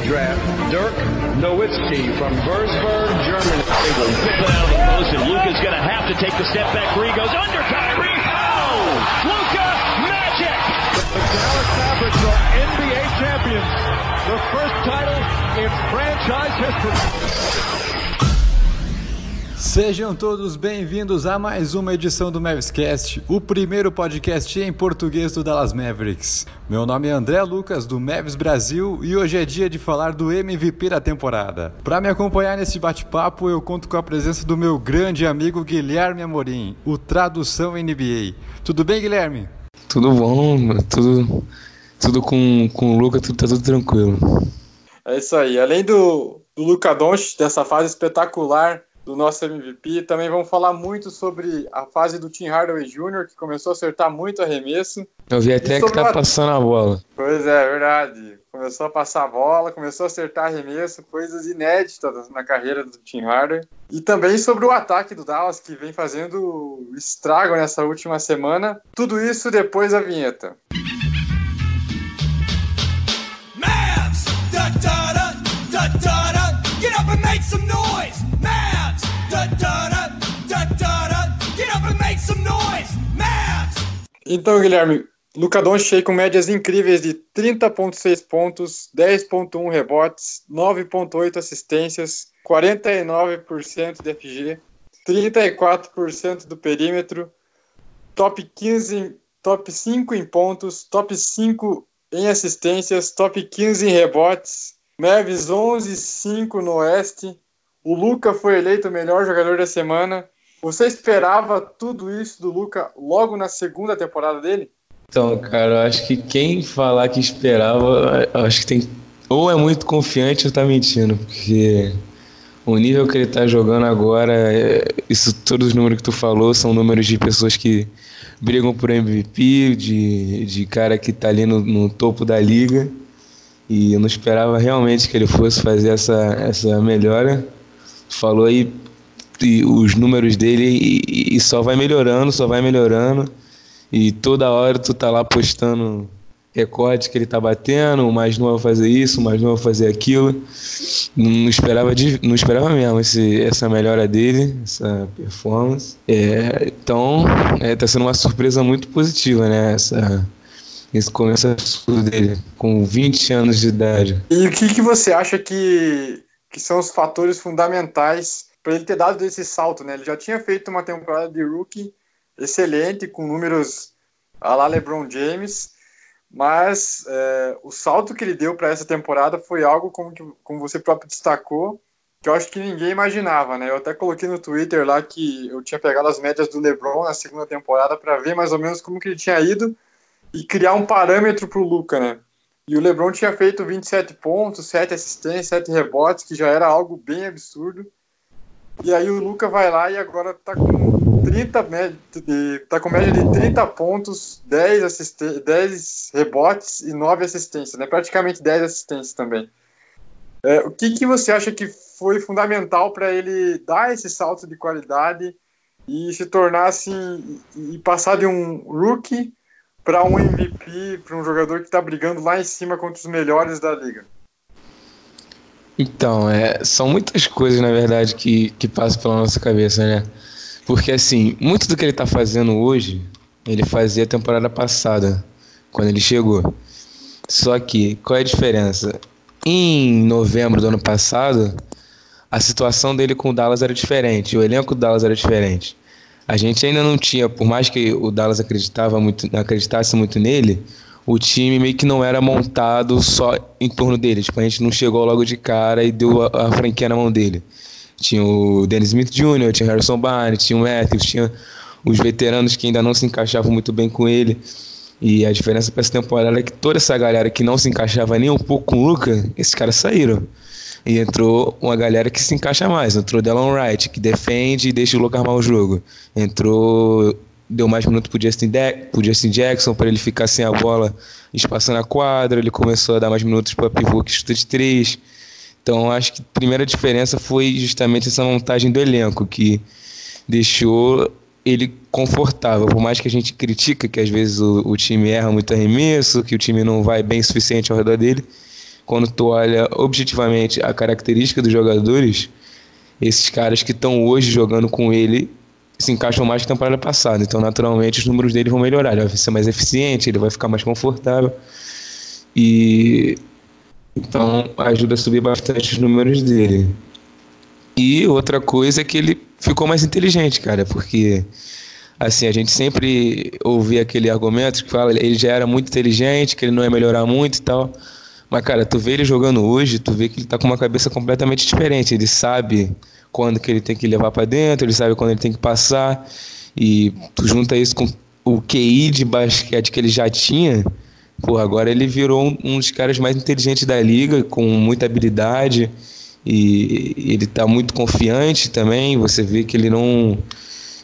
NBA draft, Dirk Nowitzki from Würzburg, Germany. Down the post, and Luka's going to have to take the step back three. Goes under Kyrie. Oh! Luka Magic! The Dallas Mavericks are NBA champions. The first title in franchise history. Sejam todos bem-vindos a mais uma edição do Mavscast, o primeiro podcast em português do Dallas Mavericks. Meu nome é André Lucas, do Mavs Brasil, e hoje é dia de falar do MVP da temporada. Para me acompanhar nesse bate-papo, eu conto com a presença do meu grande amigo Guilherme Amorim, o Tradução NBA. Tudo bem, Guilherme? Tudo bom, tudo, tudo com, com o Lucas, tudo, tá tudo tranquilo. É isso aí. Além do, do Luca Doncic, dessa fase espetacular do nosso MVP. Também vamos falar muito sobre a fase do Tim Hardaway Jr., que começou a acertar muito arremesso. Eu vi até que tá a... passando a bola. Pois é, é, verdade. Começou a passar a bola, começou a acertar arremesso, coisas inéditas na carreira do Tim Hardaway. E também sobre o ataque do Dallas, que vem fazendo estrago nessa última semana. Tudo isso depois da vinheta. Então, Guilherme, Luca Doncic com médias incríveis de 30.6 pontos, 10.1 rebotes, 9.8 assistências, 49% de FG, 34% do perímetro, top 15, top 5 em pontos, top 5 em assistências, top 15 em rebotes, Mavis 11-5 no Oeste, o Luca foi eleito o melhor jogador da semana. Você esperava tudo isso do Luca logo na segunda temporada dele? Então, cara, eu acho que quem falar que esperava, acho que tem ou é muito confiante ou tá mentindo, porque o nível que ele tá jogando agora, é, isso todos os números que tu falou são números de pessoas que brigam por MVP, de, de cara que tá ali no, no topo da liga. E eu não esperava realmente que ele fosse fazer essa, essa melhora falou aí os números dele e, e, só vai melhorando, só vai melhorando. E toda hora tu tá lá postando recordes que ele tá batendo, mais novo vai fazer isso, mais novo vai fazer aquilo. Não esperava, não esperava mesmo esse, essa melhora dele, essa performance. É, então, é, tá sendo uma surpresa muito positiva, né? Essa, esse começo dele, com 20 anos de idade. E o que, que você acha que que são os fatores fundamentais ele ter dado esse salto, né? Ele já tinha feito uma temporada de rookie excelente, com números a lá LeBron James, mas é, o salto que ele deu para essa temporada foi algo como, que, como você próprio destacou, que eu acho que ninguém imaginava, né? Eu até coloquei no Twitter lá que eu tinha pegado as médias do LeBron na segunda temporada para ver mais ou menos como que ele tinha ido e criar um parâmetro para o Luca, né? E o LeBron tinha feito 27 pontos, 7 assistências, 7 rebotes, que já era algo bem absurdo. E aí o Luca vai lá e agora tá com 30 tá com média de 30 pontos, 10, assisten 10 rebotes e 9 assistências, né? Praticamente 10 assistências também. É, o que, que você acha que foi fundamental para ele dar esse salto de qualidade e se tornar assim e passar de um rookie para um MVP, para um jogador que está brigando lá em cima contra os melhores da liga? Então, é, são muitas coisas, na verdade, que, que passam pela nossa cabeça, né? Porque, assim, muito do que ele está fazendo hoje, ele fazia a temporada passada, quando ele chegou. Só que, qual é a diferença? Em novembro do ano passado, a situação dele com o Dallas era diferente, o elenco do Dallas era diferente a gente ainda não tinha, por mais que o Dallas acreditava muito, acreditasse muito nele, o time meio que não era montado só em torno dele. Tipo, a gente não chegou logo de cara e deu a, a franquia na mão dele. Tinha o Dennis Smith Jr., tinha o Harrison Barnes, tinha o Matthews, tinha os veteranos que ainda não se encaixavam muito bem com ele. E a diferença para essa temporada é que toda essa galera que não se encaixava nem um pouco com o Luca, esses caras saíram. E entrou uma galera que se encaixa mais. Entrou Delon Wright, que defende e deixa o Luca armar o jogo. Entrou. Deu mais minutos pro Justin, De Justin Jackson para ele ficar sem a bola espaçando a quadra. Ele começou a dar mais minutos para pivô que chuta de três. Então acho que a primeira diferença foi justamente essa montagem do elenco, que deixou ele confortável. Por mais que a gente critica que às vezes o, o time erra muito arremesso, que o time não vai bem o suficiente ao redor dele quando tu olha objetivamente a característica dos jogadores, esses caras que estão hoje jogando com ele se encaixam mais que na temporada passada. Então, naturalmente, os números dele vão melhorar. Ele vai ser mais eficiente, ele vai ficar mais confortável. E então ajuda a subir bastante os números dele. E outra coisa é que ele ficou mais inteligente, cara, porque assim, a gente sempre ouvia aquele argumento que fala ele já era muito inteligente, que ele não ia melhorar muito e tal. Mas, cara, tu vê ele jogando hoje, tu vê que ele tá com uma cabeça completamente diferente. Ele sabe quando que ele tem que levar para dentro, ele sabe quando ele tem que passar. E tu junta isso com o QI de basquete que ele já tinha, pô, agora ele virou um, um dos caras mais inteligentes da liga, com muita habilidade. E ele tá muito confiante também. Você vê que ele não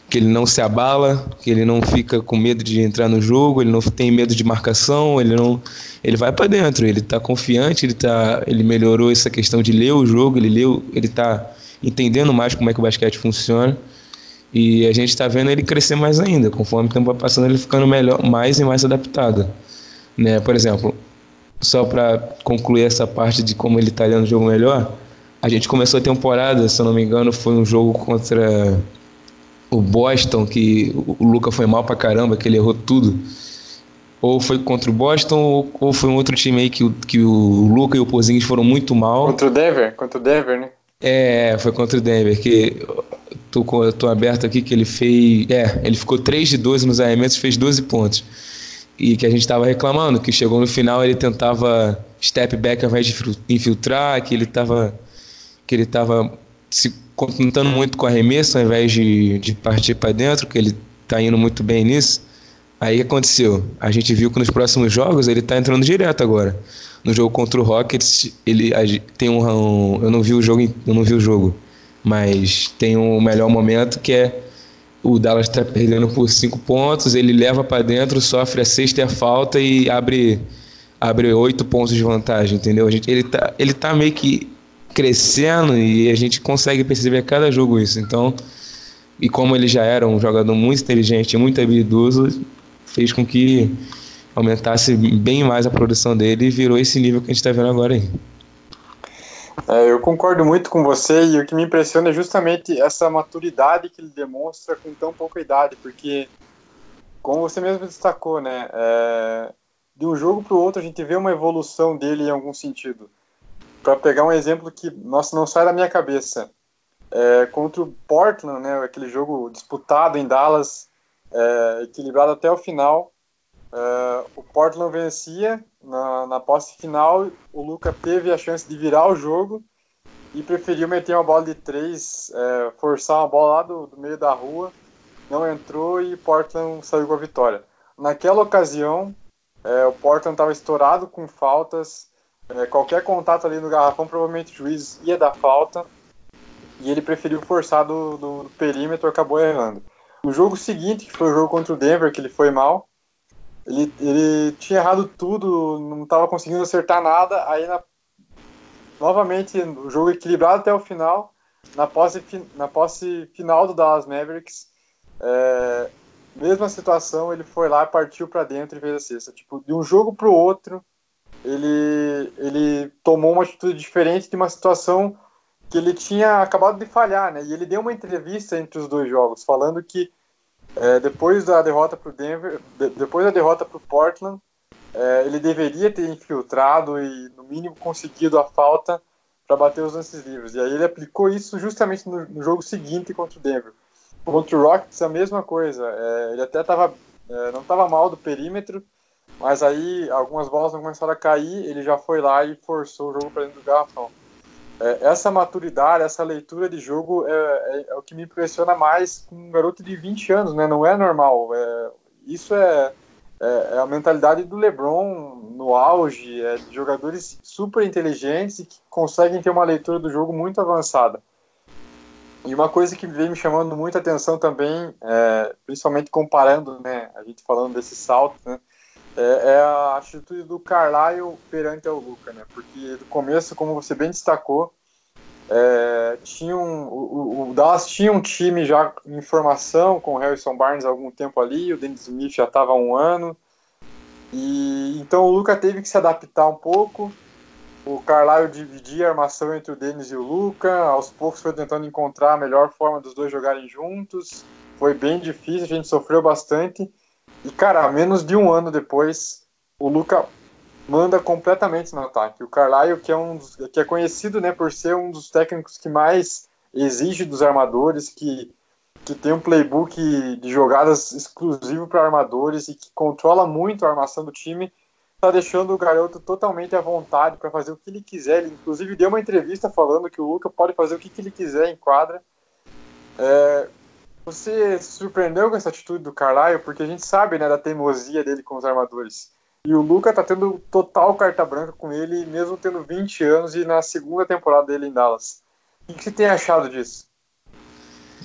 que ele não se abala, que ele não fica com medo de entrar no jogo, ele não tem medo de marcação, ele não ele vai para dentro, ele está confiante, ele tá ele melhorou essa questão de ler o jogo, ele leu, ele tá entendendo mais como é que o basquete funciona. E a gente está vendo ele crescer mais ainda, conforme o tempo vai passando, ele ficando melhor, mais e mais adaptado. Né? Por exemplo, só para concluir essa parte de como ele está lendo o jogo melhor, a gente começou a temporada, se eu não me engano, foi um jogo contra o Boston, que o Luca foi mal pra caramba, que ele errou tudo. Ou foi contra o Boston, ou, foi um outro time aí que, o, que o Luca e o Porzingis foram muito mal. Contra o Denver? Contra o Denver, né? É, foi contra o Denver, que tô, tô aberto aqui que ele fez. É, ele ficou 3 de 12 nos arremessos, fez 12 pontos. E que a gente estava reclamando, que chegou no final ele tentava step back ao invés de infiltrar, que ele estava que ele tava se contentando muito com arremesso ao invés de, de partir para dentro, que ele está indo muito bem nisso. Aí aconteceu? A gente viu que nos próximos jogos ele está entrando direto agora. No jogo contra o Rockets, ele tem um, um, eu não vi o jogo, eu não vi o jogo, mas tem um melhor momento que é o Dallas está perdendo por cinco pontos, ele leva para dentro, sofre a sexta e a falta e abre abre oito pontos de vantagem, entendeu? A gente, ele tá ele tá meio que crescendo e a gente consegue perceber a cada jogo isso. Então, e como ele já era um jogador muito inteligente, muito habilidoso, fez com que aumentasse bem mais a produção dele e virou esse nível que a gente está vendo agora aí. É, eu concordo muito com você e o que me impressiona é justamente essa maturidade que ele demonstra com tão pouca idade, porque, como você mesmo destacou, né, é, de um jogo para o outro a gente vê uma evolução dele em algum sentido para pegar um exemplo que, nossa, não sai da minha cabeça. É, contra o Portland, né, aquele jogo disputado em Dallas, é, equilibrado até o final. É, o Portland vencia na, na posse final, o Luca teve a chance de virar o jogo e preferiu meter uma bola de três, é, forçar uma bola lá do, do meio da rua, não entrou e Portland saiu com a vitória. Naquela ocasião, é, o Portland estava estourado com faltas, é, qualquer contato ali no garrafão, provavelmente o juiz ia dar falta. E ele preferiu forçar do, do, do perímetro acabou errando. O jogo seguinte, que foi o jogo contra o Denver, que ele foi mal, ele, ele tinha errado tudo, não estava conseguindo acertar nada. Aí, na, novamente, o jogo equilibrado até o final. Na posse, na posse final do Dallas Mavericks, é, mesma situação, ele foi lá, partiu para dentro e fez a cesta. Tipo, de um jogo para o outro, ele, ele tomou uma atitude diferente de uma situação que ele tinha acabado de falhar, né? E ele deu uma entrevista entre os dois jogos, falando que é, depois da derrota para o Denver, de, depois da derrota para o Portland, é, ele deveria ter infiltrado e no mínimo conseguido a falta para bater os lances livres. E aí ele aplicou isso justamente no, no jogo seguinte contra o Denver. Contra o Rockets a mesma coisa. É, ele até tava, é, não estava mal do perímetro, mas aí algumas bolas não começaram a cair, ele já foi lá e forçou o jogo para dentro do garrafão. É, essa maturidade, essa leitura de jogo é, é, é, o que me impressiona mais com um garoto de 20 anos, né? Não é normal. É, isso é, é, é, a mentalidade do LeBron no auge, é de jogadores super inteligentes e que conseguem ter uma leitura do jogo muito avançada. E uma coisa que vem me chamando muita atenção também, é, principalmente comparando, né, a gente falando desse salto, né, é, é, a atitude do Carlisle perante o Luca, né? Porque do começo, como você bem destacou, é, tinha um, o, o, Dallas tinha um time já em formação com o Harrison Barnes há algum tempo ali, o Dennis Smith já estava há um ano, e então o Luca teve que se adaptar um pouco. o Carlisle dividia a armação entre o Denis e o Luca, aos poucos foi tentando encontrar a melhor forma dos dois jogarem juntos. Foi bem difícil, a gente sofreu bastante. E, cara, menos de um ano depois, o Luca manda completamente no ataque. O Carlisle, que é, um dos, que é conhecido né, por ser um dos técnicos que mais exige dos armadores, que, que tem um playbook de jogadas exclusivo para armadores e que controla muito a armação do time, está deixando o garoto totalmente à vontade para fazer o que ele quiser. Ele, inclusive, deu uma entrevista falando que o Luca pode fazer o que, que ele quiser em quadra. É, você se surpreendeu com essa atitude do Carlisle? Porque a gente sabe né, da teimosia dele com os armadores. E o Luca tá tendo total carta branca com ele, mesmo tendo 20 anos e na segunda temporada dele em Dallas. O que você tem achado disso?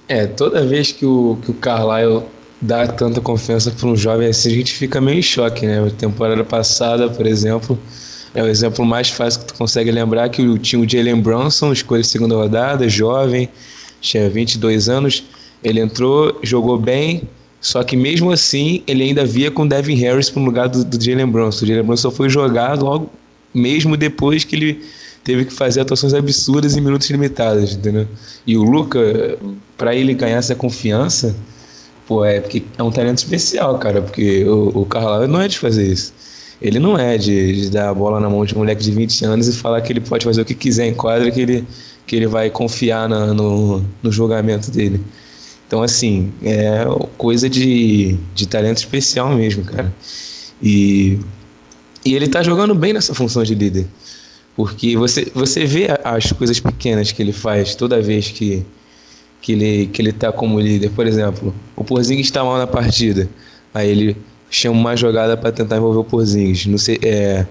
É, toda vez que o, que o dá tanta confiança para um jovem assim, a gente fica meio em choque, né? A temporada passada, por exemplo, é o exemplo mais fácil que tu consegue lembrar que o Jalen Brunson, escolha de segunda rodada, jovem, tinha 22 anos, ele entrou, jogou bem, só que mesmo assim ele ainda via com o Devin Harris para o lugar do, do Jalen Brunson. O Jalen Brunson foi jogar logo, mesmo depois que ele teve que fazer atuações absurdas em minutos limitados, entendeu? E o Luca, para ele ganhar essa confiança, Pô, é porque é um talento especial, cara, porque o, o Carlisle não é de fazer isso. Ele não é de, de, dar a bola na mão de um moleque de 20 anos e falar que ele pode fazer o que quiser em quadra, que ele, que ele vai confiar na, no, no julgamento dele. Então, assim, é coisa de, de talento especial mesmo, cara. E, e ele tá jogando bem nessa função de líder. Porque você, você vê as coisas pequenas que ele faz toda vez que, que ele, que ele tá como líder. Por exemplo, o Porzingis está mal na partida. Aí ele chama uma jogada para tentar envolver o Porzingis. Não sei, é,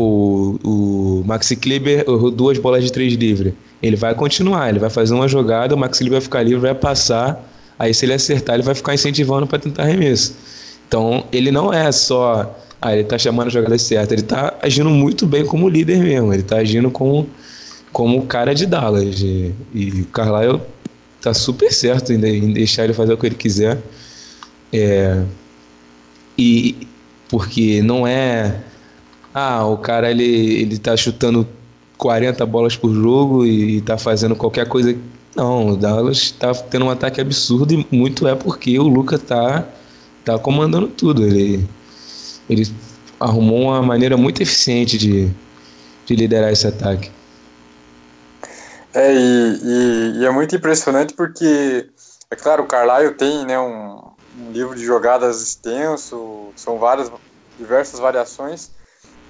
o, o Maxi Kleber duas bolas de três livre. Ele vai continuar, ele vai fazer uma jogada, o Maxi Kleber vai ficar livre, vai passar. Aí se ele acertar, ele vai ficar incentivando para tentar arremesso. Então, ele não é só ah, ele tá chamando a jogada certa, ele tá agindo muito bem como líder mesmo, ele tá agindo como como cara de Dallas. E, e o Carlisle tá super certo em, em deixar ele fazer o que ele quiser. É, e porque não é ah, o cara ele, ele tá chutando 40 bolas por jogo e tá fazendo qualquer coisa. Não, o Dallas tá tendo um ataque absurdo e muito é porque o Luca tá, tá comandando tudo. Ele, ele arrumou uma maneira muito eficiente de, de liderar esse ataque. É, e, e, e, é muito impressionante porque, é claro, o Carlisle tem né, um, um, livro de jogadas extenso, são várias, diversas variações,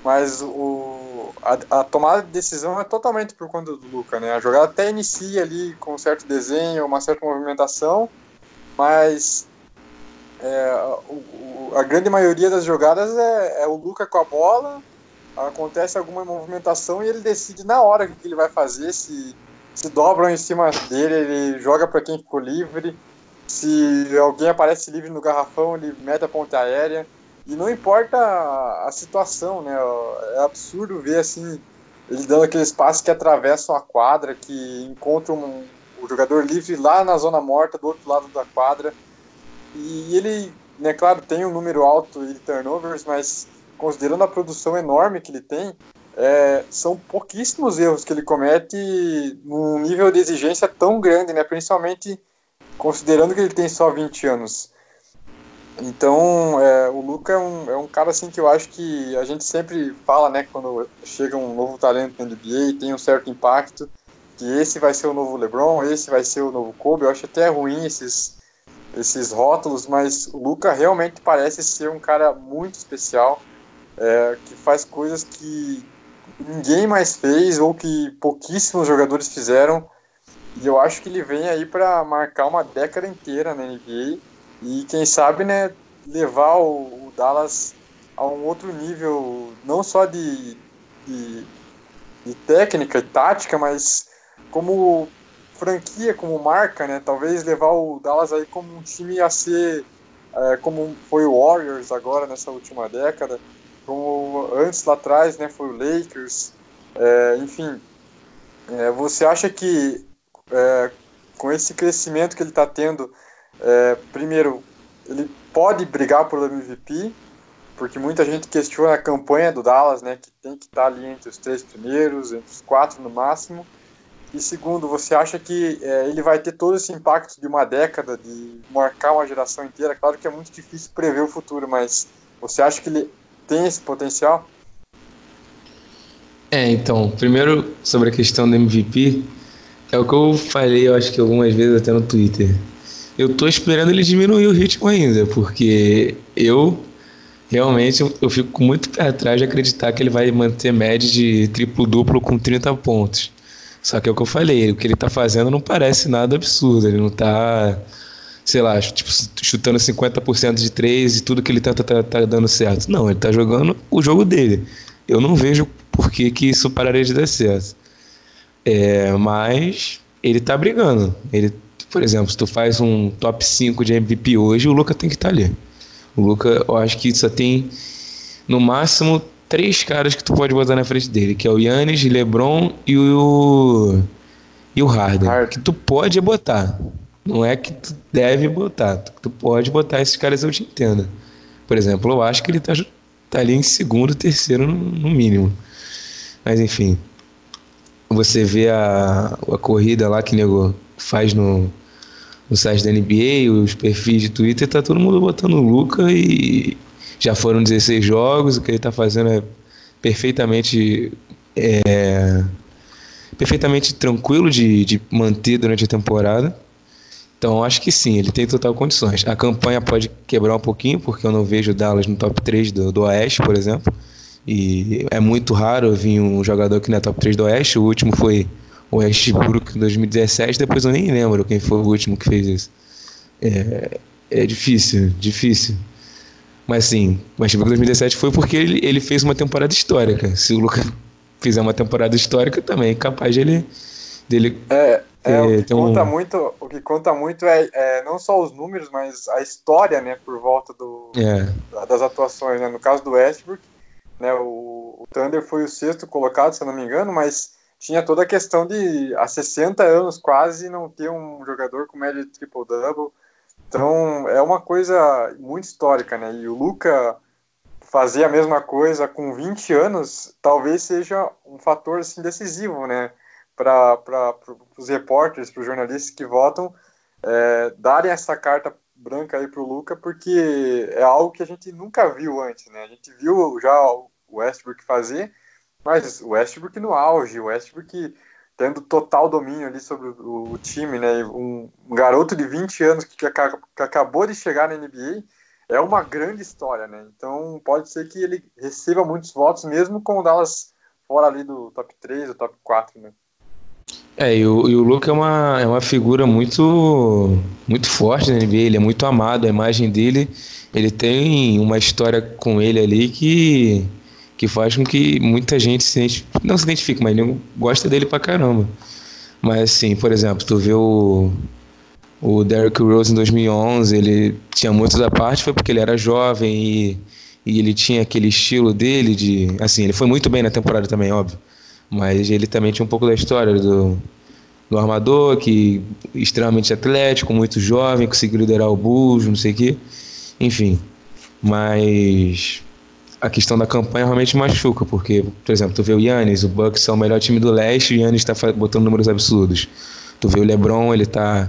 mas o, a, a, tomada de decisão é totalmente por conta do Luca, né? A jogada até inicia ali com um certo desenho, uma certa movimentação, mas é, o, a grande maioria das jogadas é, é o Luca com a bola, acontece alguma movimentação e ele decide na hora o que ele vai fazer, se se dobram em cima dele, ele joga para quem ficou livre. Se alguém aparece livre no garrafão, ele mete a ponte aérea. E não importa a, a situação, né? É absurdo ver assim ele dando aqueles passes que atravessam a quadra, que encontram um, o jogador livre lá na zona morta, do outro lado da quadra. E ele, né, claro, tem um número alto de turnovers, mas considerando a produção enorme que ele tem, é, são pouquíssimos erros que ele comete num nível de exigência tão grande, né? Principalmente considerando que ele tem só 20 anos. Então, é, o Luca é um, é um cara assim que eu acho que a gente sempre fala, né, quando chega um novo talento na NBA, tem um certo impacto, que esse vai ser o novo LeBron, esse vai ser o novo Kobe. Eu acho até ruim esses esses rótulos, mas o Luca realmente parece ser um cara muito especial, é, que faz coisas que ninguém mais fez ou que pouquíssimos jogadores fizeram. E eu acho que ele vem aí para marcar uma década inteira na NBA e quem sabe, né, levar o, o Dallas a um outro nível, não só de, de, de, técnica e tática, mas como franquia, como marca, né? Talvez levar o Dallas aí como um time a ser é, como foi o Warriors agora nessa última década como antes lá atrás, né, foi o Lakers, é, enfim, é, você acha que é, com esse crescimento que ele está tendo, é, primeiro, ele pode brigar por MVP, porque muita gente questiona a campanha do Dallas, né, que tem que estar ali entre os três primeiros, entre os quatro no máximo. E segundo, você acha que é, ele vai ter todo esse impacto de uma década, de marcar uma geração inteira? Claro que é muito difícil prever o futuro, mas você acha que ele tem esse potencial? É, então, primeiro sobre a questão do MVP, é o que eu falei, eu acho que algumas vezes até no Twitter. Eu tô esperando ele diminuir o ritmo ainda, porque eu realmente eu, fico muito pé atrás de acreditar que ele vai manter média de triplo-duplo com 30 pontos. Só que é o que eu falei, o que ele tá fazendo não parece nada absurdo, ele não tá, sei lá, tipo, chutando 50% de três e tudo que ele tenta tá, tá, dando certo. Não, ele tá jogando o jogo dele. Eu não vejo por que, que isso pararia de dar certo. É, mas ele tá brigando. Ele, por exemplo, se tu faz um top 5 de MVP hoje, o Luca tem que estar tá ali. O Luca, eu acho que só tem no máximo três caras que tu pode botar na frente dele, que é o Yannis, LeBron e o e o Harden, Harden. que tu pode botar. Não é que tu deve botar, tu pode botar esses caras eu te entendo. Por exemplo, eu acho que ele tá, tá ali em segundo, terceiro no, no mínimo. Mas enfim, você vê a, a corrida lá que nego faz no, no site da NBA, os perfis de Twitter, tá todo mundo botando o Luca e já foram 16 jogos, o que ele está fazendo é perfeitamente é, perfeitamente tranquilo de, de manter durante a temporada. Então acho que sim, ele tem total condições. A campanha pode quebrar um pouquinho, porque eu não vejo Dallas no top 3 do, do Oeste, por exemplo. E é muito raro vir um jogador que não é top 3 do Oeste. O último foi o Westbrook em 2017, depois eu nem lembro quem foi o último que fez isso. É, é difícil, difícil. Mas sim, o Westbrook 2017 foi porque ele, ele fez uma temporada histórica. Se o Lucas fizer uma temporada histórica também, é capaz de ele. Dele, é, é, o, que conta um... muito, o que conta muito é, é, não só os números, mas a história né, por volta do, é. das atuações. Né? No caso do Westbrook, né, o, o Thunder foi o sexto colocado, se eu não me engano, mas tinha toda a questão de há 60 anos quase não ter um jogador com média de triple-double. Então é uma coisa muito histórica, né? E o Luca fazer a mesma coisa com 20 anos talvez seja um fator assim, decisivo, né? Para os repórteres, para os jornalistas que votam, é, darem essa carta branca aí para o Luca, porque é algo que a gente nunca viu antes, né? A gente viu já o Westbrook fazer, mas o Westbrook no auge, o Westbrook tendo total domínio ali sobre o, o time, né? Um, garoto de 20 anos que, que, que, acabou de chegar na NBA é uma grande história, né? Então pode ser que ele receba muitos votos, mesmo com o Dallas fora ali do top 3 ou top 4, né? É, e o, e o Luke é uma, é uma figura muito, muito forte na NBA, ele é muito amado, a imagem dele, ele tem uma história com ele ali que que faz com que muita gente se não se identifique, mas gosta dele pra caramba. Mas assim, por exemplo, tu vê o, o Derrick Rose em 2011, ele tinha muito da parte, foi porque ele era jovem e, e ele tinha aquele estilo dele de, assim, ele foi muito bem na temporada também, óbvio. Mas ele também tinha um pouco da história do, do armador, que extremamente atlético, muito jovem, conseguiu liderar o Bulls, não sei o quê. Enfim, mas a questão da campanha realmente machuca, porque, por exemplo, tu vê o Yannis, o Bucks é o melhor time do leste, o Yannis está botando números absurdos. Tu vê o LeBron, ele tá,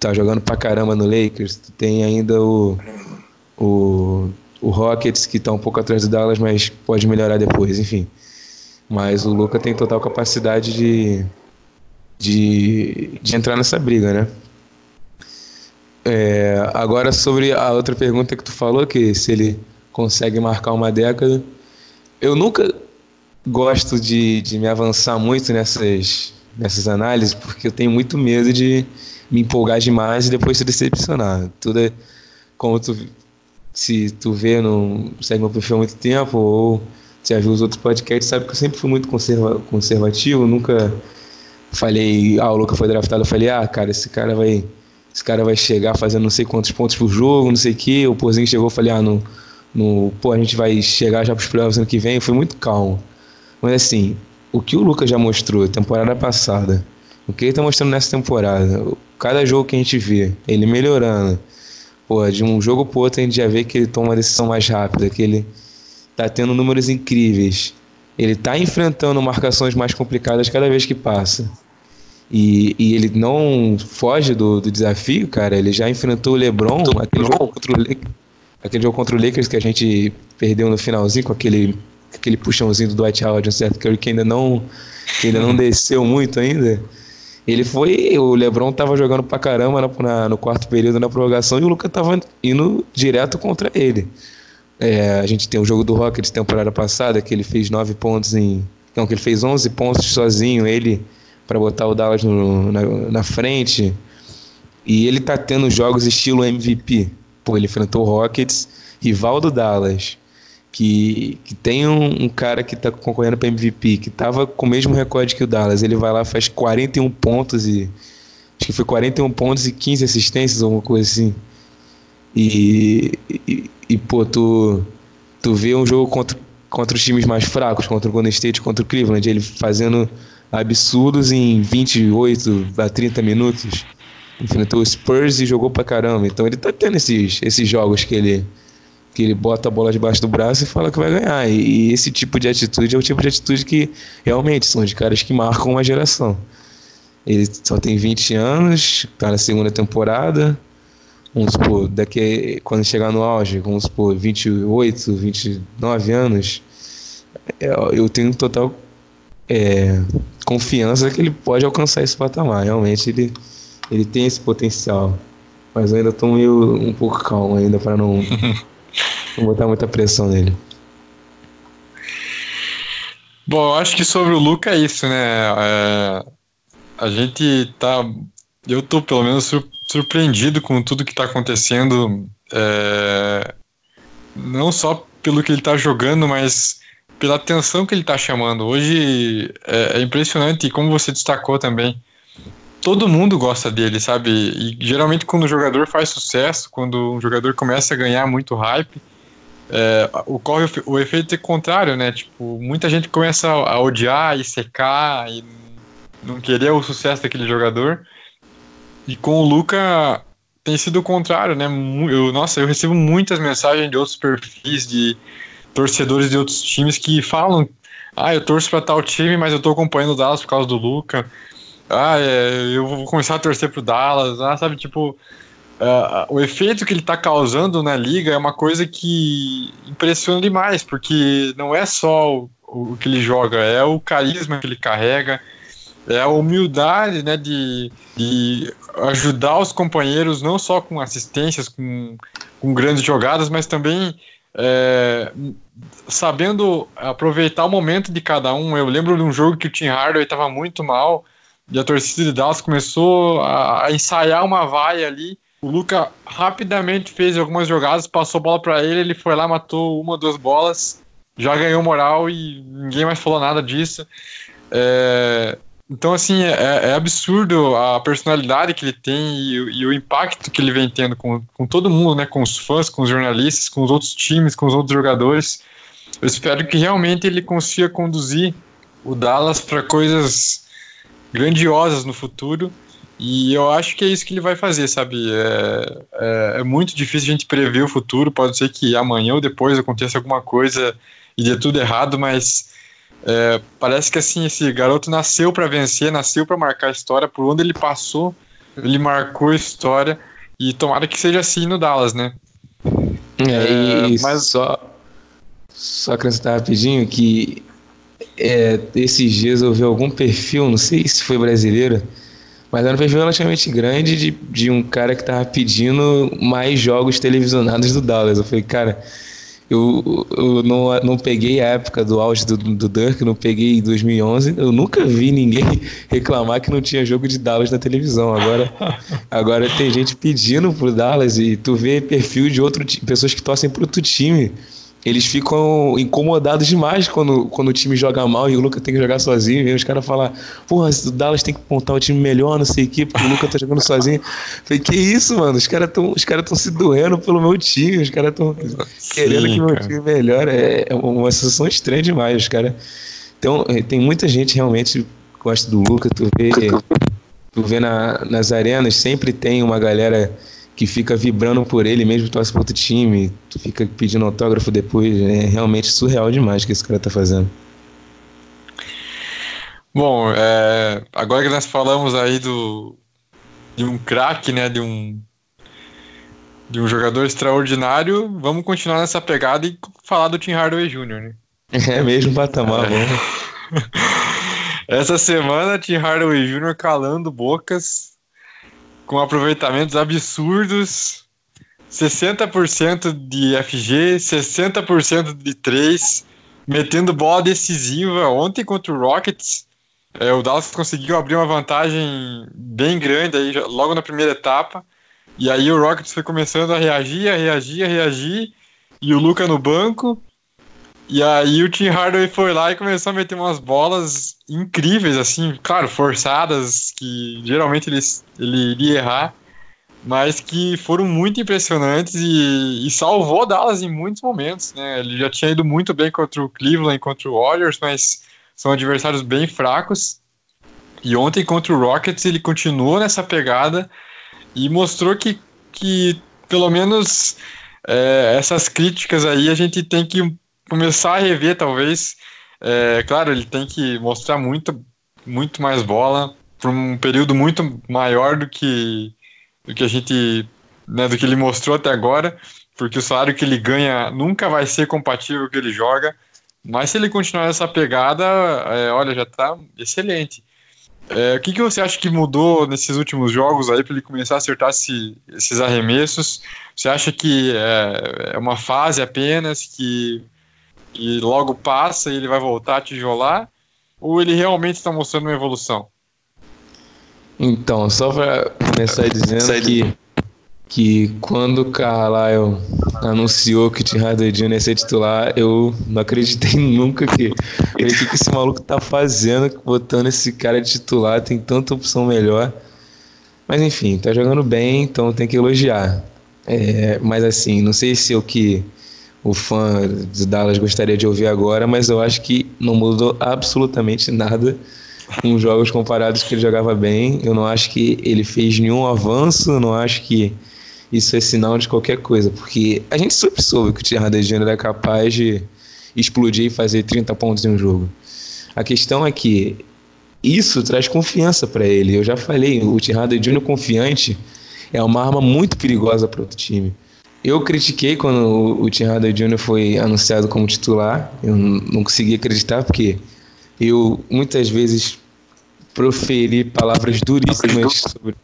tá jogando pra caramba no Lakers. Tu tem ainda o, o, o Rockets, que tá um pouco atrás do Dallas, mas pode melhorar depois, enfim. Mas o Luca tem total capacidade de, de, de entrar nessa briga, né? É, agora sobre a outra pergunta que tu falou, que se ele consegue marcar uma década. Eu nunca gosto de, de me avançar muito nessas, nessas análises, porque eu tenho muito medo de me empolgar demais e depois se decepcionar. Tudo é, como tu, se tu vê, não segue meu perfil há muito tempo, ou já viu os outros podcasts, sabe que eu sempre fui muito conserva, conservativo, nunca falei, ah, o Luca foi draftado, eu falei, ah, cara, esse cara vai. Esse cara vai chegar fazendo não sei quantos pontos por jogo, não sei o quê. O Porzinho chegou e falei, ah, não, no pô, a gente vai chegar já para os playoffs ano que vem, foi muito calmo. Mas assim, o que o Lucas já mostrou temporada passada, o que ele está mostrando nessa temporada, cada jogo que a gente vê, ele melhorando, pô, de um jogo pro outro a gente já vê que ele toma uma decisão mais rápida, que ele tá tendo números incríveis. Ele tá enfrentando marcações mais complicadas cada vez que passa. E, e ele não foge do, do, desafio, cara. Ele já enfrentou o LeBron, aquele jogo, contra o, aquele jogo contra o Lakers que a gente perdeu no finalzinho com aquele, aquele puxãozinho do Dwight Howard, um certo Curry que ainda não, que ainda não desceu muito ainda. Ele foi. O Lebron tava jogando pra caramba na, na, no quarto período na prorrogação e o Luca tava indo direto contra ele. É, a gente tem o jogo do Rockets temporada passada, que ele fez 9 pontos em. Não, que ele fez 11 pontos sozinho, ele, para botar o Dallas no, na, na frente. E ele tá tendo jogos estilo MVP. Pô, ele enfrentou o Rockets, rival do Dallas que, que tem um, um cara que está concorrendo para MVP, que estava com o mesmo recorde que o Dallas, ele vai lá faz 41 pontos e acho que foi 41 pontos e 15 assistências, alguma coisa assim. E, e, e pô, tu, tu vê um jogo contra, contra os times mais fracos, contra o Golden State, contra o Cleveland, ele fazendo absurdos em 28 a 30 minutos. Enfrentou o Spurs e jogou pra caramba. Então ele tá tendo esses, esses jogos que ele que ele bota a bola debaixo do braço e fala que vai ganhar. E, e esse tipo de atitude é o tipo de atitude que realmente são de caras que marcam uma geração. Ele só tem 20 anos, tá na segunda temporada. Vamos supor, daqui quando chegar no auge, vamos supor, 28, 29 anos, é, eu tenho total é, confiança que ele pode alcançar esse patamar. Realmente ele, ele tem esse potencial. Mas eu ainda estou meio um pouco calmo ainda para não Não botar muita pressão nele. Bom, eu acho que sobre o Luca é isso, né? É, a gente tá. Eu tô pelo menos surpreendido com tudo que tá acontecendo. É, não só pelo que ele tá jogando, mas pela atenção que ele tá chamando. Hoje é, é impressionante, e como você destacou também, todo mundo gosta dele, sabe? E geralmente quando o jogador faz sucesso, quando um jogador começa a ganhar muito hype, é, ocorre o, o, efeito contrário, né? Tipo, muita gente começa a, odiar e secar e não querer o sucesso daquele jogador. E com o Luca tem sido o contrário, né? Eu, nossa, eu recebo muitas mensagens de outros perfis, de torcedores de outros times que falam: ah, eu torço para tal time, mas eu tô acompanhando o Dallas por causa do Luca. Ah, é, eu vou começar a torcer pro Dallas. Ah, sabe, tipo, Uh, o efeito que ele está causando na liga é uma coisa que impressiona demais, porque não é só o, o, que ele joga, é o carisma que ele carrega, é a humildade né, de, de ajudar os companheiros, não só com assistências, com, com grandes jogadas, mas também é, sabendo aproveitar o momento de cada um. Eu lembro de um jogo que o Tim Hardaway estava muito mal e a torcida de Dallas começou a, ensaiar uma vaia ali o Luca rapidamente fez algumas jogadas, passou a bola para ele, ele foi lá, matou uma, duas bolas, já ganhou moral e ninguém mais falou nada disso. É, então, assim, é, é, absurdo a personalidade que ele tem e, e, o impacto que ele vem tendo com, com todo mundo, né? Com os fãs, com os jornalistas, com os outros times, com os outros jogadores. Eu espero que realmente ele consiga conduzir o Dallas para coisas grandiosas no futuro e eu acho que é isso que ele vai fazer, sabe? É, é, é, muito difícil a gente prever o futuro. Pode ser que amanhã ou depois aconteça alguma coisa e dê tudo errado, mas é, parece que assim esse garoto nasceu para vencer, nasceu para marcar a história. Por onde ele passou, ele marcou a história. E tomara que seja assim no Dallas, né? É, e mas só só acrescentar rapidinho que é, esses dias eu vi algum perfil, não sei se foi brasileiro mas era um perfil relativamente grande de, de um cara que tava pedindo mais jogos televisionados do Dallas. Eu falei, cara, eu, eu não, não peguei a época do auge do, do Dirk, não peguei 2011. Eu nunca vi ninguém reclamar que não tinha jogo de Dallas na televisão. Agora, agora tem gente pedindo pro Dallas e tu vê perfil de outro pessoas que torcem pro outro time eles ficam incomodados demais quando, quando o time joga mal e o Lucas tem que jogar sozinho. E os caras falam, porra, o Dallas tem que montar o time melhor, não sei o quê, porque o Lucas tá jogando sozinho. falei, que isso, mano? Os caras estão os cara se doendo pelo meu time, os caras estão querendo que meu time melhore. É, é uma sensação estranha demais, os caras. Então, é, tem muita gente realmente que gosta do Lucas, tu vê, tu vê na, nas arenas, sempre tem uma galera que fica vibrando por ele mesmo, torce para outro time, tu fica pedindo autógrafo depois. É realmente surreal demais o que esse cara tá fazendo. Bom, é, agora que nós falamos aí do de um craque, né, de um de um jogador extraordinário, vamos continuar nessa pegada e falar do Tim Hardaway Jr., né? É mesmo patamar, é. bom. Essa semana, Tim Hardaway Jr. calando bocas com aproveitamentos absurdos, 60% de FG, 60% de 3, metendo bola decisiva. Ontem contra o Rockets, é, o Dallas conseguiu abrir uma vantagem bem grande aí, logo na primeira etapa. E aí o Rockets foi começando a reagir, a reagir, a reagir. E o Luca no banco. E aí o Tim Hardaway foi lá e começou a meter umas bolas incríveis, assim, claro, forçadas, que geralmente ele, ele iria errar, mas que foram muito impressionantes e, e salvou Dallas em muitos momentos, né? Ele já tinha ido muito bem contra o Cleveland, contra o Warriors, mas são adversários bem fracos. E ontem contra o Rockets ele continuou nessa pegada e mostrou que, que pelo menos é, essas críticas aí a gente tem que começar a rever, talvez. É, claro, ele tem que mostrar muito, muito mais bola por um período muito maior do que, do que a gente, né, do que ele mostrou até agora, porque o salário que ele ganha nunca vai ser compatível com o que ele joga. Mas se ele continuar essa pegada, é, olha, já tá excelente. É, o que, que você acha que mudou nesses últimos jogos aí para ele começar a acertar esse, esses arremessos? Você acha que é, é uma fase apenas, que e logo passa e ele vai voltar a tijolar? Ou ele realmente está mostrando uma evolução? Então, só para começar dizendo que, que quando o Carlisle anunciou que o Tim Hardaway Jr. ia ser titular, eu não acreditei nunca que o que, que esse maluco tá fazendo, botando esse cara de titular, tem tanta opção melhor. Mas enfim, tá jogando bem, então tem que elogiar. É, mas assim, não sei se é o que o fã de Dallas gostaria de ouvir agora, mas eu acho que não mudou absolutamente nada com jogos comparados que ele jogava bem. Eu não acho que ele fez nenhum avanço, não acho que isso é sinal de qualquer coisa, porque a gente sempre soube que o Thierry Júnior é capaz de explodir e fazer 30 pontos em um jogo. A questão é que isso traz confiança para ele. Eu já falei, o Thierry Júnior confiante é uma arma muito perigosa para outro time. Eu critiquei quando o Tim Hardaway Jr. foi anunciado como titular. Eu não consegui acreditar porque eu muitas vezes proferi palavras duríssimas sobre,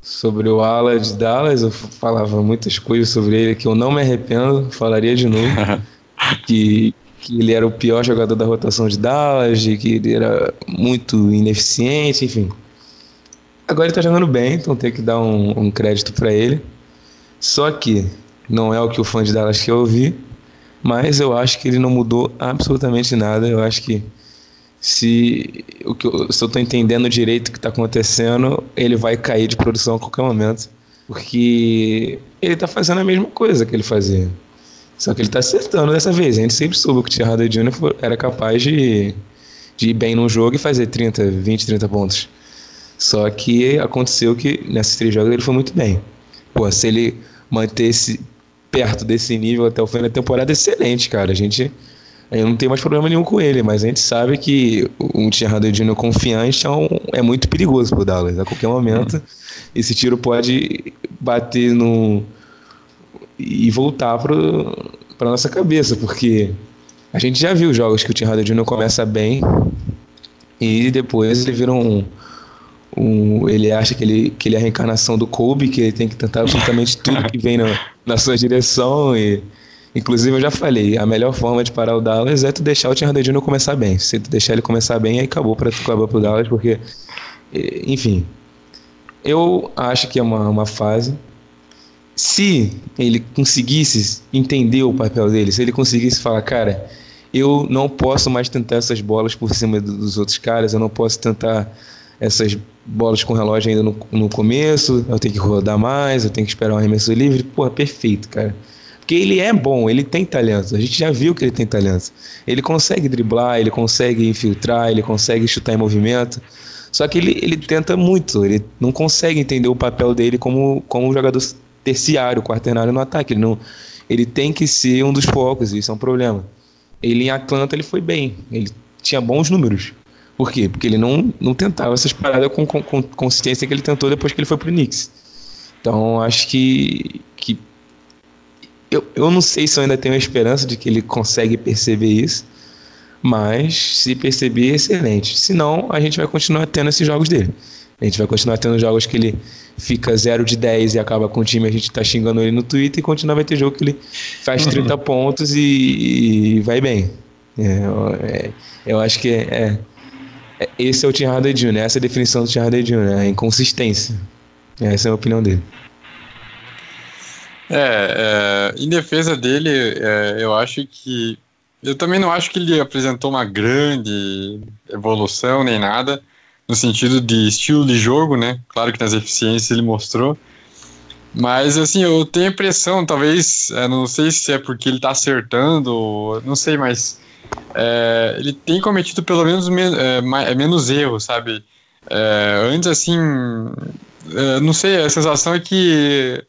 sobre o ala de Dallas. Eu falava muitas coisas sobre ele que eu não me arrependo, falaria de novo. que, que ele era o pior jogador da rotação de Dallas, de que ele era muito ineficiente, enfim. Agora ele tá jogando bem, então tem que dar um, um crédito para ele. Só que não é o que o fã de Dallas quer ouvir, mas eu acho que ele não mudou absolutamente nada. Eu acho que se, o que eu, se eu estou entendendo direito o que está acontecendo, ele vai cair de produção a qualquer momento. Porque ele está fazendo a mesma coisa que ele fazia. Só que ele está acertando dessa vez. A gente sempre soube que o Thierry Jr. era capaz de, de ir bem num jogo e fazer 30, 20, 30 pontos. Só que aconteceu que nesses três jogos ele foi muito bem. Pô, se ele manter esse, perto desse nível até o fim da temporada, excelente, cara. A gente eu não tem mais problema nenhum com ele, mas a gente sabe que um Thierry Júnior confiante é, um, é, muito perigoso pro Dallas. A qualquer momento, esse tiro pode bater no e voltar para nossa cabeça, porque a gente já viu jogos que o Thierry Júnior começa bem e depois ele vira um, um, ele acha que ele, que ele é a reencarnação do Kobe, que ele tem que tentar absolutamente tudo que vem na, na sua direção. E, inclusive, eu já falei, a melhor forma de parar o Dallas é tu deixar o Tim Hardaway começar bem. Se tu deixar ele começar bem, aí acabou para tu acabar pro Dallas, porque, enfim, eu acho que é uma, uma fase. Se ele conseguisse entender o papel dele, se ele conseguisse falar, cara, eu não posso mais tentar essas bolas por cima dos outros caras, eu não posso tentar essas bolas com relógio ainda no, no começo, eu tenho que rodar mais, eu tenho que esperar um arremesso livre. Porra, perfeito, cara. Porque ele é bom, ele tem talento. A gente já viu que ele tem talento. Ele consegue driblar, ele consegue infiltrar, ele consegue chutar em movimento. Só que ele, ele tenta muito, ele não consegue entender o papel dele como, como jogador terciário, quaternário no ataque. Ele, não, ele tem que ser um dos focos, isso é um problema. Ele em Atlanta ele foi bem, ele tinha bons números. Por quê? Porque ele não, não tentava essas paradas com, com, com consistência que ele tentou depois que ele foi pro Knicks. Então acho que, que eu, eu não sei se eu ainda tenho a esperança de que ele consegue perceber isso, mas se perceber, excelente. Senão, a gente vai continuar tendo esses jogos dele. A gente vai continuar tendo jogos que ele fica 0 de 10 e acaba com o time, a gente tá xingando ele no Twitter, e continuar vai ter jogo que ele faz 30 pontos e, e, vai bem. É, é, eu acho que é, é, esse é o Tim Hardaway Jr., essa é a definição do Tim Hardaway Jr., a inconsistência. Essa é a opinião dele. É, é, em defesa dele, é, eu acho que. Eu também não acho que ele apresentou uma grande evolução nem nada, no sentido de estilo de jogo, né? Claro que nas eficiências ele mostrou. Mas, assim, eu tenho a impressão, talvez, é, não sei se é porque ele tá acertando, não sei, mas é, ele tem cometido pelo menos men é, é menos erros, sabe? É, antes, assim, é, não sei, a sensação é que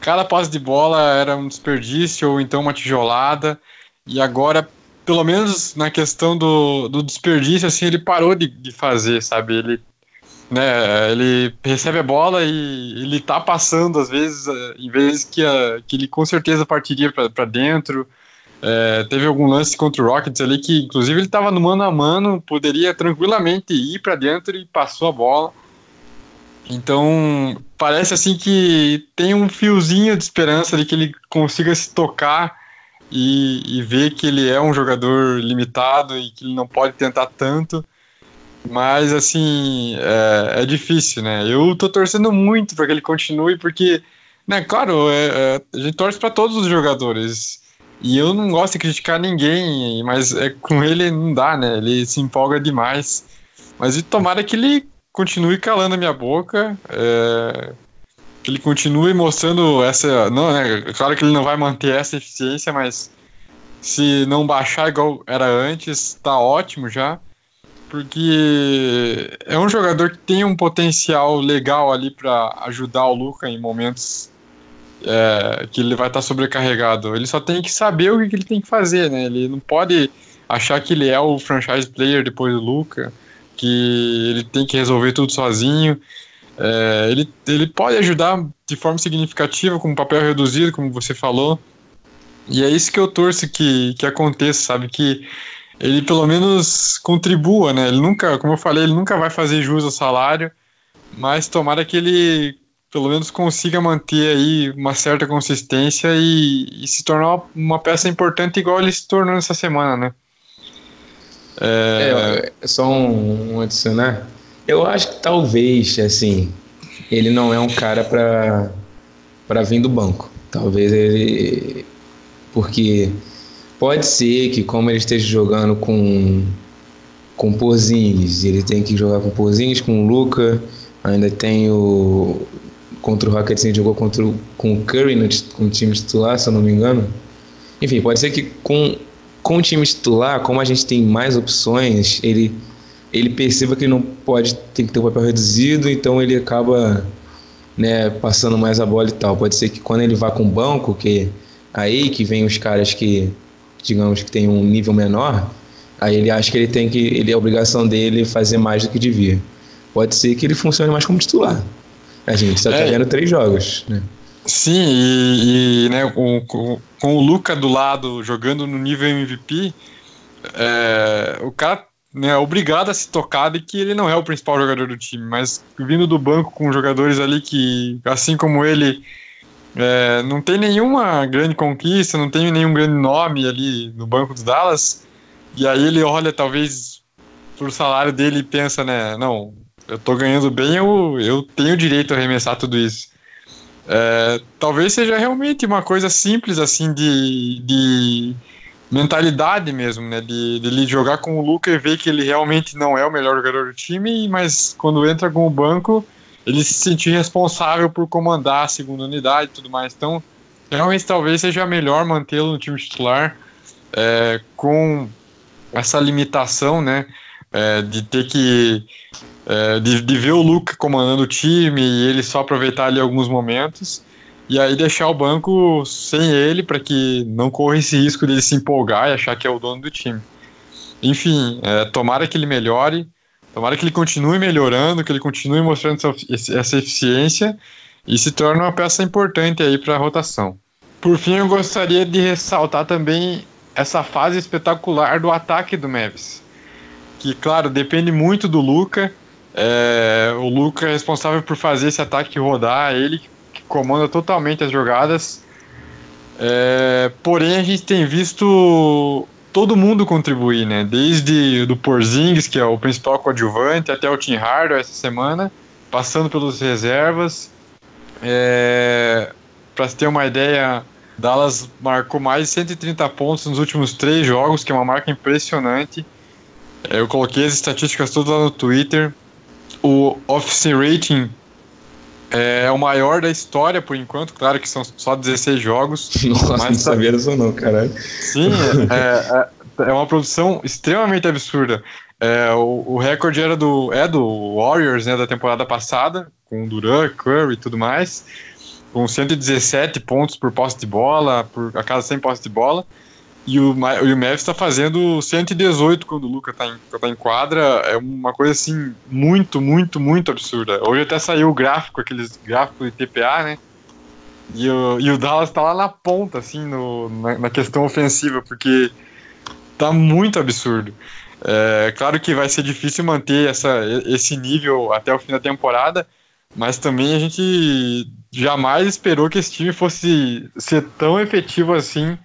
cada passe de bola era um desperdício ou então uma tijolada. E agora, pelo menos na questão do, do desperdício, assim, ele parou de, de fazer, sabe? Ele, né, ele recebe a bola e ele tá passando, às vezes, em vezes que, a, que ele com certeza partiria para dentro. É, teve algum lance contra o Rockets ali que, inclusive, ele estava no mano a mano, poderia tranquilamente ir para dentro e passou a bola. Então, parece assim que tem um fiozinho de esperança de que ele consiga se tocar e, e ver que ele é um jogador limitado e que ele não pode tentar tanto. Mas, assim, é, é difícil, né? Eu tô torcendo muito para que ele continue, porque, né, claro, é, é, a gente torce para todos os jogadores. E eu não gosto de criticar ninguém, mas é, com ele não dá, né? Ele se empolga demais. Mas tomara que ele continue calando a minha boca, é, que ele continue mostrando essa. Não, né? Claro que ele não vai manter essa eficiência, mas se não baixar igual era antes, tá ótimo já. Porque é um jogador que tem um potencial legal ali para ajudar o Luca em momentos é, que ele vai estar tá sobrecarregado. Ele só tem que saber o que ele tem que fazer, né? Ele não pode achar que ele é o franchise player depois do Luca que ele tem que resolver tudo sozinho. É, ele, ele pode ajudar de forma significativa, com papel reduzido, como você falou. E é isso que eu torço que, que aconteça, sabe? Que ele pelo menos contribua, né? Ele nunca, como eu falei, ele nunca vai fazer jus ao salário, mas tomara que ele pelo menos consiga manter aí uma certa consistência e, e se tornar uma peça importante igual ele se tornou essa semana, né? É... é só um, um adicionar. Eu acho que talvez, assim, ele não é um cara para para vir do banco. Talvez ele porque pode ser que como ele esteja jogando com com Porzingis, ele tem que jogar com Porzingis, com o Luca, ainda tem o contra o Rockets ele jogou contra o, com o Curry no, com o time titular, se eu não me engano. Enfim, pode ser que com com o time titular, como a gente tem mais opções, ele, ele perceba que não pode, tem que ter um papel reduzido, então ele acaba né, passando mais a bola e tal. Pode ser que quando ele vá com o banco, que aí que vem os caras que, digamos, que tem um nível menor, aí ele acha que ele tem que, ele é obrigação dele fazer mais do que devia. Pode ser que ele funcione mais como titular. A gente só tá é. vendo três jogos, né? Sim, e, e né, com, com, com, o Luca do lado jogando no nível MVP, é, o cara né, é obrigado a se tocar de que ele não é o principal jogador do time, mas vindo do banco com jogadores ali que, assim como ele, é, não tem nenhuma grande conquista, não tem nenhum grande nome ali no banco dos Dallas, e aí ele olha talvez pro salário dele e pensa, né, não, eu tô ganhando bem, eu, eu tenho direito a arremessar tudo isso. É, talvez seja realmente uma coisa simples assim de, de mentalidade mesmo, né? De, de ele jogar com o Luca e ver que ele realmente não é o melhor jogador do time, mas quando entra com o banco, ele se sentir responsável por comandar a segunda unidade e tudo mais. Então, realmente talvez seja melhor mantê-lo no time titular é, com essa limitação, né? É, de ter que é, de, de, ver o Luca comandando o time e ele só aproveitar ali alguns momentos. e aí deixar o banco sem ele para que não corra esse risco de se empolgar e achar que é o dono do time. Enfim, é, tomara que ele melhore, tomara que ele continue melhorando, que ele continue mostrando essa, essa eficiência e se torne uma peça importante aí para a rotação. Por fim, eu gostaria de ressaltar também essa fase espetacular do ataque do Mavis, que claro depende muito do Luca. É, o Luca é responsável por fazer esse ataque rodar, ele que comanda totalmente as jogadas. É, porém, a gente tem visto todo mundo contribuir, né? Desde do Porzingis, que é o principal coadjuvante, até o Tim Hardaway essa semana, passando pelos reservas. É, Para ter uma ideia, Dallas marcou mais de 130 pontos nos últimos três jogos, que é uma marca impressionante. É, eu coloquei as estatísticas todas lá no Twitter. O Office Rating é o maior da história por enquanto, claro que são só 16 jogos. Nossa, mas não sabia disso não, caralho. Sim, é, é, é uma produção extremamente absurda. É, o, o recorde era do, é do Warriors, né, da temporada passada, com Duran, Curry e tudo mais, com 117 pontos por posse de bola, por a cada 100 posse de bola. E o, e o Memphis está fazendo 118 quando o Luca está em, tá em quadra. É uma coisa assim, muito, muito, muito absurda. Hoje até saiu o gráfico, aqueles gráficos de TPA, né? E o, e o Dallas está lá na ponta, assim, no, na, na, questão ofensiva, porque tá muito absurdo. É claro que vai ser difícil manter essa, esse nível até o fim da temporada, mas também a gente jamais esperou que esse time fosse ser tão efetivo assim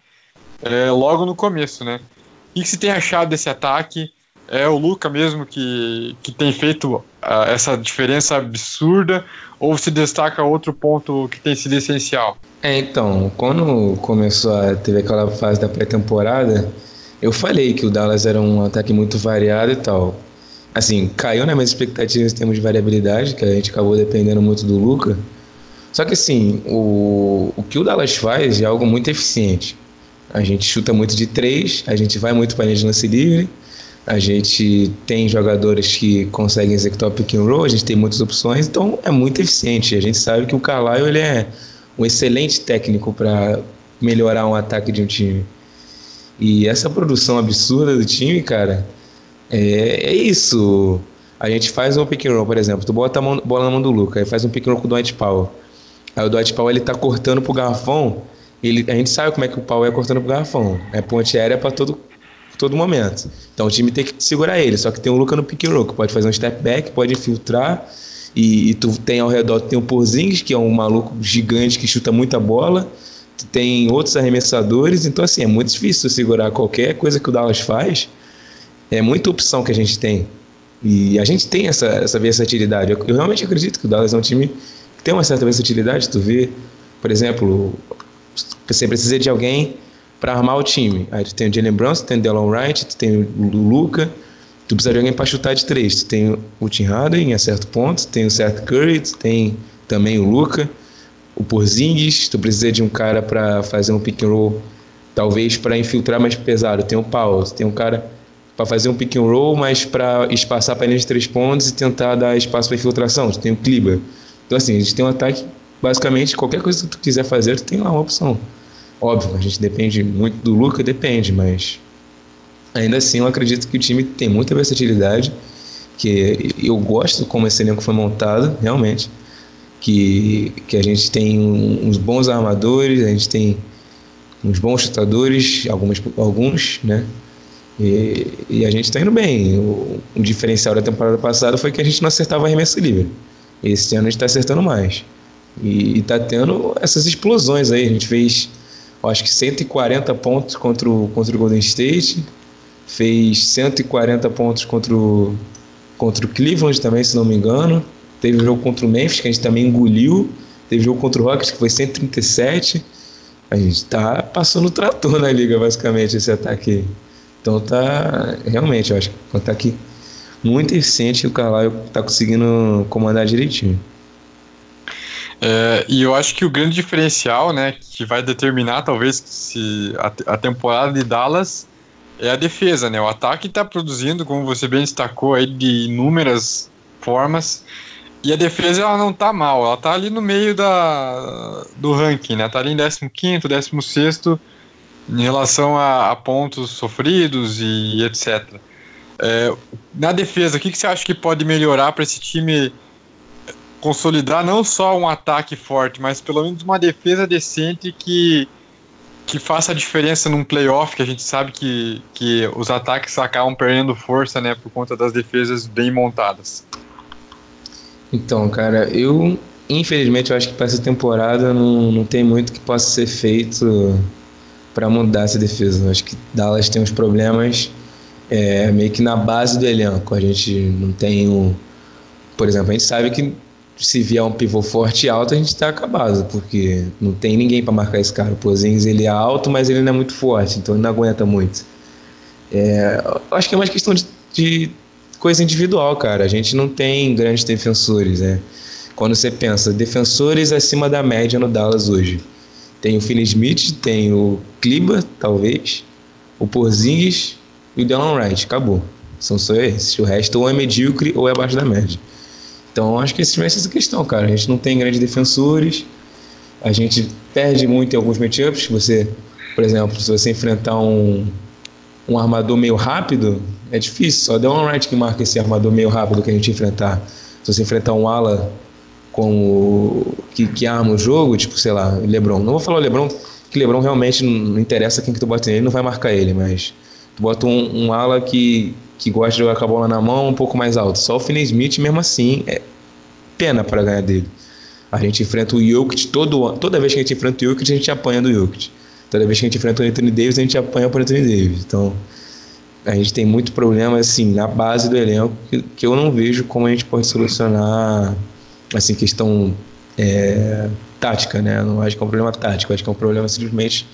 é, logo no começo, né? O que se tem achado desse ataque? É o Luca mesmo que, que tem feito uh, essa diferença absurda ou se destaca outro ponto que tem sido essencial? É, então, quando começou a teve aquela fase da pré-temporada, eu falei que o Dallas era um ataque muito variado e tal. Assim, caiu nas minhas expectativas em termos de variabilidade, que a gente acabou dependendo muito do Luca. Só que assim, o, o que o Dallas faz é algo muito eficiente. A gente chuta muito de três, a gente vai muito para a linha de lance livre, a gente tem jogadores que conseguem executar o pick and roll, a gente tem muitas opções, então é muito eficiente. A gente sabe que o Carlisle ele é um excelente técnico para melhorar um ataque de um time. E essa produção absurda do time, cara, é, é isso. A gente faz um pick and roll, por exemplo, tu bota a mão, bola na mão do Luca, aí faz um pick and roll com o Dwight Powell. Aí o Dwight Powell ele tá cortando pro garrafão, ele, a gente sabe como é que o pau é cortando pro garrafão. É ponte aérea para todo, todo momento. Então o time tem que segurar ele. Só que tem o Luca no pick and roll, que pode fazer um step back, pode infiltrar. E, e tu tem ao redor, tem o Porzingis, que é um maluco gigante que chuta muita bola. Tu tem outros arremessadores. Então, assim, é muito difícil segurar qualquer coisa que o Dallas faz. É muita opção que a gente tem. E a gente tem essa, essa versatilidade. Eu, eu realmente acredito que o Dallas é um time que tem uma certa versatilidade. Tu vê, por exemplo, você precisa de alguém para armar o time. Aí tu tem o Jalen Brunson, tu tem o Delon Wright, tu tem o Luca, tu precisa de alguém para chutar de três. Tu tem o Tim Harden a certo ponto, tem o Seth Curry, tu tem também o Luca, o Porzingis, tu precisa de um cara para fazer um pick and roll, talvez para infiltrar mais pesado. Tem o Paulo, tem um cara para fazer um pick and roll, mas para espaçar para linha de três pontos e tentar dar espaço para infiltração. Tu tem o Kliber. Então assim, a gente tem um ataque basicamente qualquer coisa que tu quiser fazer, tu tem lá uma opção. Óbvio, a gente depende muito do Luca, depende, mas ainda assim eu acredito que o time tem muita versatilidade, que eu gosto como esse elenco foi montado, realmente, que, que a gente tem uns bons armadores, a gente tem uns bons chutadores, alguns, alguns né? E, e a gente está indo bem. O, o, diferencial da temporada passada foi que a gente não acertava arremesso livre. Esse ano a gente está acertando mais. E, está tendo essas explosões aí. A gente fez acho que 140 pontos contra o, contra o Golden State, fez 140 pontos contra o, contra o Cleveland também, se não me engano. Teve jogo contra o Memphis, que a gente também engoliu. Teve jogo contra o Rockets, que foi 137. A gente tá passando trator na liga, basicamente, esse ataque. Então tá. Realmente, eu acho que é um ataque muito eficiente e o Carlisle tá conseguindo comandar direitinho. É, e eu acho que o grande diferencial, né, que vai determinar talvez se a, a temporada de Dallas é a defesa, né? O ataque está produzindo, como você bem destacou aí, de inúmeras formas. E a defesa ela não tá mal, ela tá ali no meio da, do ranking, né? Tá ali em 15, 16 em relação a, a, pontos sofridos e, etc. É, na defesa, o que, que você acha que pode melhorar para esse time consolidar não só um ataque forte, mas pelo menos uma defesa decente que, que faça a diferença num playoff, que a gente sabe que, que os ataques acabam perdendo força né, por conta das defesas bem montadas? Então, cara, eu infelizmente eu acho que para essa temporada não, não tem muito que possa ser feito para mudar essa defesa. Acho que Dallas tem uns problemas é, meio que na base do elenco. A gente não tem um. Por exemplo, a gente sabe que se vier um pivô forte e alto, a gente está acabado, porque não tem ninguém para marcar esse cara. O Pozins ele é alto, mas ele não é muito forte, então ele não aguenta muito. É, acho que é mais questão de, de, coisa individual, cara. A gente não tem grandes defensores, né? Quando você pensa, defensores acima da média no Dallas hoje. Tem o Finney Smith, tem o Kliba, talvez, o Porzingis e o Delon Wright. Acabou. São só esses. O resto ou é medíocre ou é abaixo da média. Então acho que esse vai ser essa questão, cara. A gente não tem grandes defensores, a gente perde muito em alguns matchups. Você, por exemplo, se você enfrentar um, um armador meio rápido, é difícil. Só deu um right que marca esse armador meio rápido que a gente enfrentar. Se você enfrentar um ala com o, que, que arma o jogo, tipo, sei lá, LeBron. Não vou falar o LeBron, que LeBron realmente não interessa quem que tu bota nele, não vai marcar ele, mas tu bota um, um ala que que gosta de jogar com a bola na mão um pouco mais alto. Só o Finney Smith, mesmo assim, é pena para ganhar dele. A gente enfrenta o Jokic todo, toda vez que a gente enfrenta o Jokic, a gente apanha do Jokic. Toda vez que a gente enfrenta o Anthony Davis, a gente apanha para o Anthony Davis. Então, a gente tem muito problema assim na base do elenco que, que eu não vejo como a gente pode solucionar assim questão é, tática, né? Eu não acho que é um problema tático, acho que é um problema simplesmente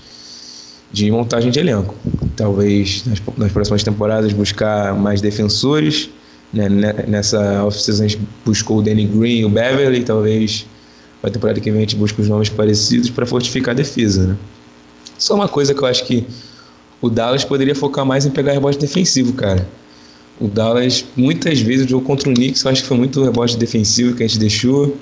de montagem de elenco. Talvez nas, nas próximas temporadas buscar mais defensores. Né? Nessa off-season a gente buscou o Danny Green e o Beverly. Talvez na temporada que vem a gente busque os nomes parecidos para fortificar a defesa. Né? Só uma coisa que eu acho que o Dallas poderia focar mais em pegar rebote defensivo, cara. O Dallas, muitas vezes, o jogo contra o Knicks, eu acho que foi muito rebote defensivo que a gente deixou.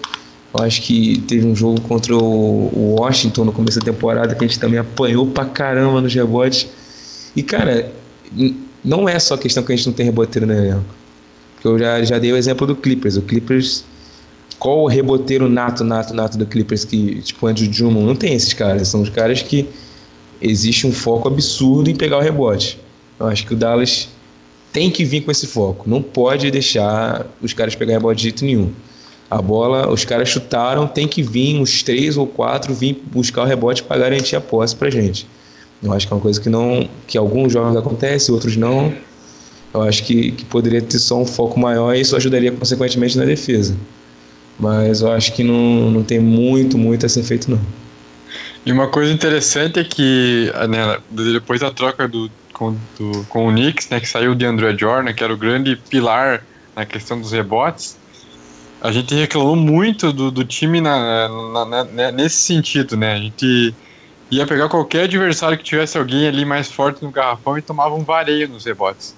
Eu acho que teve um jogo contra o Washington no começo da temporada que a gente também apanhou pra caramba nos rebotes. E, cara, não é só questão que a gente não tem reboteiro no elenco. Eu já, já dei o exemplo do Clippers. O Clippers, qual o reboteiro nato, nato, nato do Clippers que, tipo, Andrew Drummond? Não tem esses caras. São os caras que existe um foco absurdo em pegar o rebote. Eu acho que o Dallas tem que vir com esse foco. Não pode deixar os caras pegar rebote de jeito nenhum. A bola, os caras chutaram, tem que vir uns três ou quatro vir buscar o rebote para garantir a posse pra gente. Eu acho que é uma coisa que não, que alguns jogos acontece, outros não. Eu acho que, que poderia ter só um foco maior e isso ajudaria consequentemente na defesa. Mas eu acho que não, não tem muito, muito a ser feito não. E uma coisa interessante é que né, depois da troca do, com, do, com o Knicks, né, que saiu de André Jordan, que era o grande pilar na questão dos rebotes, a gente reclamou muito do, do time na, na, na, né, nesse sentido, né? A gente ia pegar qualquer adversário que tivesse alguém ali mais forte no garrafão e tomava um vareio nos rebotes.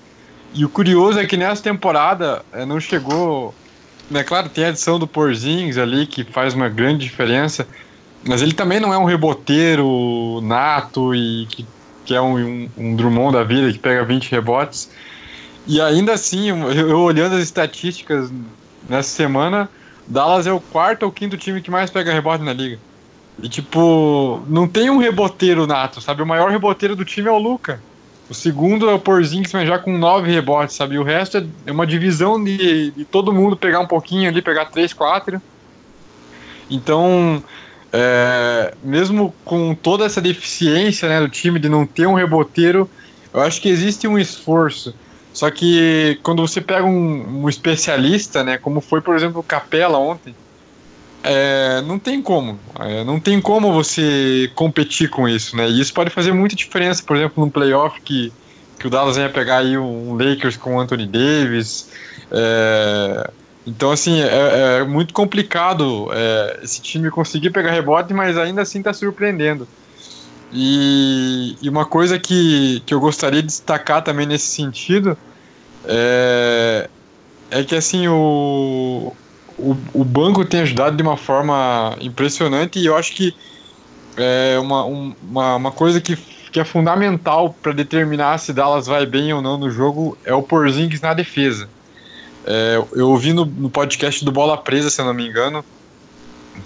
E o curioso é que nessa temporada é, não chegou. Né, claro, tem a adição do Porzingis ali que faz uma grande diferença, mas ele também não é um reboteiro nato e que, que é um, um, um Drummond da vida que pega 20 rebotes. E ainda assim, eu, eu olhando as estatísticas nessa semana, Dallas é o quarto ou quinto time que mais pega rebote na liga. E tipo, não tem um reboteiro nato, sabe? O maior reboteiro do time é o Luca. O segundo é o Porzingis, mas já com nove rebotes, sabe? E o resto é uma divisão de, de todo mundo pegar um pouquinho ali, pegar três, quatro. Então, é, mesmo com toda essa deficiência né, do time de não ter um reboteiro, eu acho que existe um esforço só que quando você pega um, um especialista, né, como foi, por exemplo, o Capela ontem, é, não tem como. É, não tem como você competir com isso, né? E isso pode fazer muita diferença, por exemplo, num playoff que, que o Dallas venha pegar aí um Lakers com o Anthony Davis. É, então, assim, é, é muito complicado é, esse time conseguir pegar rebote, mas ainda assim está surpreendendo. E, e, uma coisa que, que eu gostaria de destacar também nesse sentido é, é que assim o, o, o banco tem ajudado de uma forma impressionante e eu acho que é uma, uma, uma coisa que, que é fundamental para determinar se Dallas vai bem ou não no jogo é o Porzingis na defesa. É, eu ouvi no, no, podcast do Bola Presa, se eu não me engano,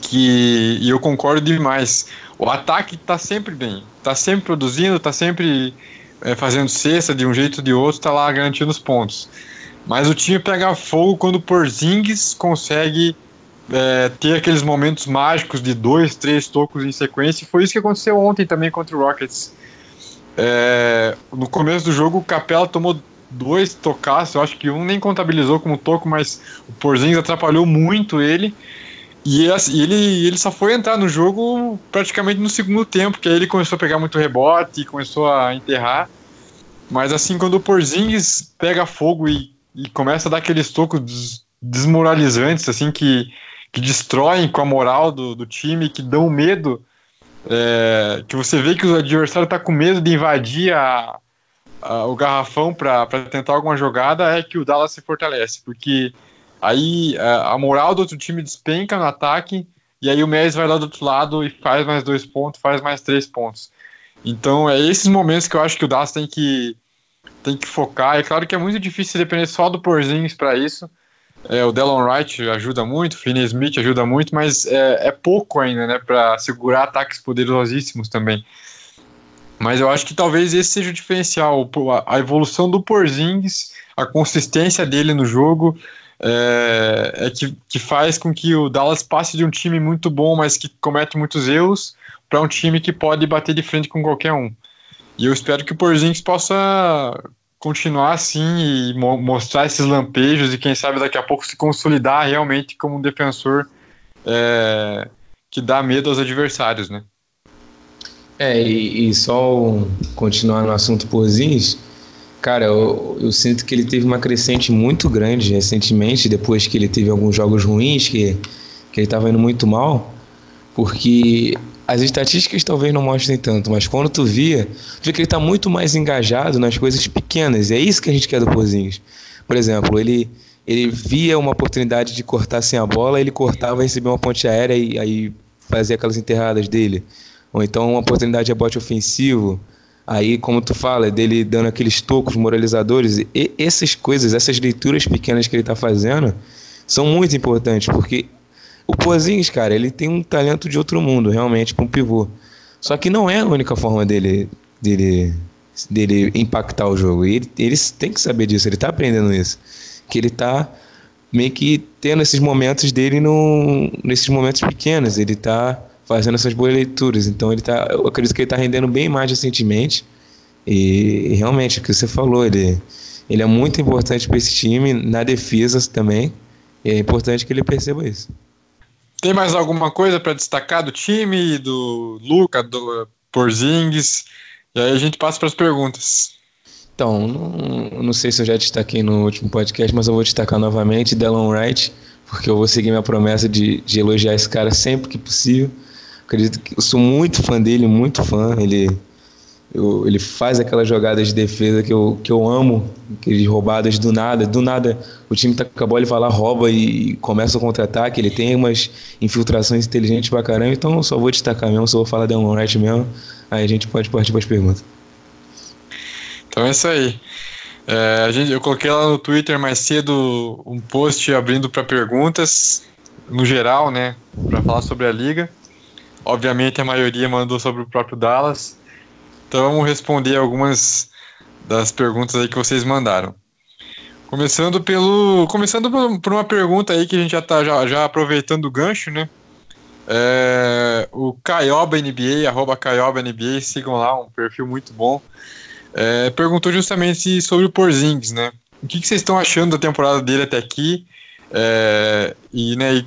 que e eu concordo demais. O ataque está sempre bem, está sempre produzindo, está sempre é, fazendo cesta de um jeito ou de outro, está lá garantindo os pontos. Mas o time pega fogo quando o Porzingis consegue é, ter aqueles momentos mágicos de dois, três tocos em sequência. E foi isso que aconteceu ontem também contra o Rockets. É, no começo do jogo, o Capela tomou dois tocaços, eu acho que um nem contabilizou como toco, mas o Porzingis atrapalhou muito ele. E ele, ele só foi entrar no jogo praticamente no segundo tempo, que aí ele começou a pegar muito rebote, começou a enterrar. Mas assim, quando o Porzingis pega fogo e, e começa a dar aqueles tocos desmoralizantes, assim, que, que destroem com a moral do, do time, que dão medo, é, que você vê que o adversário está com medo de invadir a, a, o garrafão para tentar alguma jogada, é que o Dallas se fortalece, porque Aí a, é, a moral do outro time despenca no ataque, e aí o Messi vai lá do outro lado e faz mais dois pontos, faz mais três pontos. Então é esses momentos que eu acho que o Dallas tem que, tem que focar. É claro que é muito difícil depender só do Porzingis para isso. É, o Delon Wright ajuda muito, o Finney Smith ajuda muito, mas é, é pouco ainda, né, para segurar ataques poderosíssimos também. Mas eu acho que talvez esse seja o diferencial, a evolução do Porzingis, a consistência dele no jogo, é, é que, que faz com que o Dallas passe de um time muito bom, mas que comete muitos erros, para um time que pode bater de frente com qualquer um. E eu espero que o Porzingis possa continuar assim e mo mostrar esses lampejos e quem sabe daqui a pouco se consolidar realmente como um defensor é, que dá medo aos adversários, né? É, e, e só continuar no assunto Porzingis, Cara, eu, eu, sinto que ele teve uma crescente muito grande recentemente, depois que ele teve alguns jogos ruins, que, que ele estava indo muito mal, porque as estatísticas talvez não mostrem tanto, mas quando tu via, tu vê que ele está muito mais engajado nas coisas pequenas, e é isso que a gente quer do Pozinhos. Por exemplo, ele, ele via uma oportunidade de cortar sem a bola, ele cortava, recebia uma ponte aérea e aí fazia aquelas enterradas dele. Ou então uma oportunidade de bote ofensivo, Aí, como tu fala, dele dando aqueles tocos moralizadores, e essas coisas, essas leituras pequenas que ele está fazendo, são muito importantes, porque o Pozinhos, cara, ele tem um talento de outro mundo, realmente, para um pivô. Só que não é a única forma dele, dele, dele impactar o jogo. Ele, ele tem que saber disso, ele está aprendendo isso. Que ele está meio que tendo esses momentos dele nesses momentos pequenos. Ele está fazendo essas boas leituras. Então ele tá, eu acredito que ele está rendendo bem mais recentemente. E, realmente, o que você falou, ele, ele é muito importante para esse time, na defesa também. E é importante que ele perceba isso. Tem mais alguma coisa para destacar do time, do Luca, do Porzingis? E aí a gente passa para as perguntas. Então, não, não, sei se eu já destaquei no último podcast, mas eu vou destacar novamente Delon Wright, porque eu vou seguir minha promessa de, de elogiar esse cara sempre que possível acredito que eu sou muito fã dele, muito fã. Ele, eu, ele faz aquelas jogadas de defesa que eu, que eu amo, aquelas roubadas do nada. Do nada, o time tá com a bola vai lá, rouba e começa o contra-ataque. Ele tem umas infiltrações inteligentes pra caramba, então eu só vou destacar mesmo, só vou falar de um right mesmo. Aí a gente pode partir para as perguntas. Então é isso aí. É, a gente, eu coloquei lá no Twitter mais cedo um post abrindo para perguntas, no geral, né, para falar sobre a liga. Obviamente a maioria mandou sobre o próprio Dallas. Então vamos responder algumas das perguntas aí que vocês mandaram. Começando pelo. Começando por uma pergunta aí que a gente já está já, já aproveitando o gancho, né? É, o Caioba NBA, arroba Caioba NBA, sigam lá, um perfil muito bom. É, perguntou justamente sobre o Porzingis, né? O que, que, vocês estão achando da temporada dele até aqui? É, e, né, e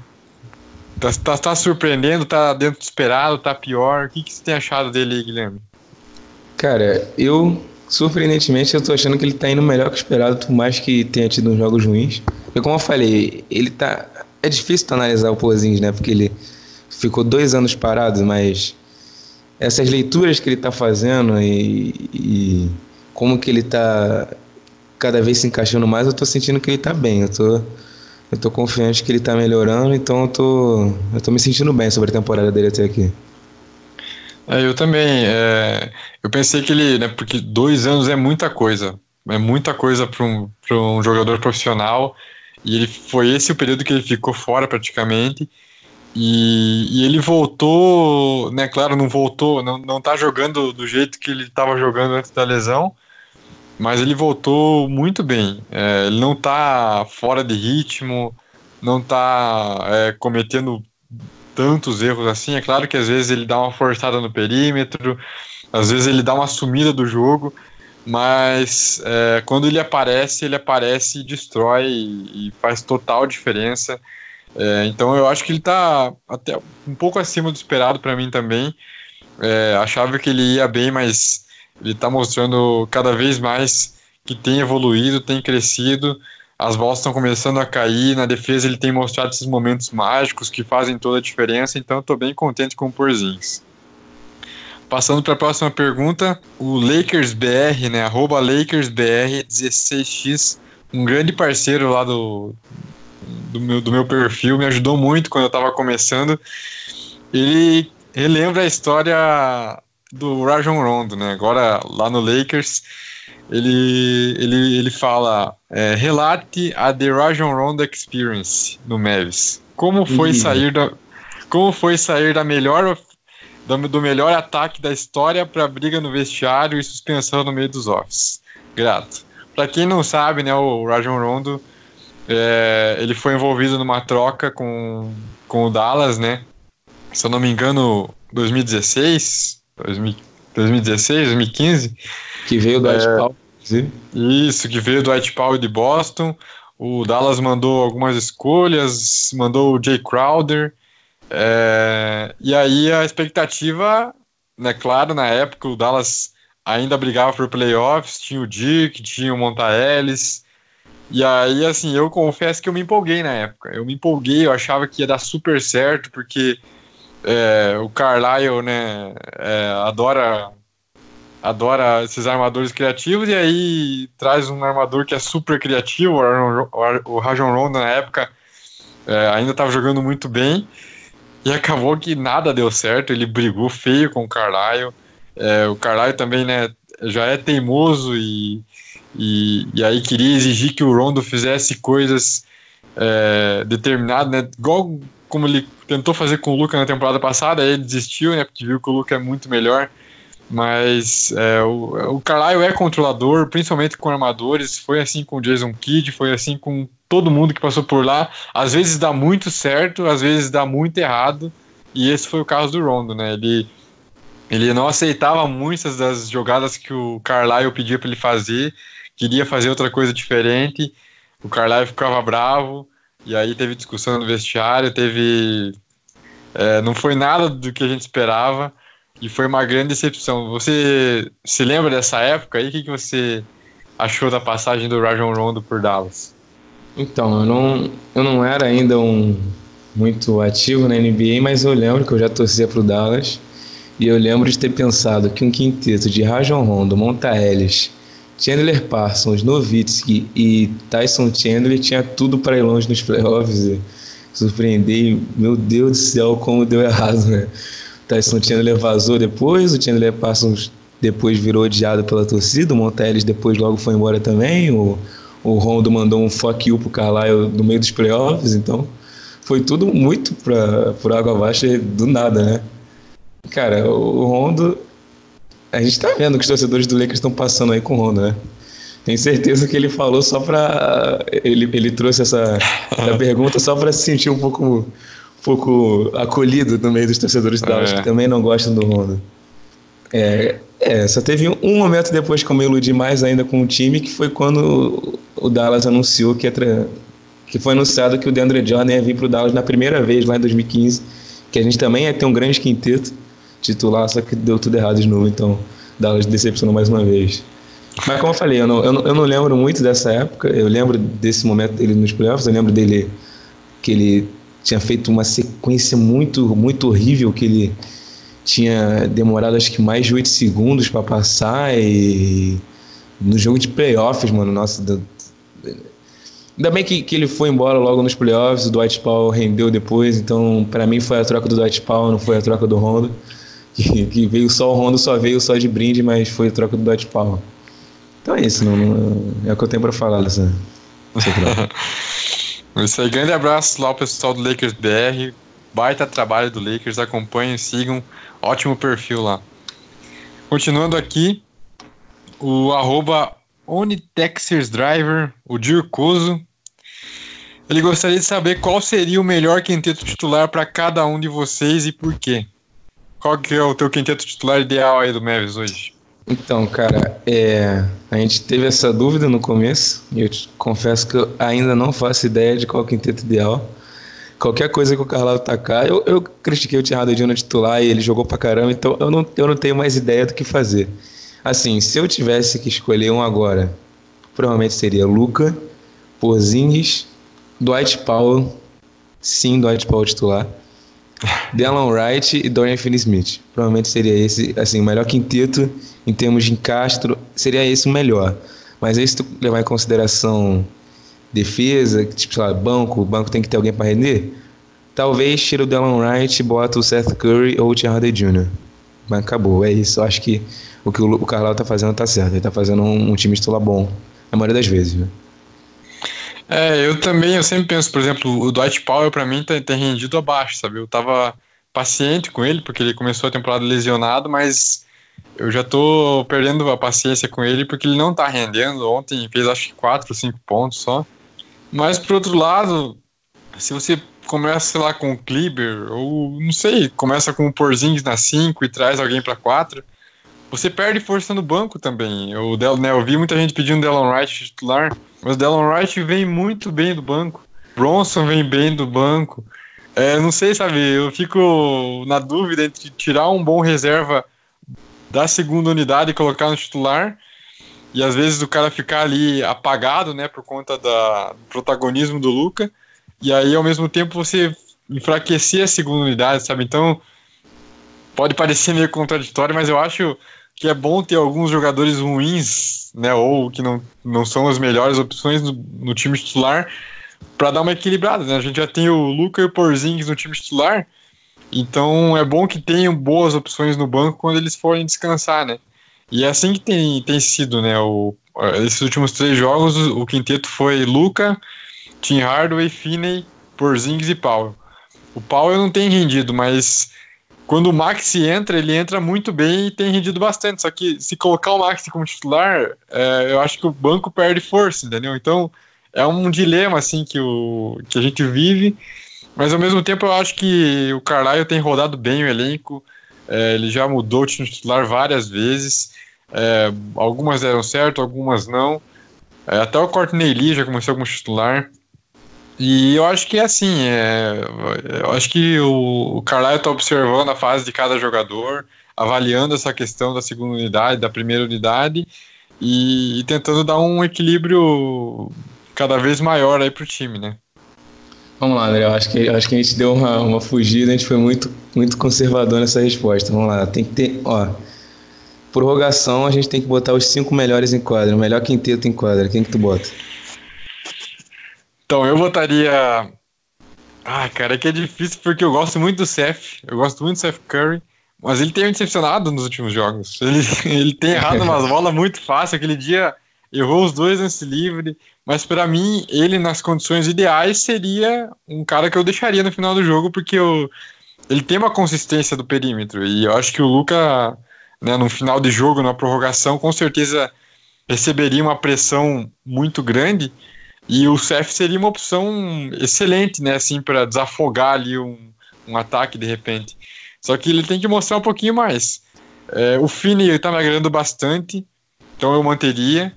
Tá, tá, tá, surpreendendo, tá dentro do esperado, tá pior. O que, que você tem achado dele, Guilherme? Cara, eu, surpreendentemente, eu tô achando que ele tá indo melhor que o esperado, por mais que tenha tido uns jogos ruins. E como eu falei, ele tá. É difícil analisar o Pozinhos, né? Porque ele ficou dois anos parado, mas essas leituras que ele tá fazendo e, e como que ele tá cada vez se encaixando mais, eu tô sentindo que ele tá bem. Eu tô Eu tô confiante que ele tá melhorando, então eu tô, eu tô me sentindo bem sobre a temporada dele até aqui. É, eu também. É, eu pensei que ele, né, porque dois anos é muita coisa, é muita coisa para um, um jogador profissional. E ele foi esse o período que ele ficou fora praticamente. E, e, ele voltou, né? Claro, não voltou, não, não tá jogando do jeito que ele estava jogando antes da lesão, mas ele voltou muito bem. É, ele não tá fora de ritmo, não tá é, cometendo tantos erros assim. É claro que às vezes ele dá uma forçada no perímetro, às vezes ele dá uma sumida do jogo, mas é, quando ele aparece, ele aparece e destrói e, e faz total diferença. É, então eu acho que ele está até um pouco acima do esperado para mim também. É, achava que ele ia bem, mas ele está mostrando cada vez mais que tem evoluído, tem crescido. As bolas estão começando a cair, na defesa ele tem mostrado esses momentos mágicos que fazem toda a diferença, então estou bem contente com o Porzins. Passando para a próxima pergunta, o LakersBR, né, arroba LakersBR16x, um grande parceiro lá do, do, meu, do meu perfil, me ajudou muito quando eu estava começando. Ele relembra a história do Rajon Rondo, né, agora lá no Lakers, ele, ele, ele fala: é, relate a The Rajon Rondo Experience no Mavis. Como foi sair da, como foi sair da melhor do, do melhor ataque da história para briga no vestiário e suspensão no meio dos offs. Grato. Para quem não sabe, né, o Rajon Rondo é, ele foi envolvido numa troca com, com o Dallas, né? Se eu não me engano, 2016, 2016, 2015. Que veio do é, Paulo. Isso, que veio do White Power de Boston. O Dallas mandou algumas escolhas, mandou o Jay Crowder. É, e aí a expectativa, né, claro, na época o Dallas ainda brigava por playoffs, tinha o Dick, tinha o Monta Ellis. E aí, assim, eu confesso que eu me empolguei na época. Eu me empolguei, eu achava que ia dar super certo, porque é, o Carlisle, né, é, adora adora esses armadores criativos e aí traz um armador que é super criativo. O Rajon Rondo na época é, ainda estava jogando muito bem e acabou que nada deu certo. Ele brigou feio com o Carlisle. É, o Carlisle também né, já é teimoso e, e, e, aí queria exigir que o Rondo fizesse coisas é, determinadas, né, igual como ele tentou fazer com o Luca na temporada passada. Aí ele desistiu, né, porque viu que o Luca é muito melhor. Mas é, o, o Carlisle é controlador, principalmente com armadores. Foi assim com o Jason Kidd, foi assim com todo mundo que passou por lá. Às vezes dá muito certo, às vezes dá muito errado. E esse foi o caso do Rondo, né? Ele, ele não aceitava muitas das jogadas que o Carlisle pedia para ele fazer, queria fazer outra coisa diferente. O Carlisle ficava bravo, e aí teve discussão no vestiário, teve. É, não foi nada do que a gente esperava e foi uma grande decepção. Você se lembra dessa época aí? O que, que você achou da passagem do Rajon Rondo por Dallas? Então, eu não, eu não era ainda um muito ativo na NBA, mas eu lembro que eu já torcia pro Dallas e eu lembro de ter pensado que um quinteto de Rajon Rondo, Monta Ellis, Chandler Parsons, Nowitzki e Tyson Chandler tinha tudo para ir longe nos playoffs. E surpreender, meu Deus do céu, como deu errado, né? Tyson Chandler vazou depois, o Chandler Parsons depois virou odiado pela torcida, o Monteles depois logo foi embora também, o, o Rondo mandou um fuck you pro Carlisle no meio dos playoffs, então foi tudo muito pra, por água abaixo do nada, né? Cara, o Rondo, a gente tá vendo que os torcedores do Lakers estão passando aí com o Rondo, né? Tenho certeza que ele falou só pra. Ele, ele trouxe essa, essa pergunta só pra se sentir um pouco pouco acolhido no meio dos torcedores do Dallas, é. que também não gostam do Rondo. É, é, só teve um momento depois que eu me iludi mais ainda com o time, que foi quando o Dallas anunciou que, tra... que foi anunciado que o DeAndre Jordan ia vir para o Dallas na primeira vez, lá em 2015, que a gente também ia ter um grande quinteto titular, só que deu tudo errado de novo, então Dallas decepcionou mais uma vez. Mas como eu falei, eu não, eu não, eu não lembro muito dessa época, eu lembro desse momento dele nos playoffs, eu lembro dele que ele tinha feito uma sequência muito, muito horrível que ele tinha demorado acho que mais de 8 segundos para passar e no jogo de playoffs, mano, nossa, Ainda bem que, que ele foi embora logo nos playoffs, o Dwight Powell rendeu depois, então para mim foi a troca do Dwight Powell, não foi a troca do Rondo. Que, que, veio só o Rondo, só veio só de brinde, mas foi a troca do Dwight Powell. Então é isso, não, não, é o que eu tenho para falar dessa, dessa troca. isso aí, grande abraço lá ao pessoal do Lakers BR, baita trabalho do Lakers, acompanhem, sigam, ótimo perfil lá. Continuando aqui, o arroba OnitexersDriver, o Dircoso, ele gostaria de saber qual seria o melhor quinteto titular para cada um de vocês e por quê. Qual que é o teu quinteto titular ideal aí do Mavis hoje? Então, cara, é, a gente teve essa dúvida no começo e eu te confesso que eu ainda não faço ideia de qual quinteto ideal. Qualquer coisa que o Carlão tacar, eu, eu critiquei o Thierry no titular e ele jogou pra caramba, então eu não, eu não tenho mais ideia do que fazer. Assim, se eu tivesse que escolher um agora, provavelmente seria Luca, Porzingis, Dwight Powell, sim, Dwight Powell titular, Delon Wright e Dorian Finney-Smith. Provavelmente seria esse, assim, o melhor quinteto em termos de encaixe, seria esse o melhor. Mas aí se tu levar em consideração defesa, tipo, sei lá, banco, o banco tem que ter alguém para render, talvez tira o Delon Wright e bota o Seth Curry ou o Tim Jr. Mas acabou, é isso. Eu acho que o que o, Carlão tá fazendo tá certo. Ele tá fazendo um, um time titular bom, a maioria das vezes, né? É, eu também, eu sempre penso, por exemplo, o Dwight Powell para mim tem, tem rendido abaixo, sabe? Eu tava paciente com ele, porque ele começou a temporada lesionado, mas eu já tô perdendo a paciência com ele porque ele não tá rendendo. Ontem fez acho que 4 ou 5 pontos só. Mas por outro lado, se você começa lá com o Kleber, ou não sei, começa com o Porzingis na 5 e traz alguém para 4, você perde força no banco também. O Del, né, eu vi muita gente pedindo Delon Wright titular, mas o Delon Wright vem muito bem do banco. Bronson vem bem do banco. É, não sei, sabe, eu fico na dúvida entre tirar um bom reserva da segunda unidade e colocar no titular, e às vezes o cara ficar ali apagado, né, por conta da, do protagonismo do Luca, e aí ao mesmo tempo você enfraquecer a segunda unidade, sabe? Então pode parecer meio contraditório, mas eu acho que é bom ter alguns jogadores ruins, né, ou que não, não são as melhores opções no, no time titular, para dar uma equilibrada, né? A gente já tem o Luca e o Porzingis no time titular, então é bom que tenham boas opções no banco quando eles forem descansar, né? E é assim que tem, tem sido, né? O, esses últimos três jogos, o quinteto foi Luca, Tim Hardaway, Finney, Porzingis e Powell. O Powell não tem rendido, mas quando o Maxi entra, ele entra muito bem e tem rendido bastante. Só que se colocar o Maxi como titular, é, eu acho que o banco perde força, entendeu? Então é um dilema assim que, o, que a gente vive. Mas ao mesmo tempo eu acho que o Carlisle tem rodado bem o elenco. É, ele já mudou o time titular várias vezes. É, algumas deram certo, algumas não. É, até o Courtney Lee já começou como titular. E eu acho que é assim, é, eu acho que o, o está observando a fase de cada jogador, avaliando essa questão da segunda unidade, da primeira unidade e, e tentando dar um equilíbrio cada vez maior aí pro time, né? Vamos lá, André. Eu acho que, eu acho que a gente deu uma, uma fugida, a gente foi muito, muito conservador nessa resposta. Vamos lá, tem que ter, ó. Prorrogação, a gente tem que botar os cinco melhores em quadra, o melhor quinteto em quadra. Quem que tu bota? Então, eu votaria. Ah, cara, é que é difícil porque eu gosto muito do Seth. Eu gosto muito do Seth Curry. Mas ele tem me decepcionado nos últimos jogos. Ele, ele tem errado umas bolas muito fácil. Aquele dia errou os dois nesse livre. Mas para mim, ele nas condições ideais seria um cara que eu deixaria no final do jogo, porque eu, ele tem uma consistência do perímetro. E eu acho que o Luca, né, no final de jogo, na prorrogação, com certeza receberia uma pressão muito grande. E o Seth seria uma opção excelente, né, assim, para desafogar ali um, um ataque de repente. Só que ele tem que mostrar um pouquinho mais. É, o Finney está me agradando bastante, então eu manteria.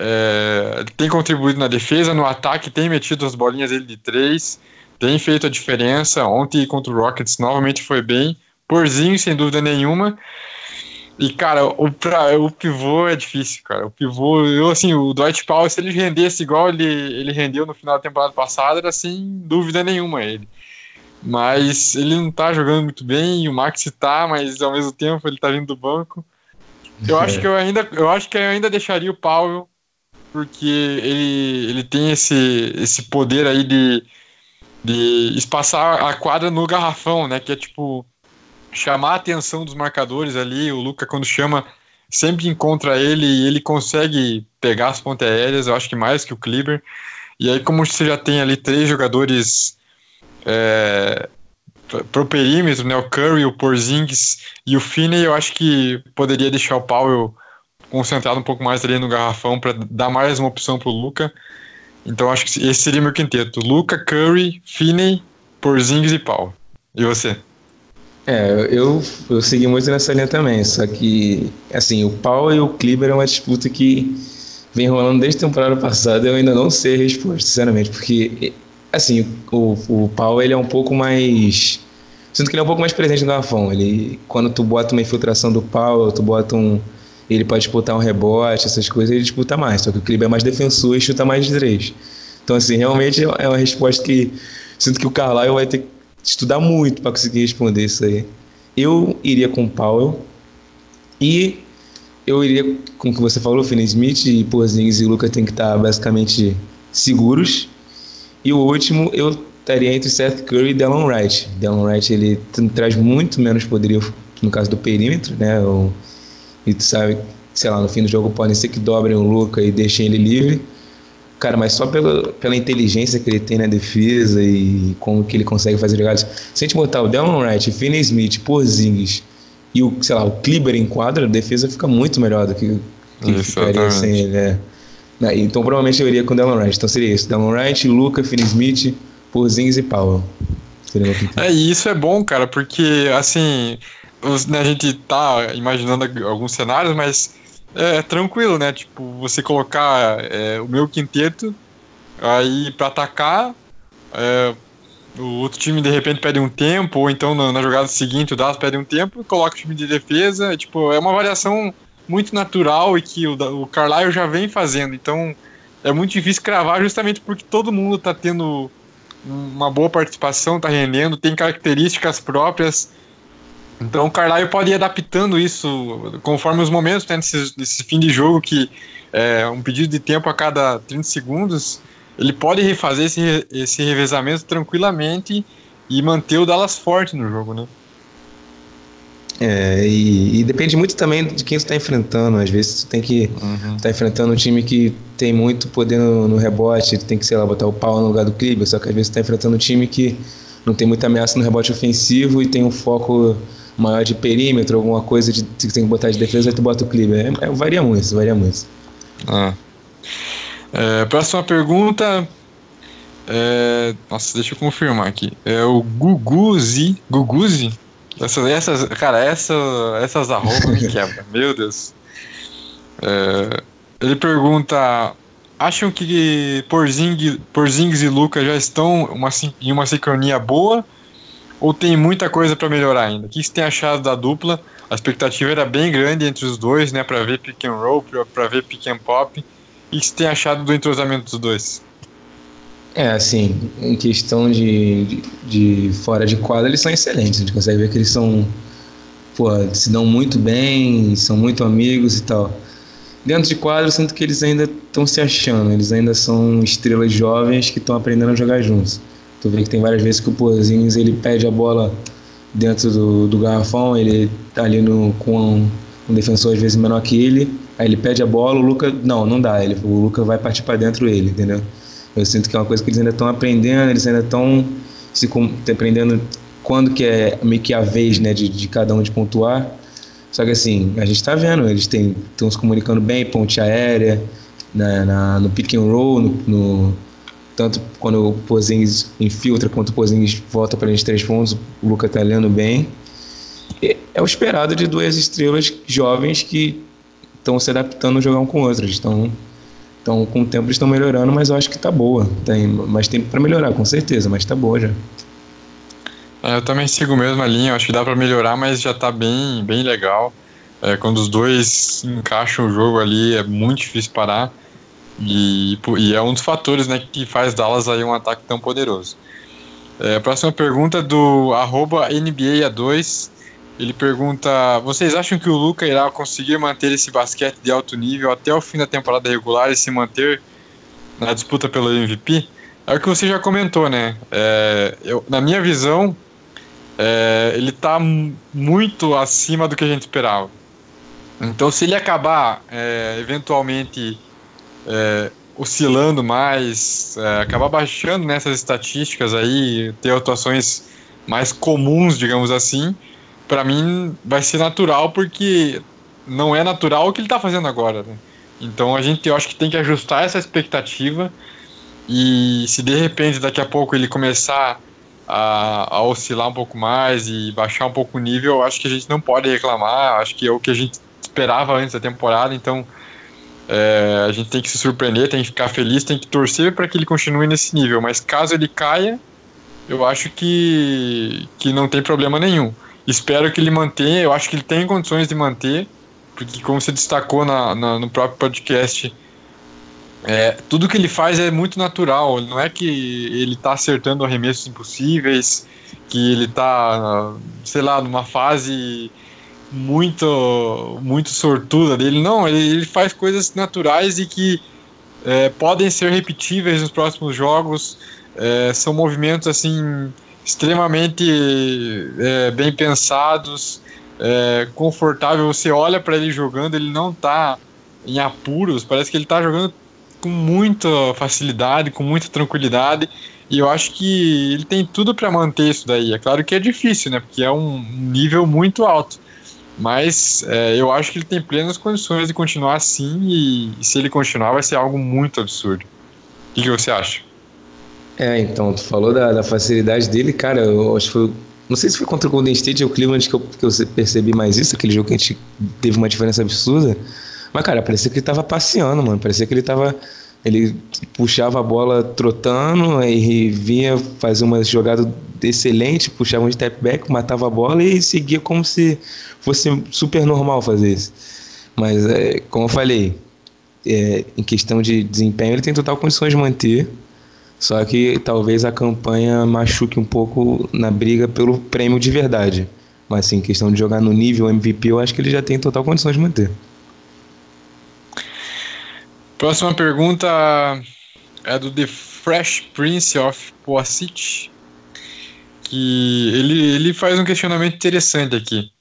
É, tem contribuído na defesa, no ataque tem metido as bolinhas dele de três, tem feito a diferença. Ontem contra o Rockets novamente foi bem. Porzinho, sem dúvida nenhuma. E, cara, o, pra, o pivô é difícil, cara. O pivô, eu, assim, o Dwight Powell, se ele rendesse igual ele, ele rendeu no final da temporada passada, era sem dúvida nenhuma ele. Mas ele não tá jogando muito bem, o Max tá, mas ao mesmo tempo ele tá vindo do banco. Eu acho que eu ainda, eu acho que eu ainda deixaria o Powell porque ele, ele tem esse, esse poder aí de, de espaçar a quadra no garrafão, né? Que é tipo chamar a atenção dos marcadores ali. O Luca, quando chama, sempre encontra ele e ele consegue pegar as pontas aéreas, eu acho que mais que o Kleber. E aí, como você já tem ali três jogadores é, pro perímetro, né, o Curry, o Porzingis e o Finney, eu acho que poderia deixar o Powell concentrado um pouco mais ali no garrafão para dar mais uma opção pro Luca. Então acho que esse seria meu quinteto: Luca, Curry, Finney, Porzingis e Powell. E você? É, eu, eu segui muito nessa linha também, só que, assim, o Powell e o Kleber é uma disputa que vem rolando desde a temporada passada eu ainda não sei a resposta, sinceramente, porque, assim, o, o Powell ele é um pouco mais. Sinto que ele é um pouco mais presente no garrafão. Ele, quando tu bota uma infiltração do Powell, tu bota um. Ele pode disputar um rebote, essas coisas, ele disputa mais. Só que o Kleber é mais defensor e chuta mais de três. Então, assim, realmente é uma resposta que sinto que o Carlisle vai ter que estudar muito para conseguir responder isso aí. Eu iria com o Powell e eu iria com o que você falou, Finney Smith e Porzingis e Luca tem que estar basicamente seguros. E o último eu estaria entre Seth Curry e Delon Wright. Delon Wright ele traz muito menos poderio no caso do perímetro, né? O, e tu sabe, sei lá, no fim do jogo podem ser que dobrem o Luca e deixem ele livre Cara, mas só pela, pela inteligência que ele tem na defesa e como que ele consegue fazer jogadas. Se a gente botar o Delon Wright, Finney Smith, Porzingis e o, sei lá, o Kleber em quadra, a defesa fica muito melhor do que, que ficaria sem ele. É. Então provavelmente eu iria com o Delon Wright. Então seria isso: Delon Wright, Luca, Finney Smith, Porzingis e Powell. É, e isso é bom, cara, porque assim, né, a gente tá imaginando alguns cenários, mas é, é, tranquilo, né? Tipo, você colocar é, o meu quinteto aí para atacar, é, o outro time de repente pede um tempo, ou então na, na jogada seguinte o Dallas pede um tempo, coloca o time de defesa. Tipo, é uma variação muito natural e que o, o já vem fazendo. Então é muito difícil cravar justamente porque todo mundo tá tendo uma boa participação, tá rendendo, tem características próprias. Então o Carlisle pode ir adaptando isso conforme os momentos, né, nesse, nesse fim de jogo que é um pedido de tempo a cada 30 segundos, ele pode refazer esse, esse revezamento tranquilamente e manter o Dallas forte no jogo, né? É, e, e, depende muito também de quem você está enfrentando. Às vezes você tem que uhum. tá enfrentando um time que tem muito poder no, no rebote, tem que, sei lá, botar o pau no lugar do Kleber, só que às vezes você está enfrentando um time que não tem muita ameaça no rebote ofensivo e tem um foco maior de perímetro, alguma coisa de, que tem que botar de defesa, aí tu bota o Kleber. É, é, varia muito, varia muito. Ah. É, próxima pergunta. É, nossa, deixa eu confirmar aqui. É o Guguzi. Guguzi? Essas, essas, cara, essa, essas arrobas me quebram. Meu Deus. É, ele pergunta: acham que Porzing, Porzingis e Luca já estão uma, em uma sincronia boa? Ou tem muita coisa para melhorar ainda? O que você tem achado da dupla? A expectativa era bem grande entre os dois, né, para ver pick and roll, para ver pick and pop. O que você tem achado do entrosamento dos dois? É, assim, em questão de, de, de, fora de quadra, eles são excelentes. A gente consegue ver que eles são, pô, se dão muito bem, são muito amigos e tal. Dentro de quadra, eu sinto que eles ainda estão se achando, eles ainda são estrelas jovens que estão aprendendo a jogar juntos. Tu vê que tem várias vezes que o Porzingis ele pede a bola dentro do, do garrafão, ele tá ali no, com um, um, defensor às vezes menor que ele, aí ele pede a bola, o Luca, não, não dá, ele, o Luca vai partir para dentro ele, entendeu? Eu sinto que é uma coisa que eles ainda estão aprendendo, eles ainda estão se aprendendo quando que é meio que a vez, né, de, de cada um de pontuar. Só que assim, a gente está vendo, eles estão se comunicando bem, ponte aérea, na, na, no pick and roll, no, no tanto quando o Pozins infiltra quanto o Pozins volta para de três pontos, o Luca está lendo bem. É o esperado de duas estrelas jovens que estão se adaptando a jogar um com o outro. Estão, estão com o tempo estão melhorando, mas eu acho que está boa. Tem mais tempo para melhorar, com certeza, mas está boa já. É, eu também sigo a mesma linha, acho que dá para melhorar, mas já está bem, bem legal. É, quando os dois encaixam o jogo ali, é muito difícil parar. E, e, é um dos fatores né, que faz Dallas aí um ataque tão poderoso. É, próxima pergunta do arroba NBA2. Ele pergunta: vocês acham que o Luca irá conseguir manter esse basquete de alto nível até o fim da temporada regular e se manter na disputa pelo MVP? É o que você já comentou, né? É, eu, na minha visão, é, ele está muito acima do que a gente esperava. Então, se ele acabar é, eventualmente é, oscilando mais, é, acabar baixando nessas estatísticas aí, ter atuações mais comuns, digamos assim, para mim vai ser natural porque não é natural o que ele está fazendo agora. Né? Então a gente eu acho que tem que ajustar essa expectativa e se de repente daqui a pouco ele começar a, a oscilar um pouco mais e baixar um pouco o nível, eu acho que a gente não pode reclamar. Acho que é o que a gente esperava antes da temporada. Então é, a gente tem que se surpreender, tem que ficar feliz, tem que torcer para que ele continue nesse nível. Mas caso ele caia, eu acho que, que não tem problema nenhum. Espero que ele mantenha, eu acho que ele tem condições de manter, porque como você destacou na, na no próprio podcast, é, tudo que ele faz é muito natural, não é que ele está acertando arremessos impossíveis, que ele está, sei lá, numa fase muito muito sortuda dele, não, ele, ele faz coisas naturais e que é, podem ser repetíveis nos próximos jogos, é, são movimentos assim extremamente é, bem pensados, é, confortável. Você olha para ele jogando, ele não está em apuros, parece que ele está jogando com muita facilidade, com muita tranquilidade. E eu acho que ele tem tudo para manter isso daí. É claro que é difícil, né? Porque é um nível muito alto. Mas é, eu acho que ele tem plenas condições de continuar assim. E, e se ele continuar, vai ser algo muito absurdo. O que, que você acha? É, então, tu falou da, da facilidade dele, cara, eu acho que foi. Não sei se foi contra o Golden State ou o Cleveland que eu, que eu percebi mais isso, aquele jogo que a gente teve uma diferença absurda. Mas, cara, parecia que ele tava passeando, mano. Parecia que ele tava. Ele puxava a bola trotando, aí vinha fazer uma jogada excelente, puxava um step back, matava a bola e seguia como se fosse super normal fazer isso. Mas, é, como eu falei, é, em questão de desempenho, ele tem total condições de manter. Só que talvez a campanha machuque um pouco na briga pelo prêmio de verdade. Mas sim, questão de jogar no nível MVP, eu acho que ele já tem total condições de manter. Próxima pergunta é do The Fresh Prince of Poasit, que ele, ele faz um questionamento interessante aqui.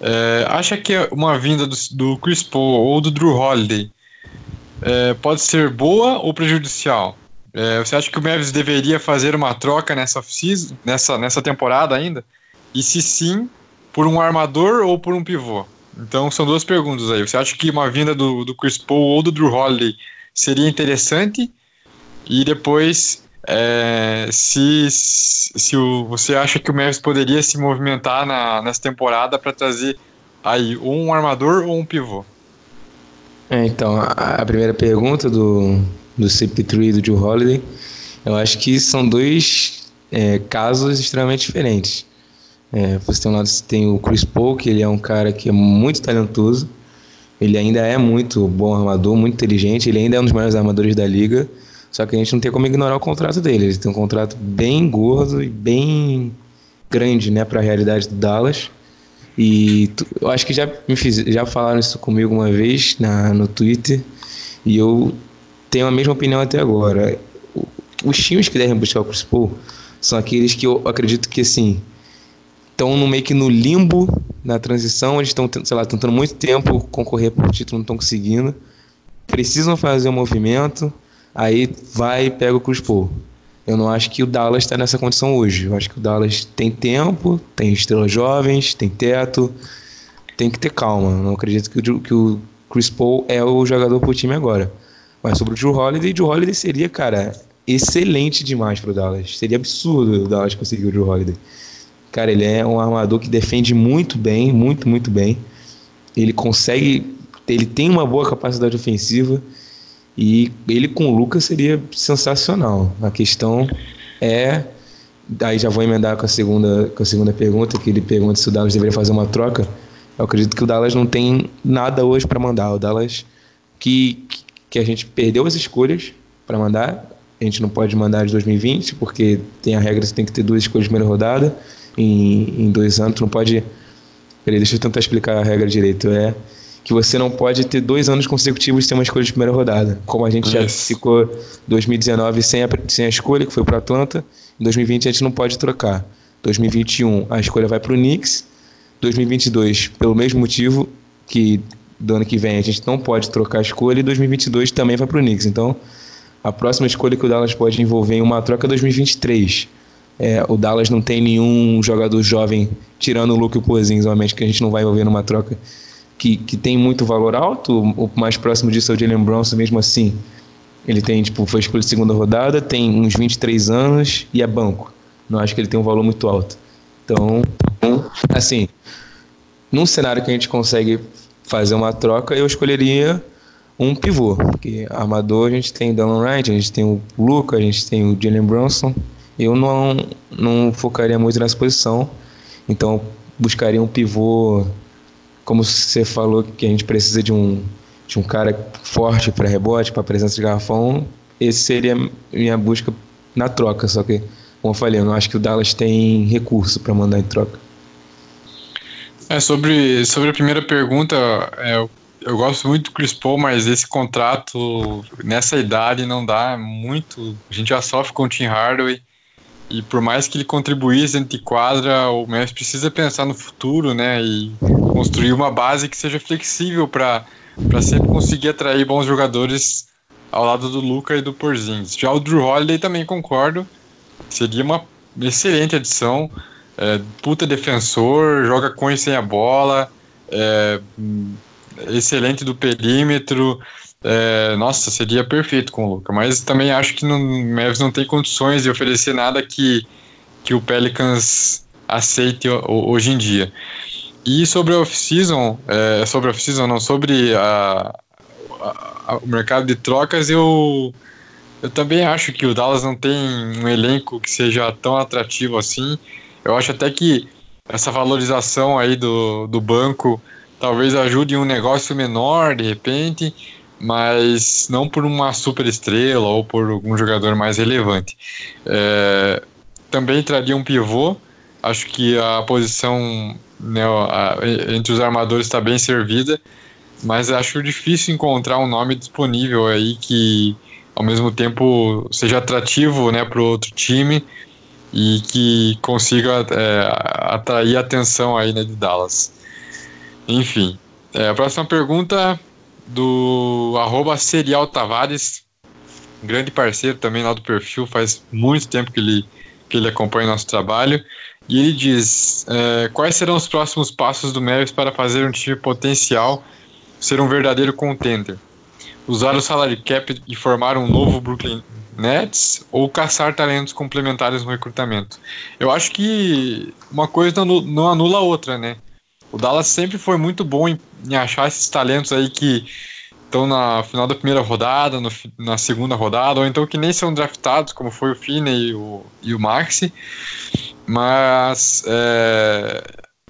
É, acha que uma vinda do, do Chris Paul ou do Drew Holiday é, pode ser boa ou prejudicial? É, você acha que o Mavis deveria fazer uma troca nessa nessa, nessa temporada ainda? E se sim, por um armador ou por um pivô? Então são duas perguntas aí. Você acha que uma vinda do, do Chris Paul ou do Drew Holiday seria interessante? E depois, é, se, se o, você acha que o Mavis poderia se movimentar na, nessa temporada para trazer aí um armador ou um pivô? É, então, a, a primeira pergunta do, do CP3 e do Joe Holiday, eu acho que são dois é, casos extremamente diferentes. É, você tem um lado, você tem o Chris Paul, que ele é um cara que é muito talentoso, ele ainda é muito bom armador, muito inteligente, ele ainda é um dos maiores armadores da liga, só que a gente não tem como ignorar o contrato dele. Ele tem um contrato bem gordo e bem grande, né, para a realidade do Dallas. E tu, eu acho que já já falaram isso comigo uma vez na, no Twitter e eu tenho a mesma opinião até agora. Os times que devem buscar o Chris Paul são aqueles que eu acredito que, assim, estão no meio que no limbo na transição, eles estão, sei lá, tentando muito tempo concorrer por título, não estão conseguindo. Precisam fazer um movimento, aí vai e pega o Chris Paul. Eu não acho que o Dallas está nessa condição hoje. Eu acho que o Dallas tem tempo, tem estrelas jovens, tem teto, tem que ter calma. Eu não acredito que o, que o Chris Paul é o jogador pro time agora. Mas sobre o Drew Holiday, o Drew Holiday seria, cara, excelente demais pro Dallas. Seria absurdo o Dallas conseguir o Drew Holiday. Cara, ele é um armador que defende muito bem, muito, muito bem. Ele consegue, ele tem uma boa capacidade ofensiva e ele com o Lucas seria sensacional. A questão é, aí já vou emendar com a segunda, com a segunda pergunta, que ele pergunta se o Dallas deveria fazer uma troca. Eu acredito que o Dallas não tem nada hoje para mandar. O Dallas que, que a gente perdeu as escolhas para mandar. A gente não pode mandar de 2020, porque tem a regra que tem que ter duas escolhas de primeira rodada em, em dois anos. Tu não pode Peraí, deixa eu tentar explicar a regra direito. É que você não pode ter dois anos consecutivos sem uma escolha de primeira rodada. Como a gente já ficou 2019 sem a, sem a escolha, que foi para Atlanta, em 2020 a gente não pode trocar. 2021 a escolha vai para o Knicks. 2022, pelo mesmo motivo que do ano que vem a gente não pode trocar a escolha, e 2022 também vai para o Knicks. Então, a próxima escolha que o Dallas pode envolver em uma troca é 2023. É, o Dallas não tem nenhum jogador jovem, tirando o Luke Porzingis, obviamente, que a gente não vai envolver numa troca que, que tem muito valor alto. O mais próximo disso é o Jalen Bronson, mesmo assim. Ele tem, tipo, foi escolha de segunda rodada, tem uns 23 anos e é banco. Não acho que ele tem um valor muito alto. Então, assim, num cenário que a gente consegue fazer uma troca, eu escolheria um pivô. Porque armador a gente tem o Dylan Wright, a gente tem o Luca, a gente tem o Jalen Bronson. Eu não, não focaria muito nessa posição. Então buscaria um pivô, como você falou, que a gente precisa de um, de um cara forte para rebote, para presença de garrafão. Esse seria minha busca na troca. Só que, como eu falei, eu não acho que o Dallas tem recurso para mandar em troca. É, sobre, sobre a primeira pergunta, é, eu, eu gosto muito do Chris Paul, mas esse contrato nessa idade não dá muito. A gente já sofre com o Tim Hardaway. E por mais que ele contribuísse dentro de quadra, o Memphis precisa pensar no futuro, né? E construir uma base que seja flexível para sempre conseguir atrair bons jogadores ao lado do Luca e do Porzingis. Já o Drew Holiday também concordo. Seria uma excelente adição é, puta defensor, joga com e sem a bola, é, excelente do perímetro. É, nossa, seria perfeito com o Luca, mas também acho que o Mavis não tem condições de oferecer nada que, que o Pelicans aceite hoje em dia. E sobre a off-season, é, sobre a off-season, não, sobre a, a, a, o mercado de trocas, eu, eu também acho que o Dallas não tem um elenco que seja tão atrativo assim. Eu acho até que essa valorização aí do, do banco talvez ajude um negócio menor de repente, mas não por uma super estrela ou por algum jogador mais relevante. É, também traria um pivô. Acho que a posição né, a, entre os armadores está bem servida, mas acho difícil encontrar um nome disponível aí que ao mesmo tempo seja atrativo né, para o outro time e que consiga é, atrair a atenção aí né, de Dallas. Enfim, é, a próxima pergunta do arroba Serial Tavares, grande parceiro também lá do perfil, faz muito tempo que ele, que ele acompanha nosso trabalho. E ele diz: é, quais serão os próximos passos do Mavis para fazer um time potencial ser um verdadeiro contender? Usar o salary cap e formar um novo Brooklyn Nets ou caçar talentos complementares no recrutamento. Eu acho que uma coisa não, anula a outra, né? O Dallas sempre foi muito bom em, em achar esses talentos aí que estão na final da primeira rodada, no, na segunda rodada, ou então que nem são draftados, como foi o Finney e o, e o Maxi. Mas é,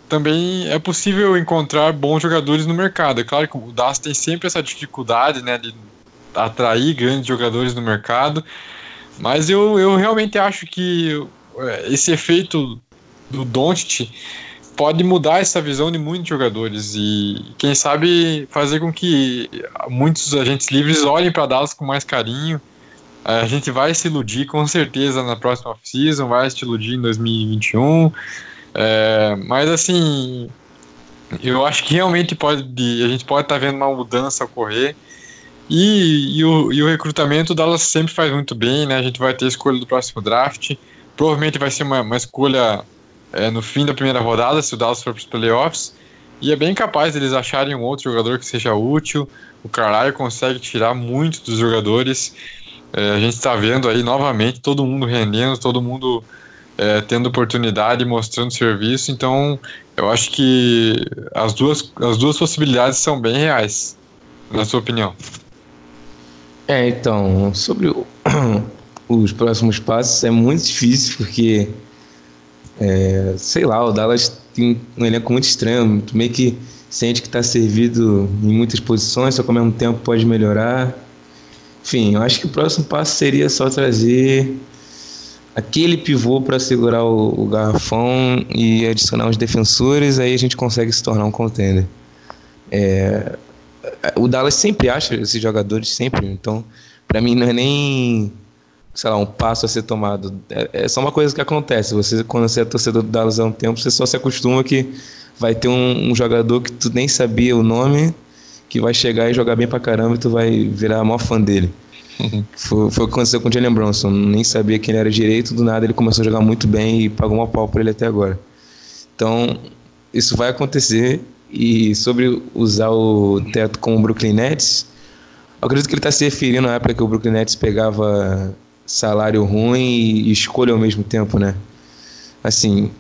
também é possível encontrar bons jogadores no mercado. É claro que o Dallas tem sempre essa dificuldade né, de atrair grandes jogadores no mercado. Mas eu, eu realmente acho que é, esse efeito do Doncic pode mudar essa visão de muitos jogadores e quem sabe fazer com que muitos agentes livres olhem para Dallas com mais carinho. A gente vai se iludir com certeza na próxima off-season, vai se iludir em 2021. É, mas assim, eu acho que realmente pode, a gente pode estar tá vendo uma mudança ocorrer. E, e, o, e o recrutamento Dallas sempre faz muito bem, né? A gente vai ter a escolha do próximo draft. Provavelmente vai ser uma, uma escolha é, no fim da primeira rodada, se o Dallas for para os playoffs. E é bem capaz deles acharem um outro jogador que seja útil. O Carlisle consegue tirar muito dos jogadores. É, a gente está vendo aí novamente todo mundo rendendo, todo mundo é, tendo oportunidade, mostrando serviço. Então, eu acho que as duas, as duas possibilidades são bem reais, na sua opinião. É, então, sobre o, os próximos passos é muito difícil porque, é, sei lá, o Dallas tem um elenco muito estranho, meio que sente que está servido em muitas posições, só que ao mesmo tempo pode melhorar. Enfim, eu acho que o próximo passo seria só trazer aquele pivô para segurar o, o, garrafão e adicionar os defensores, aí a gente consegue se tornar um contender. É, o Dallas sempre acha esses jogadores, sempre. Então, para mim, não é nem sei lá, um passo a ser tomado. É, é, só uma coisa que acontece. Você, quando você é torcedor do Dallas há um tempo, você só se acostuma que vai ter um, um jogador que tu nem sabia o nome, que vai chegar e jogar bem pra caramba e tu vai virar a maior fã dele. Foi, foi o que aconteceu com o Jalen Bronson. Nem sabia quem ele era direito, do nada ele começou a jogar muito bem e pagou uma pau por ele até agora. Então, isso vai acontecer. E sobre usar o teto com o Brooklyn Nets, acredito que ele está se referindo à época que o Brooklyn Nets pegava salário ruim e escolha ao mesmo tempo, né? Assim,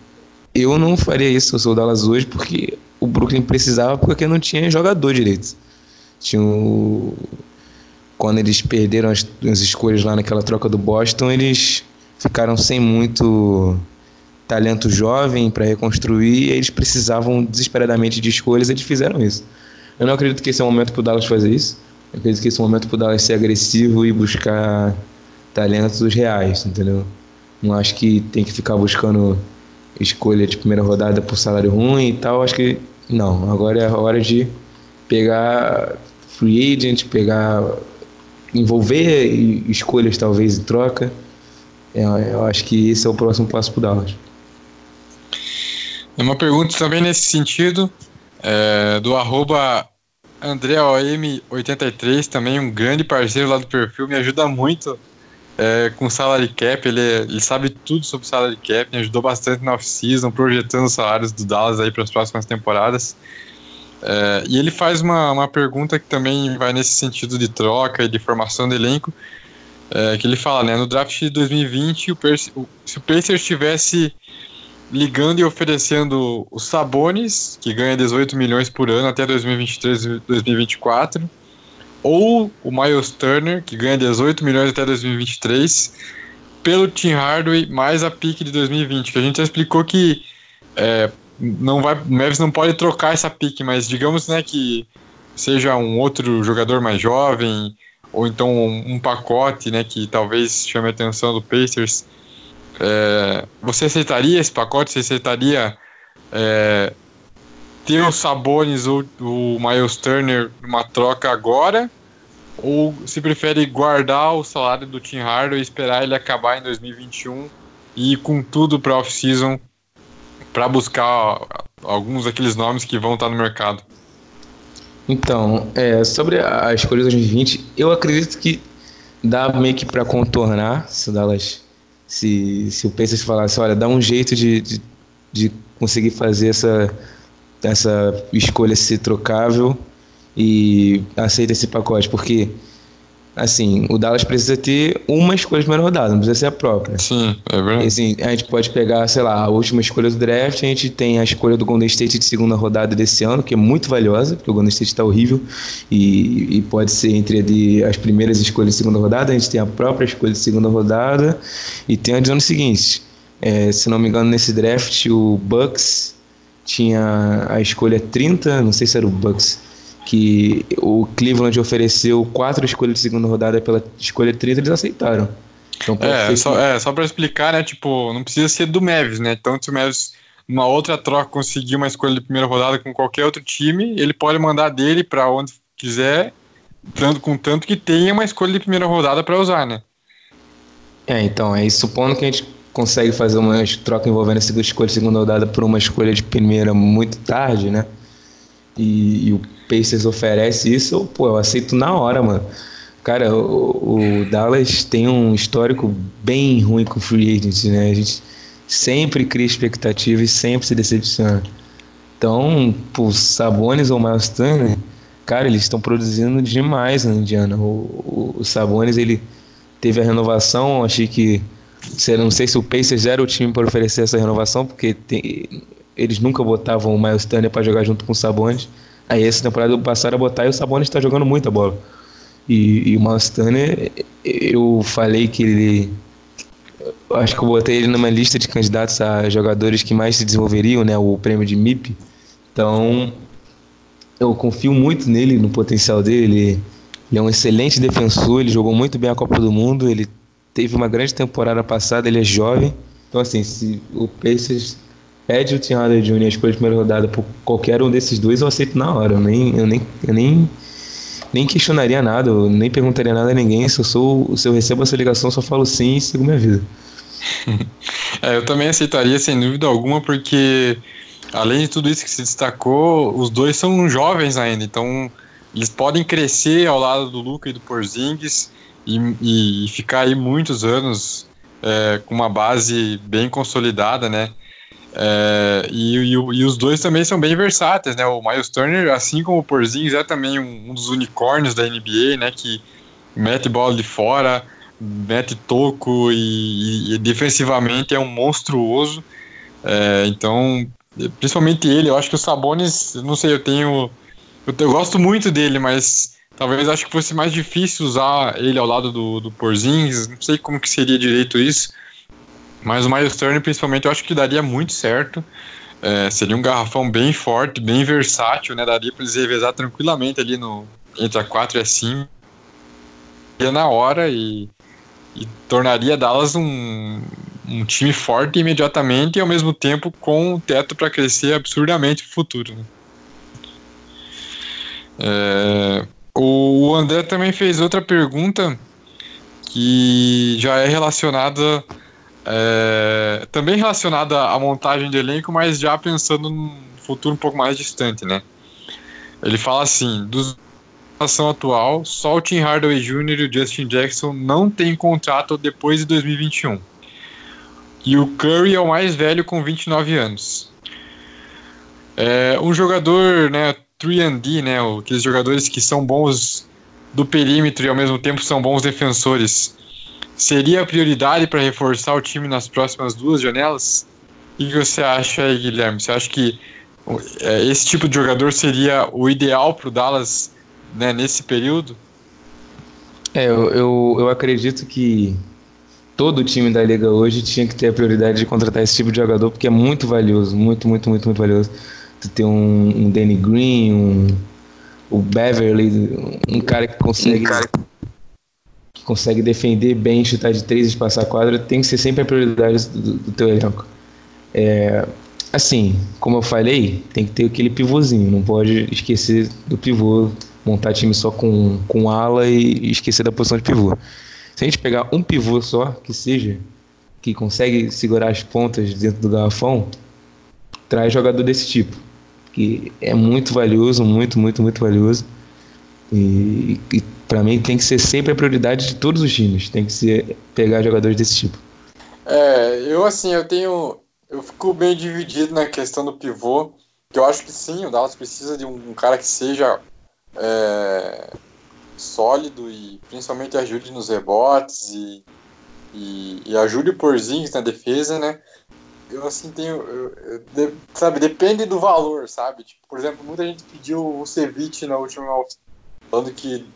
eu não faria isso, eu sou o Dallas hoje, porque o Brooklyn precisava, porque não tinha jogador direito. Tinha o... Quando eles perderam as, as escolhas lá naquela troca do Boston, eles ficaram sem muito talento jovem para reconstruir e eles precisavam desesperadamente de escolhas eles fizeram isso. Eu não acredito que esse é o momento para o Dallas fazer isso. Eu acredito que esse é o momento para o Dallas ser agressivo e buscar talentos reais, entendeu? Não acho que tem que ficar buscando escolha de primeira rodada por salário ruim e tal. Acho que não. Agora é a hora de pegar free agent, pegar envolver escolhas talvez em troca. É, eu acho que esse é o próximo passo para o Dallas. Uma pergunta também nesse sentido, é, do arroba AndréOM83, também um grande parceiro lá do perfil, me ajuda muito é, com salary cap, ele, ele sabe tudo sobre salary cap, me ajudou bastante na off-season, projetando os salários do Dallas aí para as próximas temporadas. É, e ele faz uma, uma pergunta que também vai nesse sentido de troca e de formação de elenco, é, que ele fala, né, no draft de 2020, o, o se o Pacers tivesse ligando e oferecendo os Sabones, que ganha 18 milhões por ano até 2023 e 2024, ou o Miles Turner, que ganha 18 milhões até 2023, pelo Tim Hardaway mais a pique de 2020, que a gente já explicou que é, não vai, Mavis não pode trocar essa pique, mas digamos né, que seja um outro jogador mais jovem, ou então um, um pacote né, que talvez chame a atenção do Pacers. É, você aceitaria esse pacote? Você aceitaria é, ter os Sabonis ou o Miles Turner numa troca agora? Ou se prefere guardar o salário do Tim Hardaway e esperar ele acabar em 2021 e ir com tudo para off-season para buscar alguns daqueles nomes que vão estar no mercado? Então, é, sobre a escolha de 2020, eu acredito que dá meio que para contornar se o Dallas, se, se o Pacers falasse, olha, dá um jeito de, de, de conseguir fazer essa essa escolha ser trocável e aceita esse pacote, porque assim, o Dallas precisa ter uma escolha de primeira rodada, não precisa ser a própria. Sim, é verdade. Assim, a gente pode pegar, sei lá, a última escolha do draft, a gente tem a escolha do Golden State de segunda rodada desse ano, que é muito valiosa, porque o Golden State está horrível, e, e, pode ser entre as primeiras escolhas de segunda rodada, a gente tem a própria escolha de segunda rodada, e tem a de ano seguinte. É, se não me engano, nesse draft, o Bucks tinha a escolha 30, não sei se era o Bucks, que o Cleveland ofereceu quatro escolhas de segunda rodada pela escolha 30, eles aceitaram. Então, é, só, que... é, só pra explicar, né, tipo, não precisa ser do Mavis, né, então se o Mavis numa outra troca conseguir uma escolha de primeira rodada com qualquer outro time, ele pode mandar dele para onde quiser, tanto, com tanto que tenha uma escolha de primeira rodada para usar, né. É, então, é isso, supondo que a gente consegue fazer uma troca envolvendo essa escolha de segunda rodada por uma escolha de primeira muito tarde, né? E, e o Pacers oferece isso, pô, eu aceito na hora, mano. Cara, o, o, Dallas tem um histórico bem ruim com free agents, né? A gente sempre cria expectativa e sempre se decepciona. Então, pô, Sabonis ou Miles Turner, cara, eles estão produzindo demais na Indiana. O, o, o Sabonis, ele teve a renovação, achei que não sei se o Pacers era o time para oferecer essa renovação, porque tem, eles nunca botavam o Miles Turner para jogar junto com o Sabonis. Aí essa temporada passaram a botar e o Sabonis está jogando muita bola. E, e, o Miles Turner, eu falei que ele. Acho que eu botei ele numa lista de candidatos a jogadores que mais se desenvolveriam, né? O prêmio de MIP. Então, eu confio muito nele, no potencial dele. Ele, ele é um excelente defensor, ele jogou muito bem a Copa do Mundo, ele teve uma grande temporada passada, ele é jovem. Então, assim, se o Pacers pede o Tim Hardaway Jr. a escolha de primeira rodada por qualquer um desses dois, eu aceito na hora. Eu nem, eu nem, eu nem, nem questionaria nada, eu nem perguntaria nada a ninguém. Se eu, sou, se eu recebo essa ligação, só falo sim e sigo minha vida. é, eu também aceitaria, sem dúvida alguma, porque além de tudo isso que se destacou, os dois são jovens ainda, então eles podem crescer ao lado do Luca e do Porzingis e, e ficar aí muitos anos é, com uma base bem consolidada, né? É, e, e, e, os dois também são bem versáteis, né? O Miles Turner, assim como o Porzingis, é também um, um dos unicórnios da NBA, né? Que mete bola de fora, mete toco e, e defensivamente é um monstruoso. É, então, principalmente ele, eu acho que o Sabonis, não sei, eu tenho. Eu, eu, gosto muito dele, mas talvez acho que fosse mais difícil usar ele ao lado do, do Porzingis. Não sei como que seria direito isso. Mas o Miles Turner, principalmente, eu acho que daria muito certo. É, seria um garrafão bem forte, bem versátil, né? Daria para eles revezar tranquilamente ali no, entre a 4 e a 5. Ia na hora e, e tornaria Dallas um, um time forte imediatamente e ao mesmo tempo com o teto para crescer absurdamente no futuro. Né? É, o André também fez outra pergunta que já é relacionada é, também relacionada à montagem de elenco, mas já pensando num futuro um pouco mais distante, né? Ele fala assim, dos situação atual, só o Tim Hardaway Jr. e o Justin Jackson não têm contrato depois de 2021. E o Curry é o mais velho com 29 anos. É, um jogador, né, 3D, né, aqueles jogadores que são bons do perímetro e ao mesmo tempo são bons defensores, seria a prioridade para reforçar o time nas próximas duas janelas? O que você acha aí, Guilherme? Você acha que é, esse tipo de jogador seria o ideal para o Dallas né, nesse período? É, eu, eu, eu acredito que todo time da liga hoje tinha que ter a prioridade de contratar esse tipo de jogador, porque é muito valioso, muito, muito, muito, muito valioso. Tu ter um, um Danny Green, um, o Beverly, um cara que consegue. Um cara que consegue defender bem, chutar de três e passar quadra, tem que ser sempre a prioridade do, do teu elenco. É, assim, como eu falei, tem que ter aquele pivôzinho, não pode esquecer do pivô, montar time só com, com ala e esquecer da posição de pivô. Se a gente pegar um pivô só, que seja, que consegue segurar as pontas dentro do garrafão, traz jogador desse tipo. Que é muito valioso, muito, muito, muito valioso. E, e para mim tem que ser sempre a prioridade de todos os times. Tem que ser pegar jogadores desse tipo. É, eu assim, eu tenho. Eu fico bem dividido na questão do pivô. Que eu acho que sim, o Dallas precisa de um, um cara que seja é, sólido e principalmente ajude nos rebotes e, e, e ajude o Porzingis na defesa, né? Eu assim tenho, eu, eu, de, sabe, depende do valor, sabe? Tipo, por exemplo, muita gente pediu o Ceviche na última falando que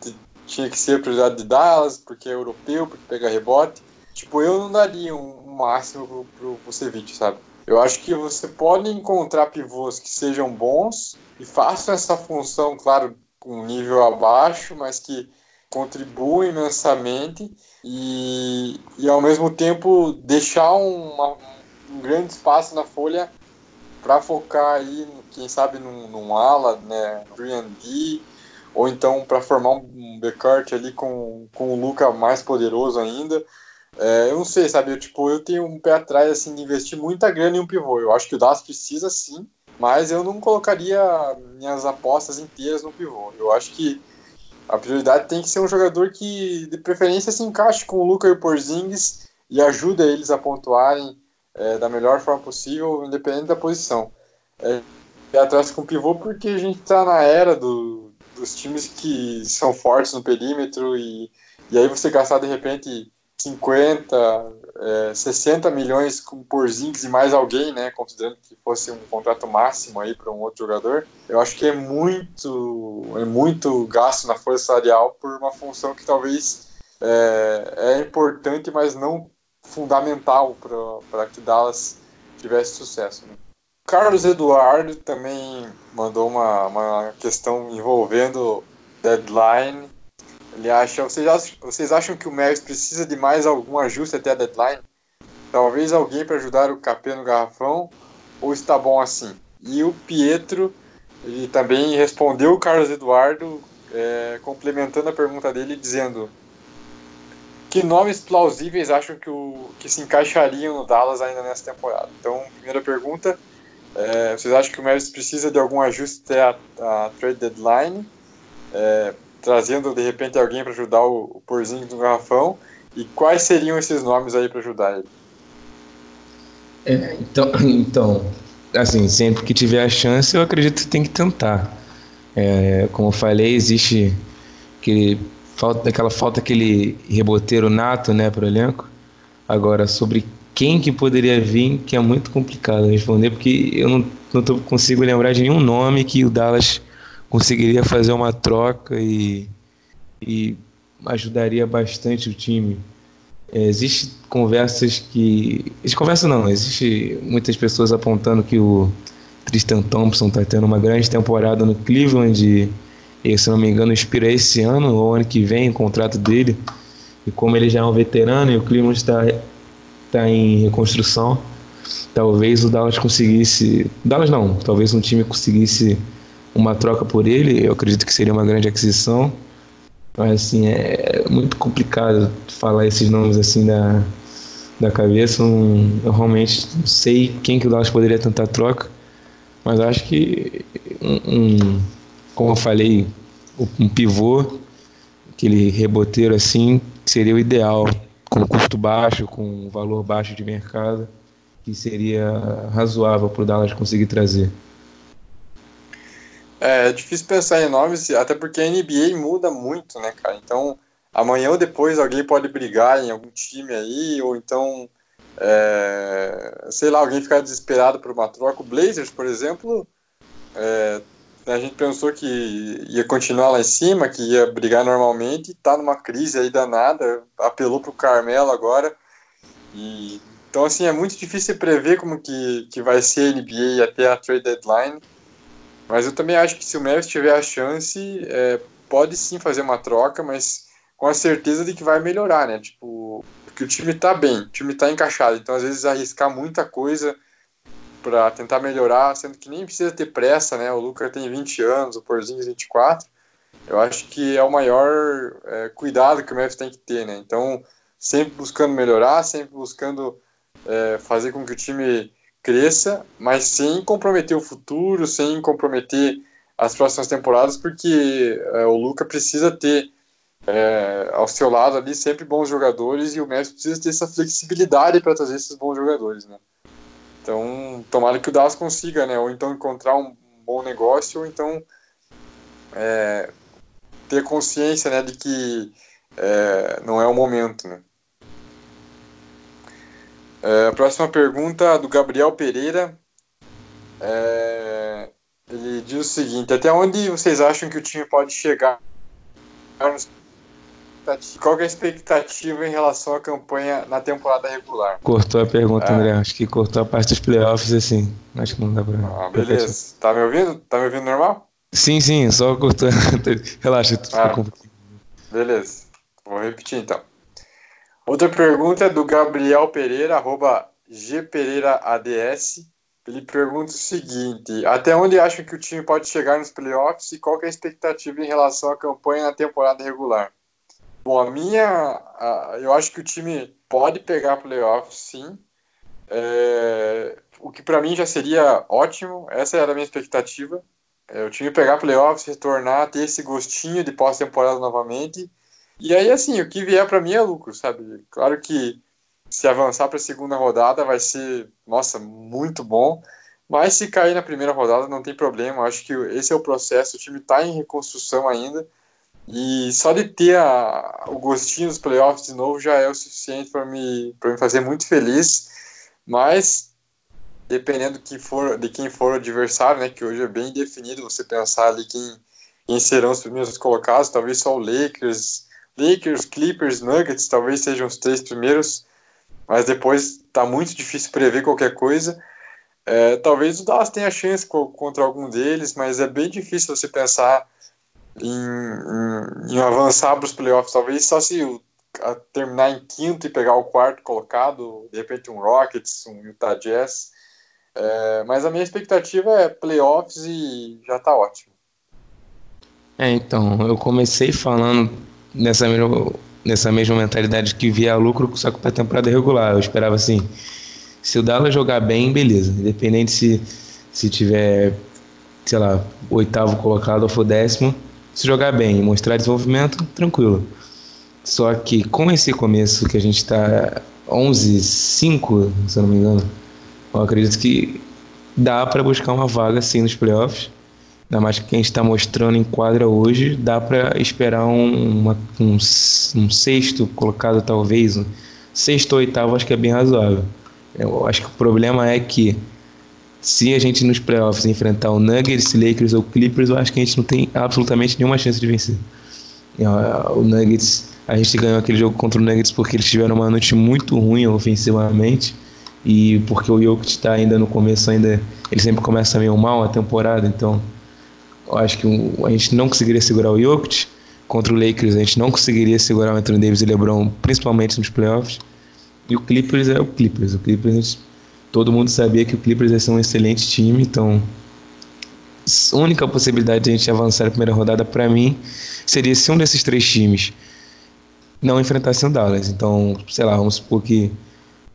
tinha que ser a prioridade de Dallas porque é europeu, porque pega rebote. Tipo, eu não daria um, máximo pro, pro, pro Ceviche, sabe? Eu acho que você pode encontrar pivôs que sejam bons e façam essa função, claro, com um nível abaixo, mas que contribuem imensamente e, e ao mesmo tempo deixar uma, um grande espaço na folha para focar aí, quem sabe, num, num ala, né, 3D, ou então para formar um backcourt ali com, com o Luca mais poderoso ainda. É, eu não sei, sabe, eu, tipo, eu tenho um pé atrás assim, de investir muita grana em um pivô. Eu acho que o Dallas precisa sim, mas eu não colocaria minhas apostas inteiras no pivô. Eu acho que a prioridade tem que ser um jogador que, de preferência, se encaixe com o Luca e o Porzingis e ajuda eles a pontuarem é, da melhor forma possível, independente da posição. É, é atrás com pivô porque a gente está na era do, dos times que são fortes no perímetro e, e aí você gastar de repente 50, é, 60 milhões com Porzingis e mais alguém, né, considerando que fosse um contrato máximo aí para um outro jogador, eu acho que é muito, é muito gasto na força salarial por uma função que talvez é, é importante, mas não fundamental para que Dallas tivesse sucesso. Né? Carlos Eduardo também mandou uma, uma questão envolvendo deadline Ele acha, vocês acham, vocês acham que o Mavis precisa de mais algum ajuste até a deadline? Talvez alguém para ajudar o KP no garrafão? Ou está bom assim? E o Pietro, ele também respondeu o Carlos Eduardo, é, complementando a pergunta dele, dizendo que nomes plausíveis acham que, o, que se encaixariam no Dallas ainda nessa temporada? Então, primeira pergunta, é, vocês acham que o Mavis precisa de algum ajuste até a, a trade deadline? É, trazendo de repente alguém para ajudar o, o Porzinho do garrafão? E quais seriam esses nomes aí para ajudar ele? É, então, então, assim, sempre que tiver a chance, eu acredito que tem que tentar. É, como eu falei, existe aquele, falta, aquela falta aquele reboteiro nato, né, para o elenco. Agora, sobre quem que poderia vir, que é muito complicado responder, porque eu não, não tô, consigo lembrar de nenhum nome que o Dallas conseguiria fazer uma troca e, e ajudaria bastante o time. É, existe conversas que. Existe conversa não, existe muitas pessoas apontando que o Tristan Thompson está tendo uma grande temporada no Cleveland e, se não me engano, expira esse ano ou ano que vem o contrato dele. E como ele já é um veterano e o Cleveland está tá em reconstrução, talvez o Dallas conseguisse. Dallas não, talvez um time conseguisse uma troca por ele. Eu acredito que seria uma grande aquisição. Mas assim, é muito complicado falar esses nomes assim da, da cabeça. Eu realmente não sei quem que o Dallas poderia tentar troca. Mas acho que um, um como eu falei, um pivô, aquele reboteiro assim, seria o ideal, com custo baixo, com valor baixo de mercado, que seria razoável para o Dallas conseguir trazer. É, é difícil pensar em nomes, até porque a NBA muda muito, né, cara? Então, amanhã ou depois alguém pode brigar em algum time aí, ou então, é, sei lá, alguém ficar desesperado por uma troca. O Blazers, por exemplo, é, a gente pensou que ia continuar lá em cima, que ia brigar normalmente, e tá numa crise aí danada, apelou pro Carmelo agora. E, então, assim, é muito difícil prever como que, que vai ser a NBA até a trade deadline. Mas eu também acho que se o Mavis tiver a chance, é, pode sim fazer uma troca, mas com a certeza de que vai melhorar, né? Tipo, porque o time tá bem, o time tá encaixado. Então, às vezes, arriscar muita coisa para tentar melhorar, sendo que nem precisa ter pressa, né? O Lucas tem 20 anos, o Porzinho 24. Eu acho que é o maior é, cuidado que o Mavis tem que ter, né? Então, sempre buscando melhorar, sempre buscando é, fazer com que o time cresça, mas sem comprometer o futuro, sem comprometer as próximas temporadas, porque é, o Luca precisa ter é, ao seu lado ali sempre bons jogadores e o Messi precisa ter essa flexibilidade para trazer esses bons jogadores, né? Então, tomara que o Dallas consiga, né? Ou então encontrar um bom negócio, ou então é, ter consciência, né, de que é, não é o momento, né? É, a próxima pergunta do Gabriel Pereira. É, ele diz o seguinte: Até onde vocês acham que o time pode chegar? Qual é a expectativa em relação à campanha na temporada regular? Cortou a pergunta, é. André. Acho que cortou a parte dos playoffs, assim. Acho que não dá pra. Ah, beleza. Tá me ouvindo? Tá me ouvindo normal? Sim, sim, só cortou. Relaxa, tu ah, Beleza. Vou repetir então. Outra pergunta é do Gabriel Pereira, arroba gpereiraads. Ele pergunta o seguinte: até onde acha que o time pode chegar nos playoffs e qual é a expectativa em relação à campanha na temporada regular? Bom, a minha, a, eu acho que o time pode pegar playoffs, sim. É, o que para mim já seria ótimo. Essa era a minha expectativa. É, o time pegar playoffs, retornar, ter esse gostinho de pós-temporada novamente e aí, assim, o que vier para mim é lucro, sabe? Claro que se avançar para a segunda rodada vai ser, nossa, muito bom. Mas se cair na primeira rodada não tem problema. Acho que esse é o processo. O time está em reconstrução ainda. E só de ter a, o gostinho dos playoffs de novo já é o suficiente para me, me fazer muito feliz. Mas dependendo de quem for, de quem for o adversário, né, que hoje é bem definido você pensar ali quem, quem serão os primeiros colocados, talvez só o Lakers, Lakers, Clippers, Nuggets talvez sejam os três primeiros, mas depois está muito difícil prever qualquer coisa. É, talvez o Dallas tenha chance contra algum deles, mas é bem difícil você pensar em, em, em avançar para os playoffs. Talvez só se o, terminar em quinto e pegar o quarto colocado, de repente um Rockets, um Utah Jazz. É, mas a minha expectativa é playoffs e já está ótimo. É, então, eu comecei falando nessa mesma, nessa mesma mentalidade que via lucro só que para temporada regular. Eu esperava assim, se o Dallas jogar bem, beleza. Independente se, se tiver, sei lá, oitavo colocado ou for décimo, se jogar bem e mostrar desenvolvimento, tranquilo. Só que com esse começo que a gente está 11-5, se eu não me engano, eu acredito que dá para buscar uma vaga sim nos playoffs. Ainda mais que gente está mostrando em quadra hoje, dá para esperar um, uma, um, um, sexto colocado, talvez, um sexto ou oitavo, acho que é bem razoável. Eu acho que o problema é que se a gente nos playoffs enfrentar o Nuggets, Lakers ou Clippers, eu acho que a gente não tem absolutamente nenhuma chance de vencer. O Nuggets, a gente ganhou aquele jogo contra o Nuggets porque eles tiveram uma noite muito ruim ofensivamente e porque o Jokic está ainda no começo, ainda ele sempre começa meio mal a temporada, então eu acho que a gente não conseguiria segurar o Jokic contra o Lakers, a gente não conseguiria segurar o Anthony Davis e LeBron, principalmente nos playoffs. E o Clippers é o Clippers. O Clippers, todo mundo sabia que o Clippers ia ser um excelente time, então a única possibilidade de a gente avançar a primeira rodada para mim seria se um desses três times não enfrentasse o Dallas. Então, sei lá, vamos supor que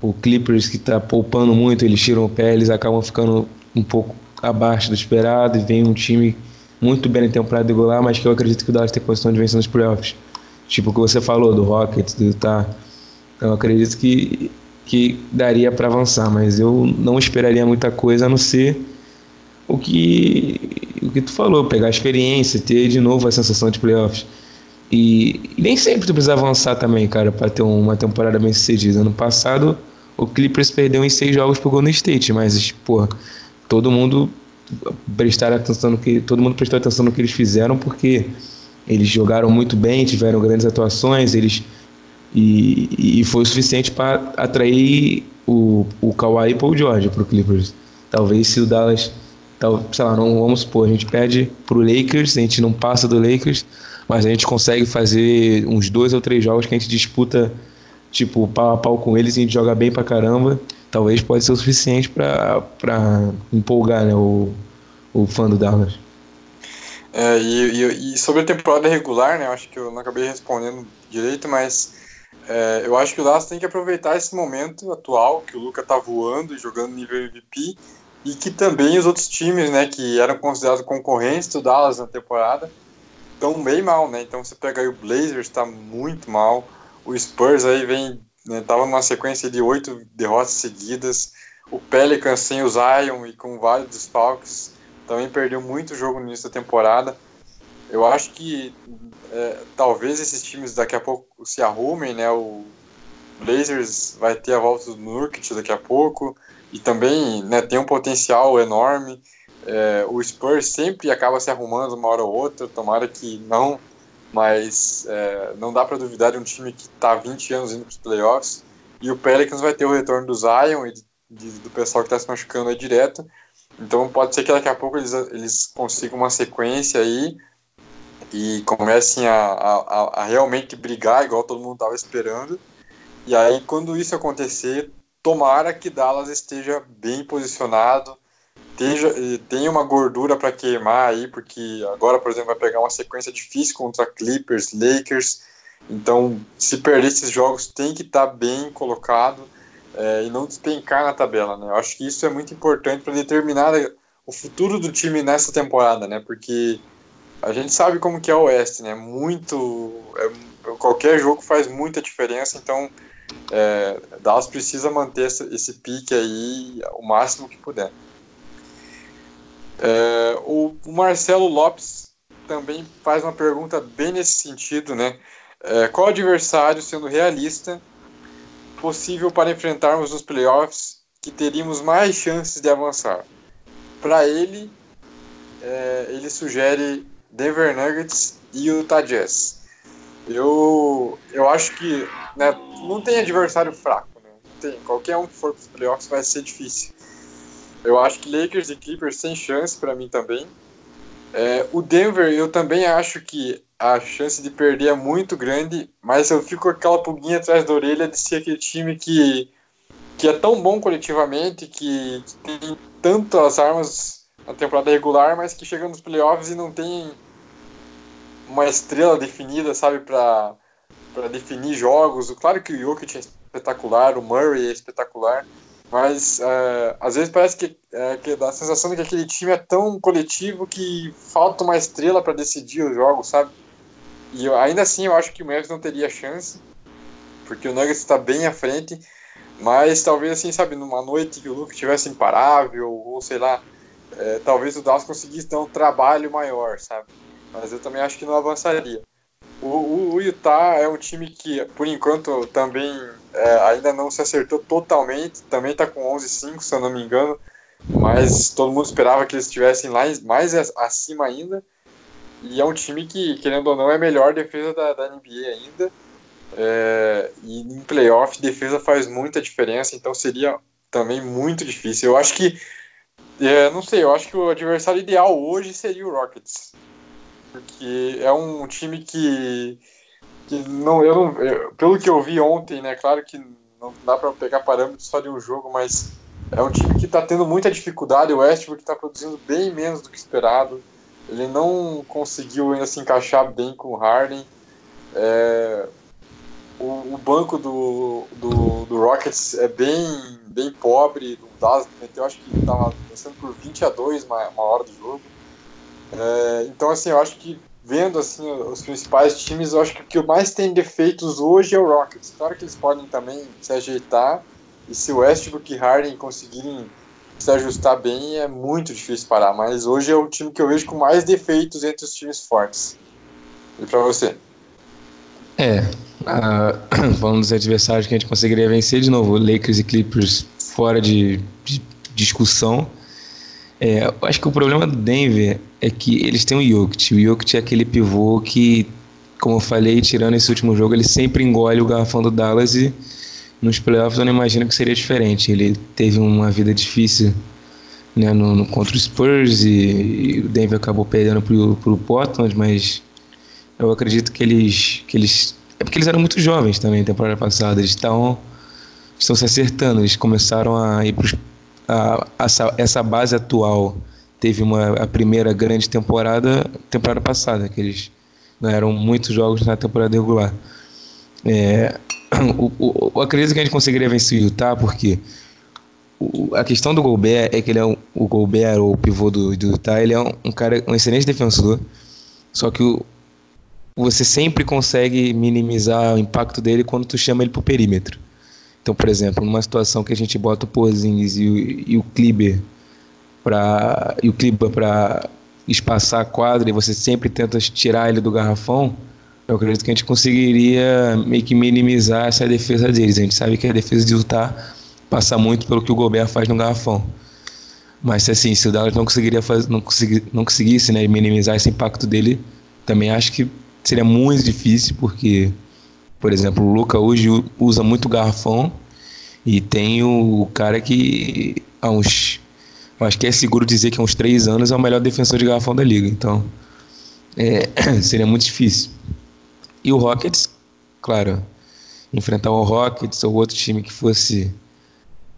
o Clippers que está poupando muito, eles tiram o pé, eles acabam ficando um pouco abaixo do esperado e vem um time muito bem na temporada regular, mas que eu acredito que o Dallas tem condição de vencer nos playoffs. Tipo o que você falou do Rockets, do Utah. Eu acredito que, que daria para avançar, mas eu não esperaria muita coisa a não ser o que, o que tu falou, pegar a experiência, ter de novo a sensação de playoffs. E, e nem sempre tu precisa avançar também, cara, para ter uma temporada bem sucedida. Ano passado, o Clippers perdeu em seis jogos pro Golden State, mas, pô, todo mundo prestar atenção no que todo mundo prestou atenção no que eles fizeram porque eles jogaram muito bem, tiveram grandes atuações, eles e, e foi o suficiente para atrair o, o Kawhi e Paul George para o Clippers. Talvez se o Dallas, tal, sei lá, não vamos supor, a gente perde para o Lakers, a gente não passa do Lakers, mas a gente consegue fazer uns dois ou três jogos que a gente disputa tipo pau a pau com eles e a gente joga bem pra caramba talvez pode ser o suficiente para empolgar né, o, o fã do Dallas. É, e, e, e, sobre a temporada regular, né, acho que eu não acabei respondendo direito, mas é, eu acho que o Dallas tem que aproveitar esse momento atual, que o Luca tá voando e jogando nível MVP, e que também os outros times, né, que eram considerados concorrentes do Dallas na temporada, estão bem mal, né, então você pega aí o Blazers, está muito mal, o Spurs aí vem né, numa sequência de oito derrotas seguidas. O Pelicans sem o Zion e com vários desfalques também perdeu muito jogo no início da temporada. Eu acho que é, talvez esses times daqui a pouco se arrumem, né? O Blazers vai ter a volta do Nurkic daqui a pouco e também né, tem um potencial enorme. É, o Spurs sempre acaba se arrumando uma hora ou outra, tomara que não mas é, não dá para duvidar de um time que está 20 anos indo para os playoffs. E o Pelicans vai ter o retorno do Zion e de, de, do pessoal que está se machucando aí direto. Então pode ser que daqui a pouco eles, eles consigam uma sequência aí e comecem a, a, a realmente brigar, igual todo mundo estava esperando. E aí, quando isso acontecer, tomara que Dallas esteja bem posicionado, tenha, tenha uma gordura para queimar aí, porque agora, por exemplo, vai pegar uma sequência difícil contra Clippers, Lakers. Então, se perder esses jogos, tem que estar tá bem colocado é, e não despencar na tabela, né? Eu acho que isso é muito importante para determinar o futuro do time nessa temporada, né? Porque a gente sabe como que é o Oeste, né? Muito, é, qualquer jogo faz muita diferença, então é, Dallas precisa manter esse, esse pique aí o máximo que puder. É, o, o, Marcelo Lopes também faz uma pergunta bem nesse sentido, né? É, qual adversário, sendo realista, possível para enfrentarmos nos playoffs que teríamos mais chances de avançar? Para ele, é, ele sugere Denver Nuggets e Utah Jazz. Eu, eu acho que né, não tem adversário fraco. Né? Tem. Qualquer um que for para os playoffs vai ser difícil. Eu acho que Lakers e Clippers sem chance para mim também. É, o Denver, eu também acho que a chance de perder é muito grande, mas eu fico com aquela pulguinha atrás da orelha de ser aquele time que, que é tão bom coletivamente, que, que tem tantas armas na temporada regular, mas que chega nos playoffs e não tem uma estrela definida, sabe, para definir jogos. Claro que o Jokic é espetacular, o Murray é espetacular, mas uh, às vezes parece que, uh, que dá a sensação de que aquele time é tão coletivo que falta uma estrela para decidir os jogos, sabe? E eu, ainda assim eu acho que o Memphis não teria chance, porque o Nuggets está bem à frente, mas talvez assim, sabe, numa noite que o Luke tivesse imparável, ou sei lá, é, talvez o Dallas conseguisse dar um trabalho maior, sabe? Mas eu também acho que não avançaria. O, o, o Utah é um time que, por enquanto, também é, ainda não se acertou totalmente, também está com 11-5, se eu não me engano, mas todo mundo esperava que eles estivessem lá mais acima ainda. E é um time que, querendo ou não, é a melhor defesa da, da NBA ainda. É, e em playoff, defesa faz muita diferença, então seria também muito difícil. Eu acho que, é, não sei, eu acho que o adversário ideal hoje seria o Rockets. Porque é um time que, que não, eu não, eu, pelo que eu vi ontem, né, claro que não dá para pegar parâmetros só de um jogo, mas é um time que está tendo muita dificuldade. O Westbrook está produzindo bem menos do que esperado. Ele não conseguiu ainda se encaixar bem com o Harden. É, o, o, banco do, do, do, Rockets é bem, bem pobre. O Dallas meteu, acho que estava vencendo por 20 a 2 uma, uma hora do jogo. É, então, assim, eu acho que vendo assim os principais times, eu acho que o que mais tem defeitos hoje é o Rockets. Claro que eles podem também se ajeitar. E se o Westbrook e Harden conseguirem se ajustar bem, é muito difícil parar. Mas hoje é o time que eu vejo com mais defeitos entre os times fortes. E para você? É, uh, falando dos adversários que a gente conseguiria vencer de novo, Lakers e Clippers fora de, de discussão. É, eu acho que o problema do Denver é que eles têm o Jokic. O Jokic é aquele pivô que, como eu falei, tirando esse último jogo, ele sempre engole o garrafão do Dallas e nos playoffs eu não imagino que seria diferente. Ele teve uma vida difícil né, no, no contra o Spurs e, e, o Denver acabou perdendo pro, pro Portland, mas eu acredito que eles, que eles. É porque eles eram muito jovens também temporada passada. Eles estão, estão se acertando. Eles começaram a ir pros, a, essa, essa base atual teve uma, a primeira grande temporada temporada passada, que eles não eram muitos jogos na temporada regular. É, o, o, eu acredito que a gente conseguiria vencer o Utah porque o, a questão do Gobert é que ele é um, o Gobert, ou o pivô do, do Utah, ele é um, um, cara, um excelente defensor, só que o, você sempre consegue minimizar o impacto dele quando tu chama ele pro perímetro. Então, por exemplo, numa situação que a gente bota o Porzingis e o, e o Kliber para e o Kliber para espaçar a quadra e você sempre tenta tirar ele do garrafão, eu acredito que a gente conseguiria meio que minimizar essa defesa deles. A gente sabe que a defesa de Utah passa muito pelo que o Gobert faz no garrafão. Mas assim, se o Dallas não conseguiria fazer, não, consegui, não conseguisse né, minimizar esse impacto dele, também acho que seria muito difícil, porque, por exemplo, o Luca hoje usa muito garrafão e tem o cara que há uns. Acho que é seguro dizer que há uns três anos é o melhor defensor de garrafão da liga. Então, é, seria muito difícil. E o Rockets, claro, enfrentar o Rockets ou outro time que fosse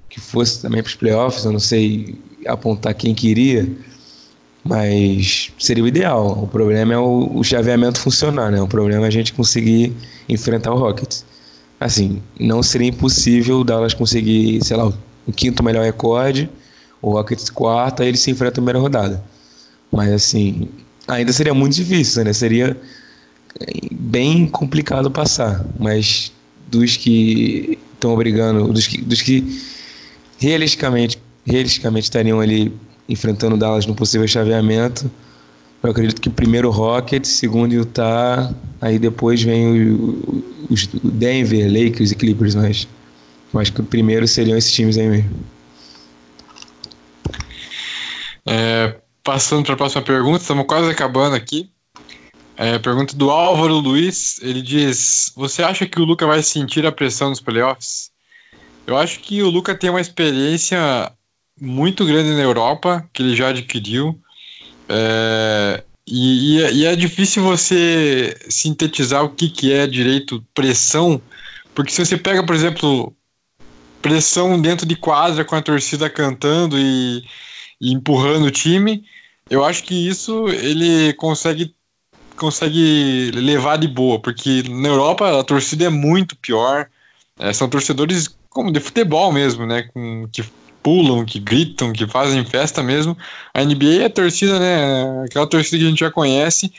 que fosse também para os playoffs, eu não sei apontar quem queria, mas seria o ideal. O problema é o, o chaveamento funcionar, né? O problema é a gente conseguir enfrentar o Rockets. Assim, não seria impossível o Dallas conseguir, sei lá, o quinto melhor recorde, o Rockets quarto, aí eles se enfrentam na primeira rodada. Mas assim, ainda seria muito difícil, né? Seria bem complicado passar, mas dos que estão brigando, dos que, dos que realisticamente, realisticamente estariam ali enfrentando Dallas no possível chaveamento, eu acredito que primeiro o Rockets, segundo Utah, aí depois vem o, o Denver, Lakers e Clippers, mas acho que o primeiro seriam esses times aí mesmo. É, passando para a próxima pergunta, estamos quase acabando aqui. É, pergunta do Álvaro Luiz, ele diz: Você acha que o Luca vai sentir a pressão nos playoffs? Eu acho que o Luca tem uma experiência muito grande na Europa, que ele já adquiriu. É, e, é, e, é difícil você sintetizar o que, que é direito pressão, porque se você pega, por exemplo, pressão dentro de quadra com a torcida cantando e, e empurrando o time, eu acho que isso ele consegue consegue levar de boa, porque na Europa a torcida é muito pior. É, são torcedores como de futebol mesmo, né? Com, que pulam, que gritam, que fazem festa mesmo. A NBA é a torcida, né? Aquela torcida que a gente já conhece.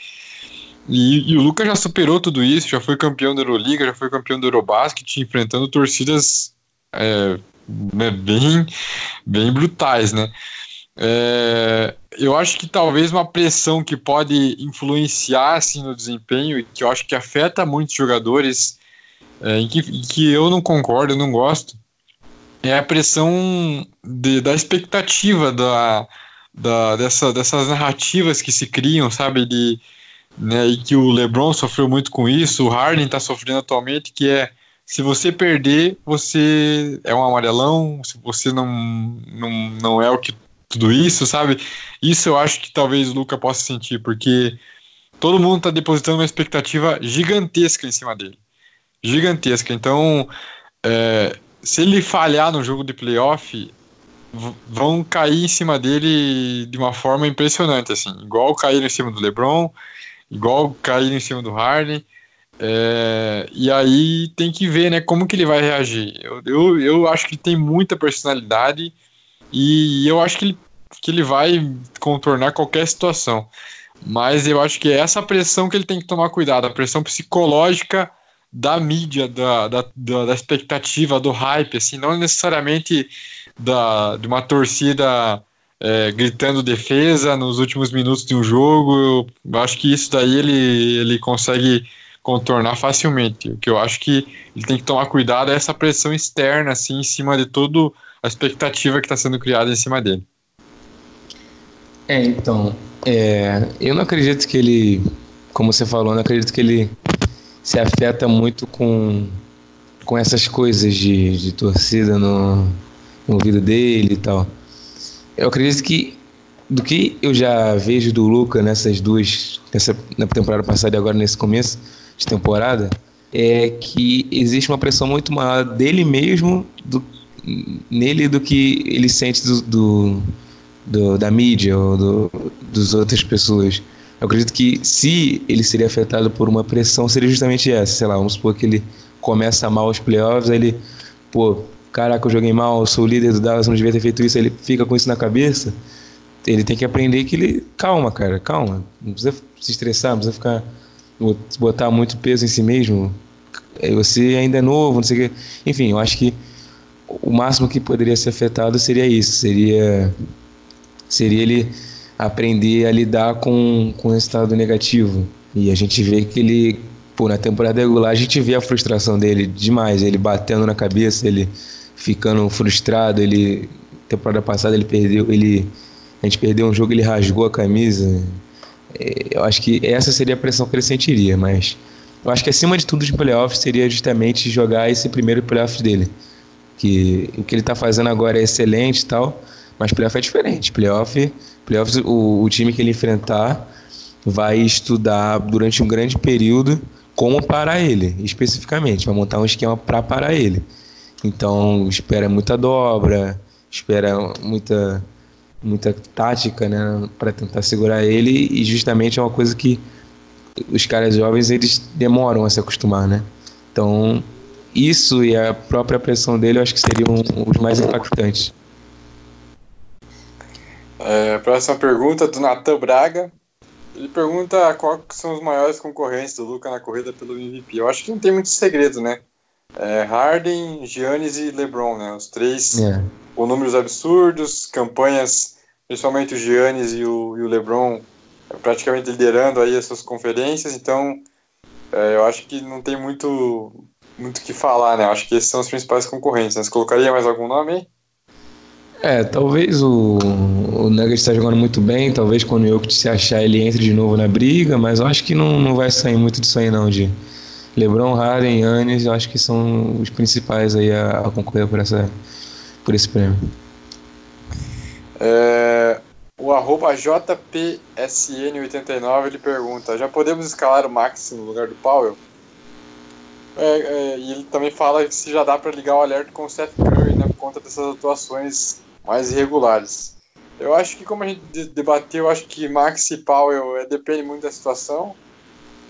E, e, o Lucas já superou tudo isso, já foi campeão da Euroliga, já foi campeão do Eurobasket, enfrentando torcidas é, né, bem, bem brutais, né? É, eu acho que talvez uma pressão que pode influenciar assim, no desempenho e que eu acho que afeta muitos jogadores, é, em, que, em que eu não concordo, eu não gosto, é a pressão de, da expectativa da, da, dessa, dessas narrativas que se criam, sabe? De, né, e que o LeBron sofreu muito com isso, o Harden está sofrendo atualmente, que é se você perder, você é um amarelão, se você não, não, não é o que tudo isso, sabe? Isso eu acho que talvez o Luca possa sentir, porque todo mundo está depositando uma expectativa gigantesca em cima dele. Gigantesca. Então, é, se ele falhar no jogo de playoff, vão cair em cima dele de uma forma impressionante, assim. Igual caíram em cima do LeBron, igual caíram em cima do Harden. É, e aí tem que ver, né, como que ele vai reagir. Eu, eu, eu acho que ele tem muita personalidade e eu acho que ele, que ele vai contornar qualquer situação. Mas eu acho que é essa pressão que ele tem que tomar cuidado, a pressão psicológica da mídia, da, da, da, expectativa, do hype, assim, não necessariamente da, de uma torcida é, gritando defesa nos últimos minutos de um jogo. Eu acho que isso daí ele, ele consegue contornar facilmente. O que eu acho que ele tem que tomar cuidado é essa pressão externa, assim, em cima de todo a expectativa que está sendo criada em cima dele. É, então, é, eu não acredito que ele, como você falou, não acredito que ele se afeta muito com, com essas coisas de, de torcida no, no ouvido dele e tal. Eu acredito que do que eu já vejo do Luca nessas duas, nessa, na temporada passada e agora nesse começo de temporada, é que existe uma pressão muito maior dele mesmo do nele do que ele sente do, do, do da mídia ou do, dos outras pessoas. Eu acredito que se ele seria afetado por uma pressão, seria justamente essa. Sei lá, vamos supor que ele começa mal os playoffs, aí ele, pô, caraca, eu joguei mal, sou o líder do Dallas, não devia ter feito isso, aí ele fica com isso na cabeça. Ele tem que aprender que ele. Calma, cara, calma. Não precisa se estressar, não precisa ficar. botar muito peso em si mesmo. Você ainda é novo, não sei o quê. Enfim, eu acho que o máximo que poderia ser afetado seria isso, seria seria ele aprender a lidar com, com o resultado negativo. E a gente vê que ele, pô, na temporada regular a gente vê a frustração dele demais, ele batendo na cabeça, ele ficando frustrado, ele temporada passada ele perdeu, ele a gente perdeu um jogo, ele rasgou a camisa. É, eu acho que essa seria a pressão que ele sentiria, mas eu acho que acima de tudo de playoffs seria justamente jogar esse primeiro playoff dele que o que ele está fazendo agora é excelente e tal, mas playoff é diferente. Playoff, playoff o, o time que ele enfrentar vai estudar durante um grande período como parar ele, especificamente, vai montar um esquema para parar ele. Então, espera muita dobra, espera muita muita tática, né, para tentar segurar ele e justamente é uma coisa que os caras jovens eles demoram a se acostumar, né? Então, isso e a própria pressão dele eu acho que seriam os mais impactantes. É, próxima pergunta do Natan Braga. Ele pergunta quais são os maiores concorrentes do Luca na corrida pelo MVP. Eu acho que não tem muito segredo, né? É Harden, Giannis e LeBron, né? Os três é. com números absurdos, campanhas, principalmente o Giannis e o, e o LeBron praticamente liderando aí essas conferências. Então, é, eu acho que não tem muito muito que falar, né? Acho que esses são os principais concorrentes. Né? Você colocaria mais algum nome aí? É, talvez o, o Nuggets está jogando muito bem, talvez quando o Jokic se achar ele entre de novo na briga, mas eu acho que não, não vai sair muito disso aí não, de LeBron, Harden, Yannis, eu acho que são os principais aí a, a concorrer por, essa, por esse prêmio. É, o arroba JPSN89 ele pergunta: já podemos escalar o Max no lugar do Powell? É, é, e ele também fala que se já dá para ligar o alerta com o Seth Curry né, por conta dessas atuações mais irregulares. Eu acho que, como a gente debateu, eu acho que Max e Powell é, depende muito da situação.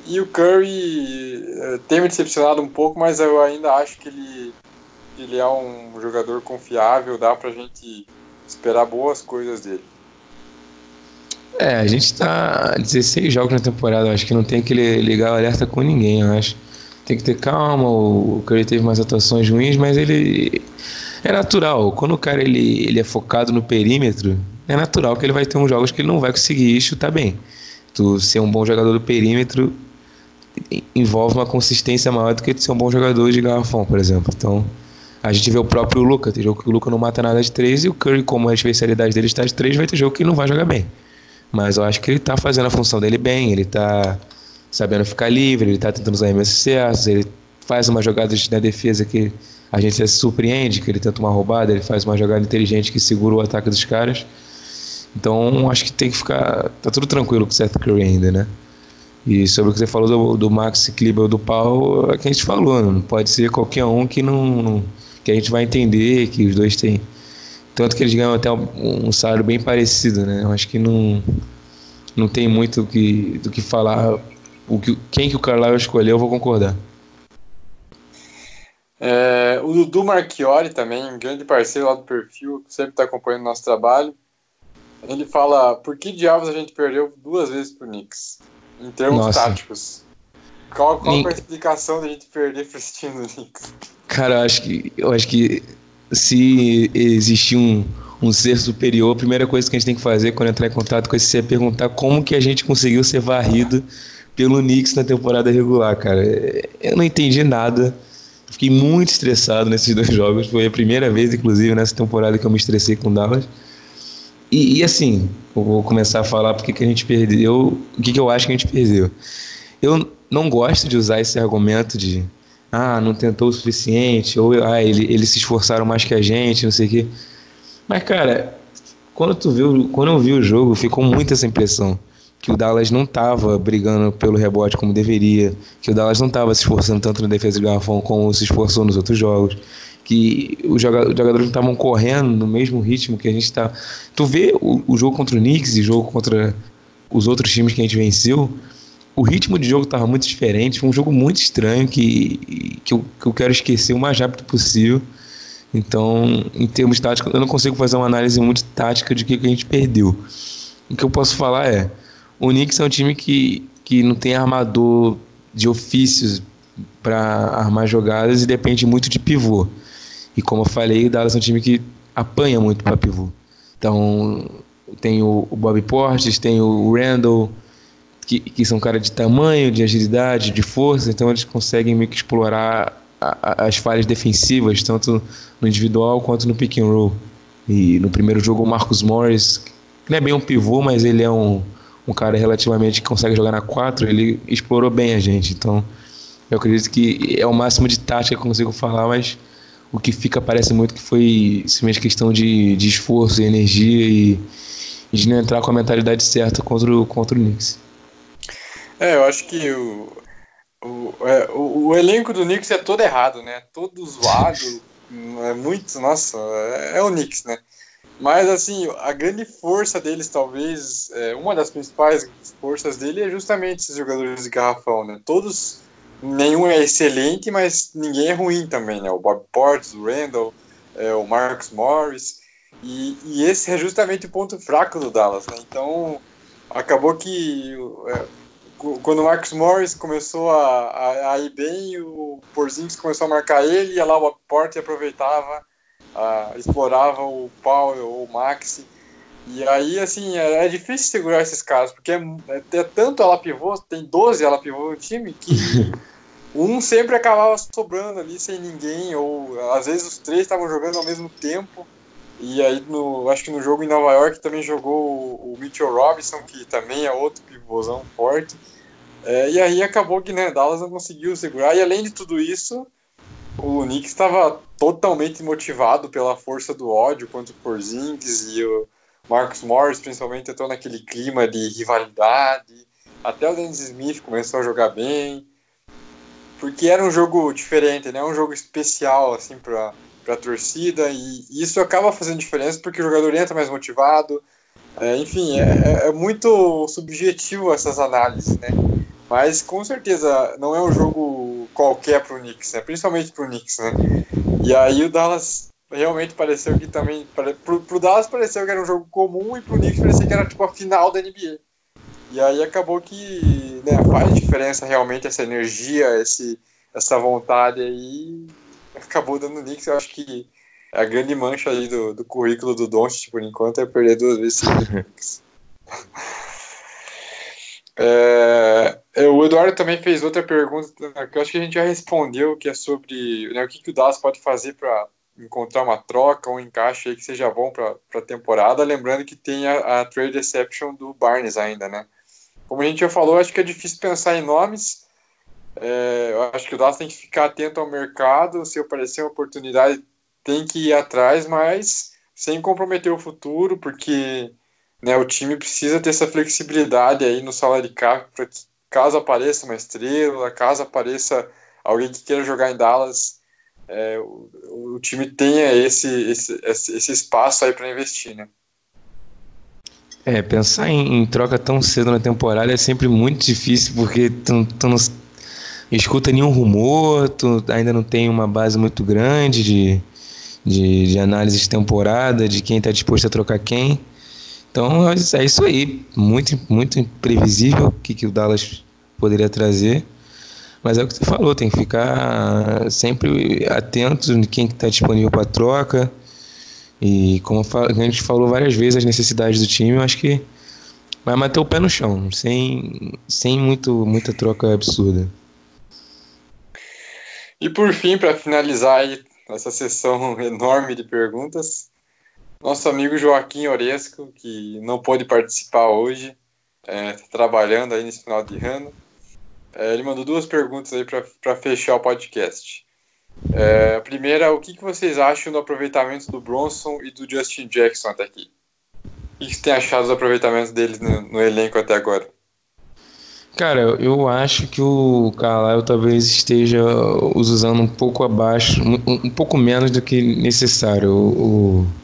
E o Curry é, tem me decepcionado um pouco, mas eu ainda acho que ele, ele é um jogador confiável, dá pra gente esperar boas coisas dele. É, a gente tá 16 jogos na temporada, acho que não tem que ligar o alerta com ninguém, acho. Tem que ter calma, o Curry teve mais atuações ruins, mas ele é natural. Quando o cara ele, ele é focado no perímetro, é natural que ele vai ter uns jogos que ele não vai conseguir chutar bem. Tu ser um bom jogador do perímetro envolve uma consistência maior do que ser um bom jogador de garrafão, por exemplo. Então, a gente vê o próprio Luca, tem jogo que o Luca não mata nada de três e o Curry, como a especialidade dele está de três, vai ter jogo que ele não vai jogar bem. Mas eu acho que ele tá fazendo a função dele bem, ele tá sabendo ficar livre, ele tá tentando usar arremessos certos, ele faz uma jogada na defesa que a gente se surpreende, que ele tenta uma roubada, ele faz uma jogada inteligente que segura o ataque dos caras. Então acho que tem que ficar. tá tudo tranquilo com o Seth Curry ainda, né? E sobre o que você falou do, do Max Kleber do Paul, é que a gente falou, não pode ser qualquer um que não, que a gente vai entender que os dois têm tanto que eles ganham até um salário bem parecido, né? Eu acho que não, não tem muito que, do que falar. O que, quem que o Carlisle escolheu, eu vou concordar. É, o Dudu Marchiori também, um grande parceiro lá do perfil, sempre está acompanhando o nosso trabalho. Ele fala: por que diabos a gente perdeu duas vezes pro Knicks? Em termos Nossa. táticos. Qual, qual a explicação da gente perder pro time do Knicks? Cara, eu acho que, eu acho que se existir um, um ser superior, a primeira coisa que a gente tem que fazer quando entrar em contato com esse ser é perguntar como que a gente conseguiu ser varrido pelo Knicks na temporada regular, cara. Eu não entendi nada. Fiquei muito estressado nesses dois jogos. Foi a primeira vez, inclusive, nessa temporada que eu me estressei com o Dallas. E, e, assim, eu vou começar a falar porque que a gente perdeu, o que, que eu acho que a gente perdeu. Eu não gosto de usar esse argumento de ah, não tentou o suficiente, ou ah, ele, eles se esforçaram mais que a gente, não sei o quê. Mas, cara, quando, tu viu, quando eu vi o jogo, ficou muito essa impressão que o Dallas não estava brigando pelo rebote como deveria, que o Dallas não estava se esforçando tanto na defesa de garrafão como se esforçou nos outros jogos, que os jogadores não estavam correndo no mesmo ritmo que a gente está. Tu vê o, o jogo contra o Knicks e o jogo contra os outros times que a gente venceu, o ritmo de jogo estava muito diferente, foi um jogo muito estranho que, que, eu, que eu quero esquecer o mais rápido possível. Então, em termos táticos, eu não consigo fazer uma análise muito tática de que, que a gente perdeu. O que eu posso falar é: o Knicks é um time que, que não tem armador de ofícios para armar jogadas e depende muito de pivô. E como eu falei, o Dallas é um time que apanha muito para pivô. Então, tem o, o Bobby Portes, tem o Randall, que, que são caras de tamanho, de agilidade, de força, então eles conseguem meio que explorar a, a, as falhas defensivas, tanto no individual quanto no pick and roll. E no primeiro jogo o Marcus Morris, que não é bem um pivô, mas ele é um, um cara relativamente que consegue jogar na 4, ele explorou bem a gente. Então eu acredito que é o máximo de tática que eu consigo falar, mas o que fica parece muito que foi simplesmente questão de, de esforço e energia e, e de não entrar com a mentalidade certa contra o, contra o Knicks. É, eu acho que o, o, é, o, o, elenco do Knicks é todo errado, né? Todo zoado. é muito, nossa, é, é, o Knicks, né? Mas assim, a grande força deles, talvez, é, uma das principais forças dele é justamente esses jogadores de garrafão, né? Todos, nenhum é excelente, mas ninguém é ruim também, né? O Bob Portes, o Randall, é, o Marcus Morris. E, e, esse é justamente o ponto fraco do Dallas, né? Então, acabou que é, quando o Marcus Morris começou a, a, a, ir bem, o Porzingis começou a marcar ele, ia lá o porta e aproveitava, uh, explorava o Powell ou o Maxi. E aí, assim, é, é, difícil segurar esses caras, porque é, é, é tanto ela pivô, tem 12 ela pivô no time, que um sempre acabava sobrando ali sem ninguém, ou às vezes os três estavam jogando ao mesmo tempo. E aí, no, acho que no jogo em Nova York também jogou o, o Mitchell Robinson, que também é outro pivôzão forte. É, e aí acabou que né, Dallas não conseguiu segurar. E além de tudo isso, o Knicks estava totalmente motivado pela força do ódio contra o Porzingis e o, Marcus Morris, principalmente, entrou naquele clima de rivalidade. Até o Dennis Smith começou a jogar bem. Porque era um jogo diferente, né? Um jogo especial, assim, para a torcida. E isso acaba fazendo diferença porque o jogador entra mais motivado. É, enfim, é, é, é muito subjetivo essas análises, né? Mas com certeza não é um jogo qualquer para o Knicks, né? principalmente para o Knicks. Né? E aí o Dallas realmente pareceu que também. Pro, pro Dallas pareceu que era um jogo comum e pro Knicks parecia que era tipo a final da NBA. E aí acabou que né, faz diferença realmente essa energia, esse, essa vontade aí. Acabou dando o Knicks, eu acho que a grande mancha aí do, do currículo do Doncic por enquanto é perder duas vezes é, o Eduardo também fez outra pergunta que eu acho que a gente já respondeu, que é sobre né, o que, que o Dallas pode fazer para encontrar uma troca, um encaixe aí que seja bom para a temporada, lembrando que tem a, a, trade exception do Barnes ainda, né? Como a gente já falou, acho que é difícil pensar em nomes. É, eu acho que o Dallas tem que ficar atento ao mercado, se aparecer uma oportunidade, tem que ir atrás, mas sem comprometer o futuro, porque né, o time precisa ter essa flexibilidade aí no salário cap para que caso apareça uma estrela, caso apareça alguém que queira jogar em Dallas, é, o, o, time tenha esse, esse, esse espaço aí para investir, né? É, pensar em, em, troca tão cedo na temporada é sempre muito difícil porque tu, tu não escuta nenhum rumor, tu ainda não tem uma base muito grande de, de, de análise de temporada, de quem está disposto a trocar quem. Então é isso aí, muito, muito imprevisível o que, que o Dallas poderia trazer. Mas é o que você falou, tem que ficar sempre atento de quem está disponível para troca. E como a gente falou várias vezes, as necessidades do time, eu acho que vai manter o pé no chão, sem, sem muito, muita troca absurda. E por fim, para finalizar essa sessão enorme de perguntas, nosso amigo Joaquim Oresco, que não pôde participar hoje, é, tá trabalhando aí nesse final de ano. É, ele mandou duas perguntas aí para fechar o podcast. É, a primeira, o que, que vocês acham do aproveitamento do Bronson e do Justin Jackson até aqui? O que, que você tem achado dos aproveitamentos deles no, no elenco até agora? Cara, eu acho que o Carlisle talvez esteja usando um pouco abaixo, um, um pouco menos do que necessário. O, o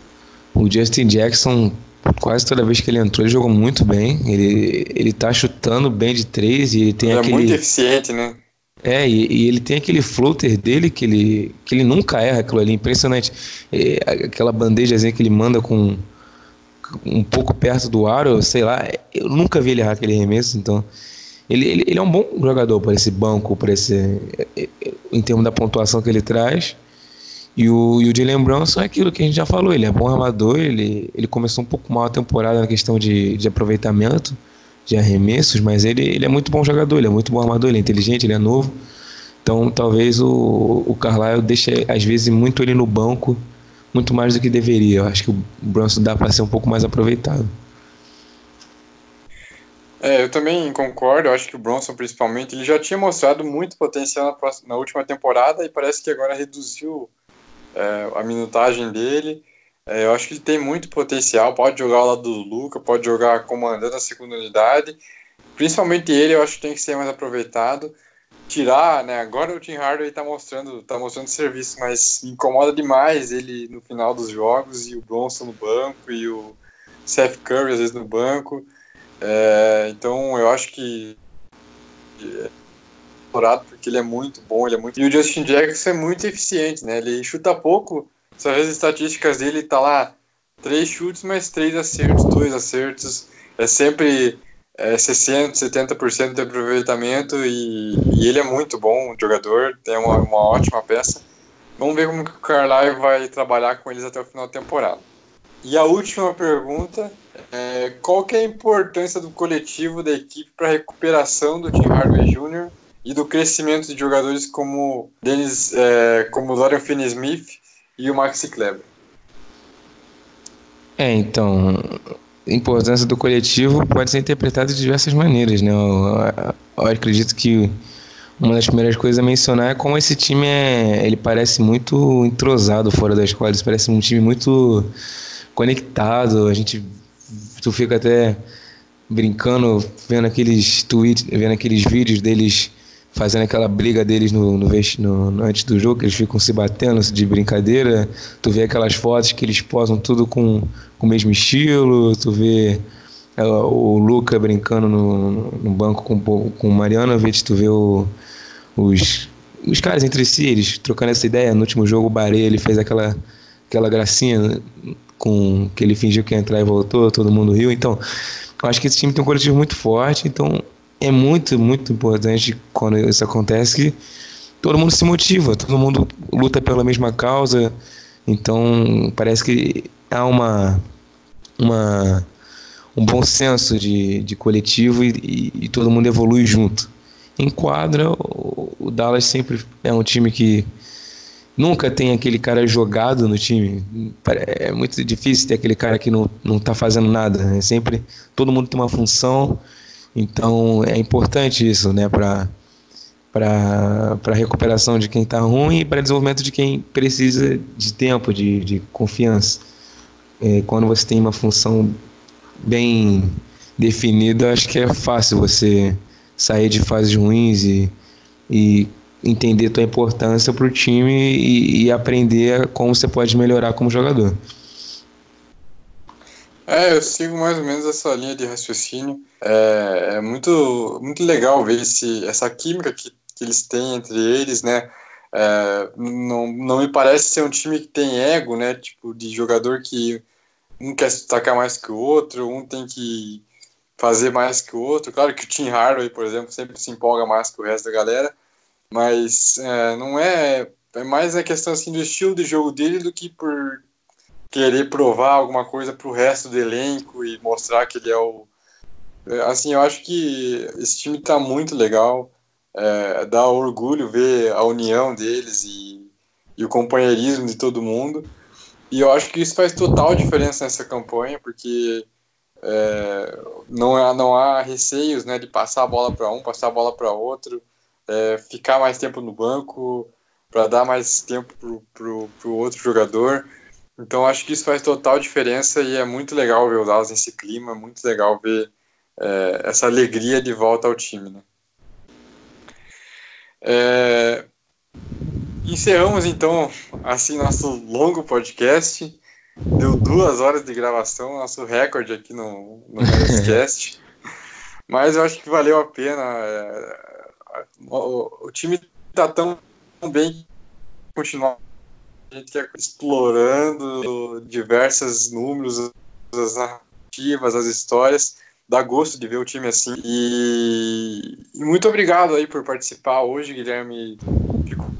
o Justin Jackson, quase toda vez que ele entrou, ele jogou muito bem. Ele, ele tá chutando bem de três e ele tem ele é aquele. É muito eficiente, né? É, e, e, ele tem aquele floater dele que ele, que ele nunca erra aquilo ali, impressionante. É, aquela bandejazinha que ele manda com um pouco perto do aro, sei lá, eu nunca vi ele errar aquele arremesso, então. Ele, ele, ele é um bom jogador para esse banco, para esse. Em termos da pontuação que ele traz. E o, e o Jalen Brunson é aquilo que a gente já falou, ele é bom armador, ele, ele começou um pouco mal a temporada na questão de, de aproveitamento, de arremessos, mas ele, ele é muito bom jogador, ele é muito bom armador, ele é inteligente, ele é novo. Então talvez o, o Carlisle deixe às vezes muito ele no banco, muito mais do que deveria. Eu acho que o Brunson dá para ser um pouco mais aproveitado. É, eu também concordo. Eu acho que o Bronson, principalmente, ele já tinha mostrado muito potencial na, próxima, na última temporada e parece que agora reduziu é, a minutagem dele. É, eu acho que ele tem muito potencial, pode jogar ao lado do Luca, pode jogar comandando a segunda unidade. Principalmente ele, eu acho que tem que ser mais aproveitado. Tirar, né? Agora o Tim Hardaway tá mostrando, tá mostrando serviço, mas incomoda demais ele no final dos jogos e o Bronson no banco e o Seth Curry às vezes no banco. É, então eu acho que temporada, porque ele é muito bom, ele é muito. E o Justin Jackson é muito eficiente, né? Ele chuta pouco, só as estatísticas dele tá lá três chutes, mais três acertos, dois acertos. É sempre é, 60%, 70% de aproveitamento e, e, ele é muito bom jogador, tem uma, uma ótima peça. Vamos ver como que o Carlisle vai trabalhar com eles até o final da temporada. E a última pergunta é qual que é a importância do coletivo da equipe para a recuperação do Tim Hardaway Jr e do crescimento de jogadores como Dennis, é, como Dorian Finney-Smith e o Maxi Kleber. É, então, a importância do coletivo pode ser interpretada de diversas maneiras, né? Eu, eu acredito que uma das primeiras coisas a mencionar é como esse time é, ele parece muito entrosado fora das quadras, parece um time muito conectado, a gente tu fica até brincando, vendo aqueles tweets, vendo aqueles vídeos deles fazendo aquela briga deles no, no, no, antes do jogo, que eles ficam se batendo de brincadeira. Tu vê aquelas fotos que eles posam tudo com, com o mesmo estilo, tu vê é, o Luca brincando no, no banco com, com o Marianovic, tu vê o, os, os caras entre si, eles trocando essa ideia. No último jogo, o Baré, ele fez aquela, aquela gracinha com que ele fingiu que ia entrar e voltou, todo mundo riu. Então, eu acho que esse time tem um coletivo muito forte, então é muito, muito importante quando isso acontece que todo mundo se motiva, todo mundo luta pela mesma causa. Então parece que há uma, uma um bom senso de, de coletivo e, e, e todo mundo evolui junto. Em quadra, o, o Dallas sempre é um time que nunca tem aquele cara jogado no time. É muito difícil ter aquele cara que não, não tá fazendo nada. É sempre todo mundo tem uma função então é importante isso, né, para para recuperação de quem está ruim e para desenvolvimento de quem precisa de tempo, de, de confiança. É, quando você tem uma função bem definida, acho que é fácil você sair de fases ruins e, e entender tua importância para o time e, e aprender como você pode melhorar como jogador. É, eu sigo mais ou menos essa linha de raciocínio. É, é muito, muito legal ver esse, essa química que, que eles têm entre eles, né? É, não, não me parece ser um time que tem ego, né? Tipo, de jogador que um quer se destacar mais que o outro, um tem que fazer mais que o outro. Claro que o Tim Hardaway, por exemplo, sempre se empolga mais que o resto da galera, mas é, não é. É mais a questão assim, do estilo de jogo dele do que por querer provar alguma coisa para o resto do elenco e mostrar que ele é o. É, assim, eu acho que esse time está muito legal. É, dá orgulho ver a união deles e, e, o companheirismo de todo mundo. E eu acho que isso faz total diferença nessa campanha, porque é, não, há, não há receios né, de passar a bola para um, passar a bola para outro, é, ficar mais tempo no banco, para dar mais tempo para o outro jogador. Então acho que isso faz total diferença e é muito legal ver o Dallas nesse clima, muito legal ver é, essa alegria de volta ao time. Né? É, encerramos então assim nosso longo podcast. Deu duas horas de gravação, nosso recorde aqui no, no podcast. Mas eu acho que valeu a pena. É, o, o time está tão bem continuar a gente quer explorando diversos números, as narrativas, as histórias. Dá gosto de ver o time assim. E, e muito obrigado aí por participar hoje, Guilherme. Fico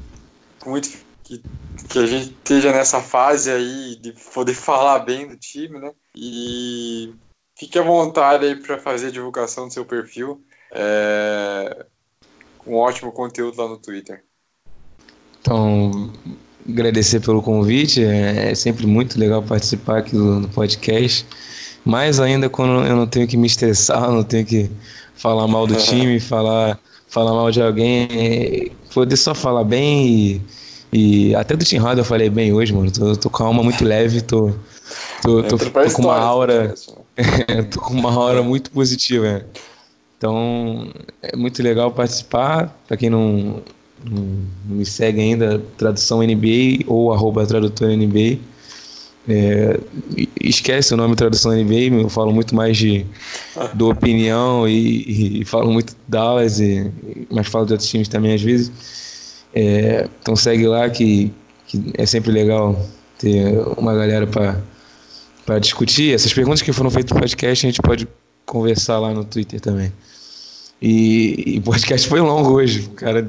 muito que, que a gente esteja nessa fase aí de poder falar bem do time, né? E fique à vontade aí para fazer a divulgação do seu perfil. É, um ótimo conteúdo lá no Twitter. Então, agradecer pelo convite. É, é sempre muito legal participar aqui do, do, podcast. Mais ainda quando eu não tenho que me estressar, não tenho que falar mal do time, falar, falar mal de alguém. É, poder só falar bem e, e até do Tim Roda eu falei bem hoje, mano. Tô, tô com a alma muito leve, tô, tô, tô, tô, tô com uma aura. tô com uma aura muito positiva. Então é muito legal participar. Para quem não não me segue ainda, tradução NBA ou arroba tradutor NBA. É, esquece o nome tradução NBA, eu falo muito mais de do opinião e, e, falo muito Dallas, e, mas falo de outros times também às vezes. É, então segue lá que, que é sempre legal ter uma galera para discutir. Essas perguntas que foram feitas no podcast a gente pode conversar lá no Twitter também. E, o podcast foi longo hoje, cara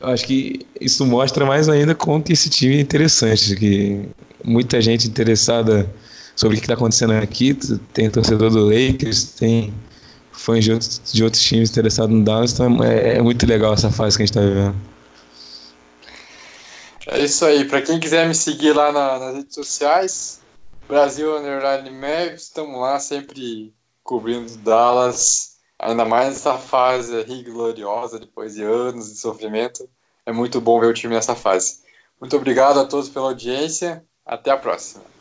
acho que isso mostra mais ainda como que esse time é interessante, que muita gente interessada sobre o que está acontecendo aqui, tem torcedor do Lakers, tem fãs de outros, de outros times interessados no Dallas, então é, é muito legal essa fase que a gente está vivendo. É isso aí. Para quem quiser me seguir lá na, nas redes sociais, Brasil Underline Mavis, estamos lá sempre cobrindo Dallas ainda mais nessa fase aí gloriosa, depois de anos de sofrimento. É muito bom ver o time nessa fase. Muito obrigado a todos pela audiência. Até a próxima.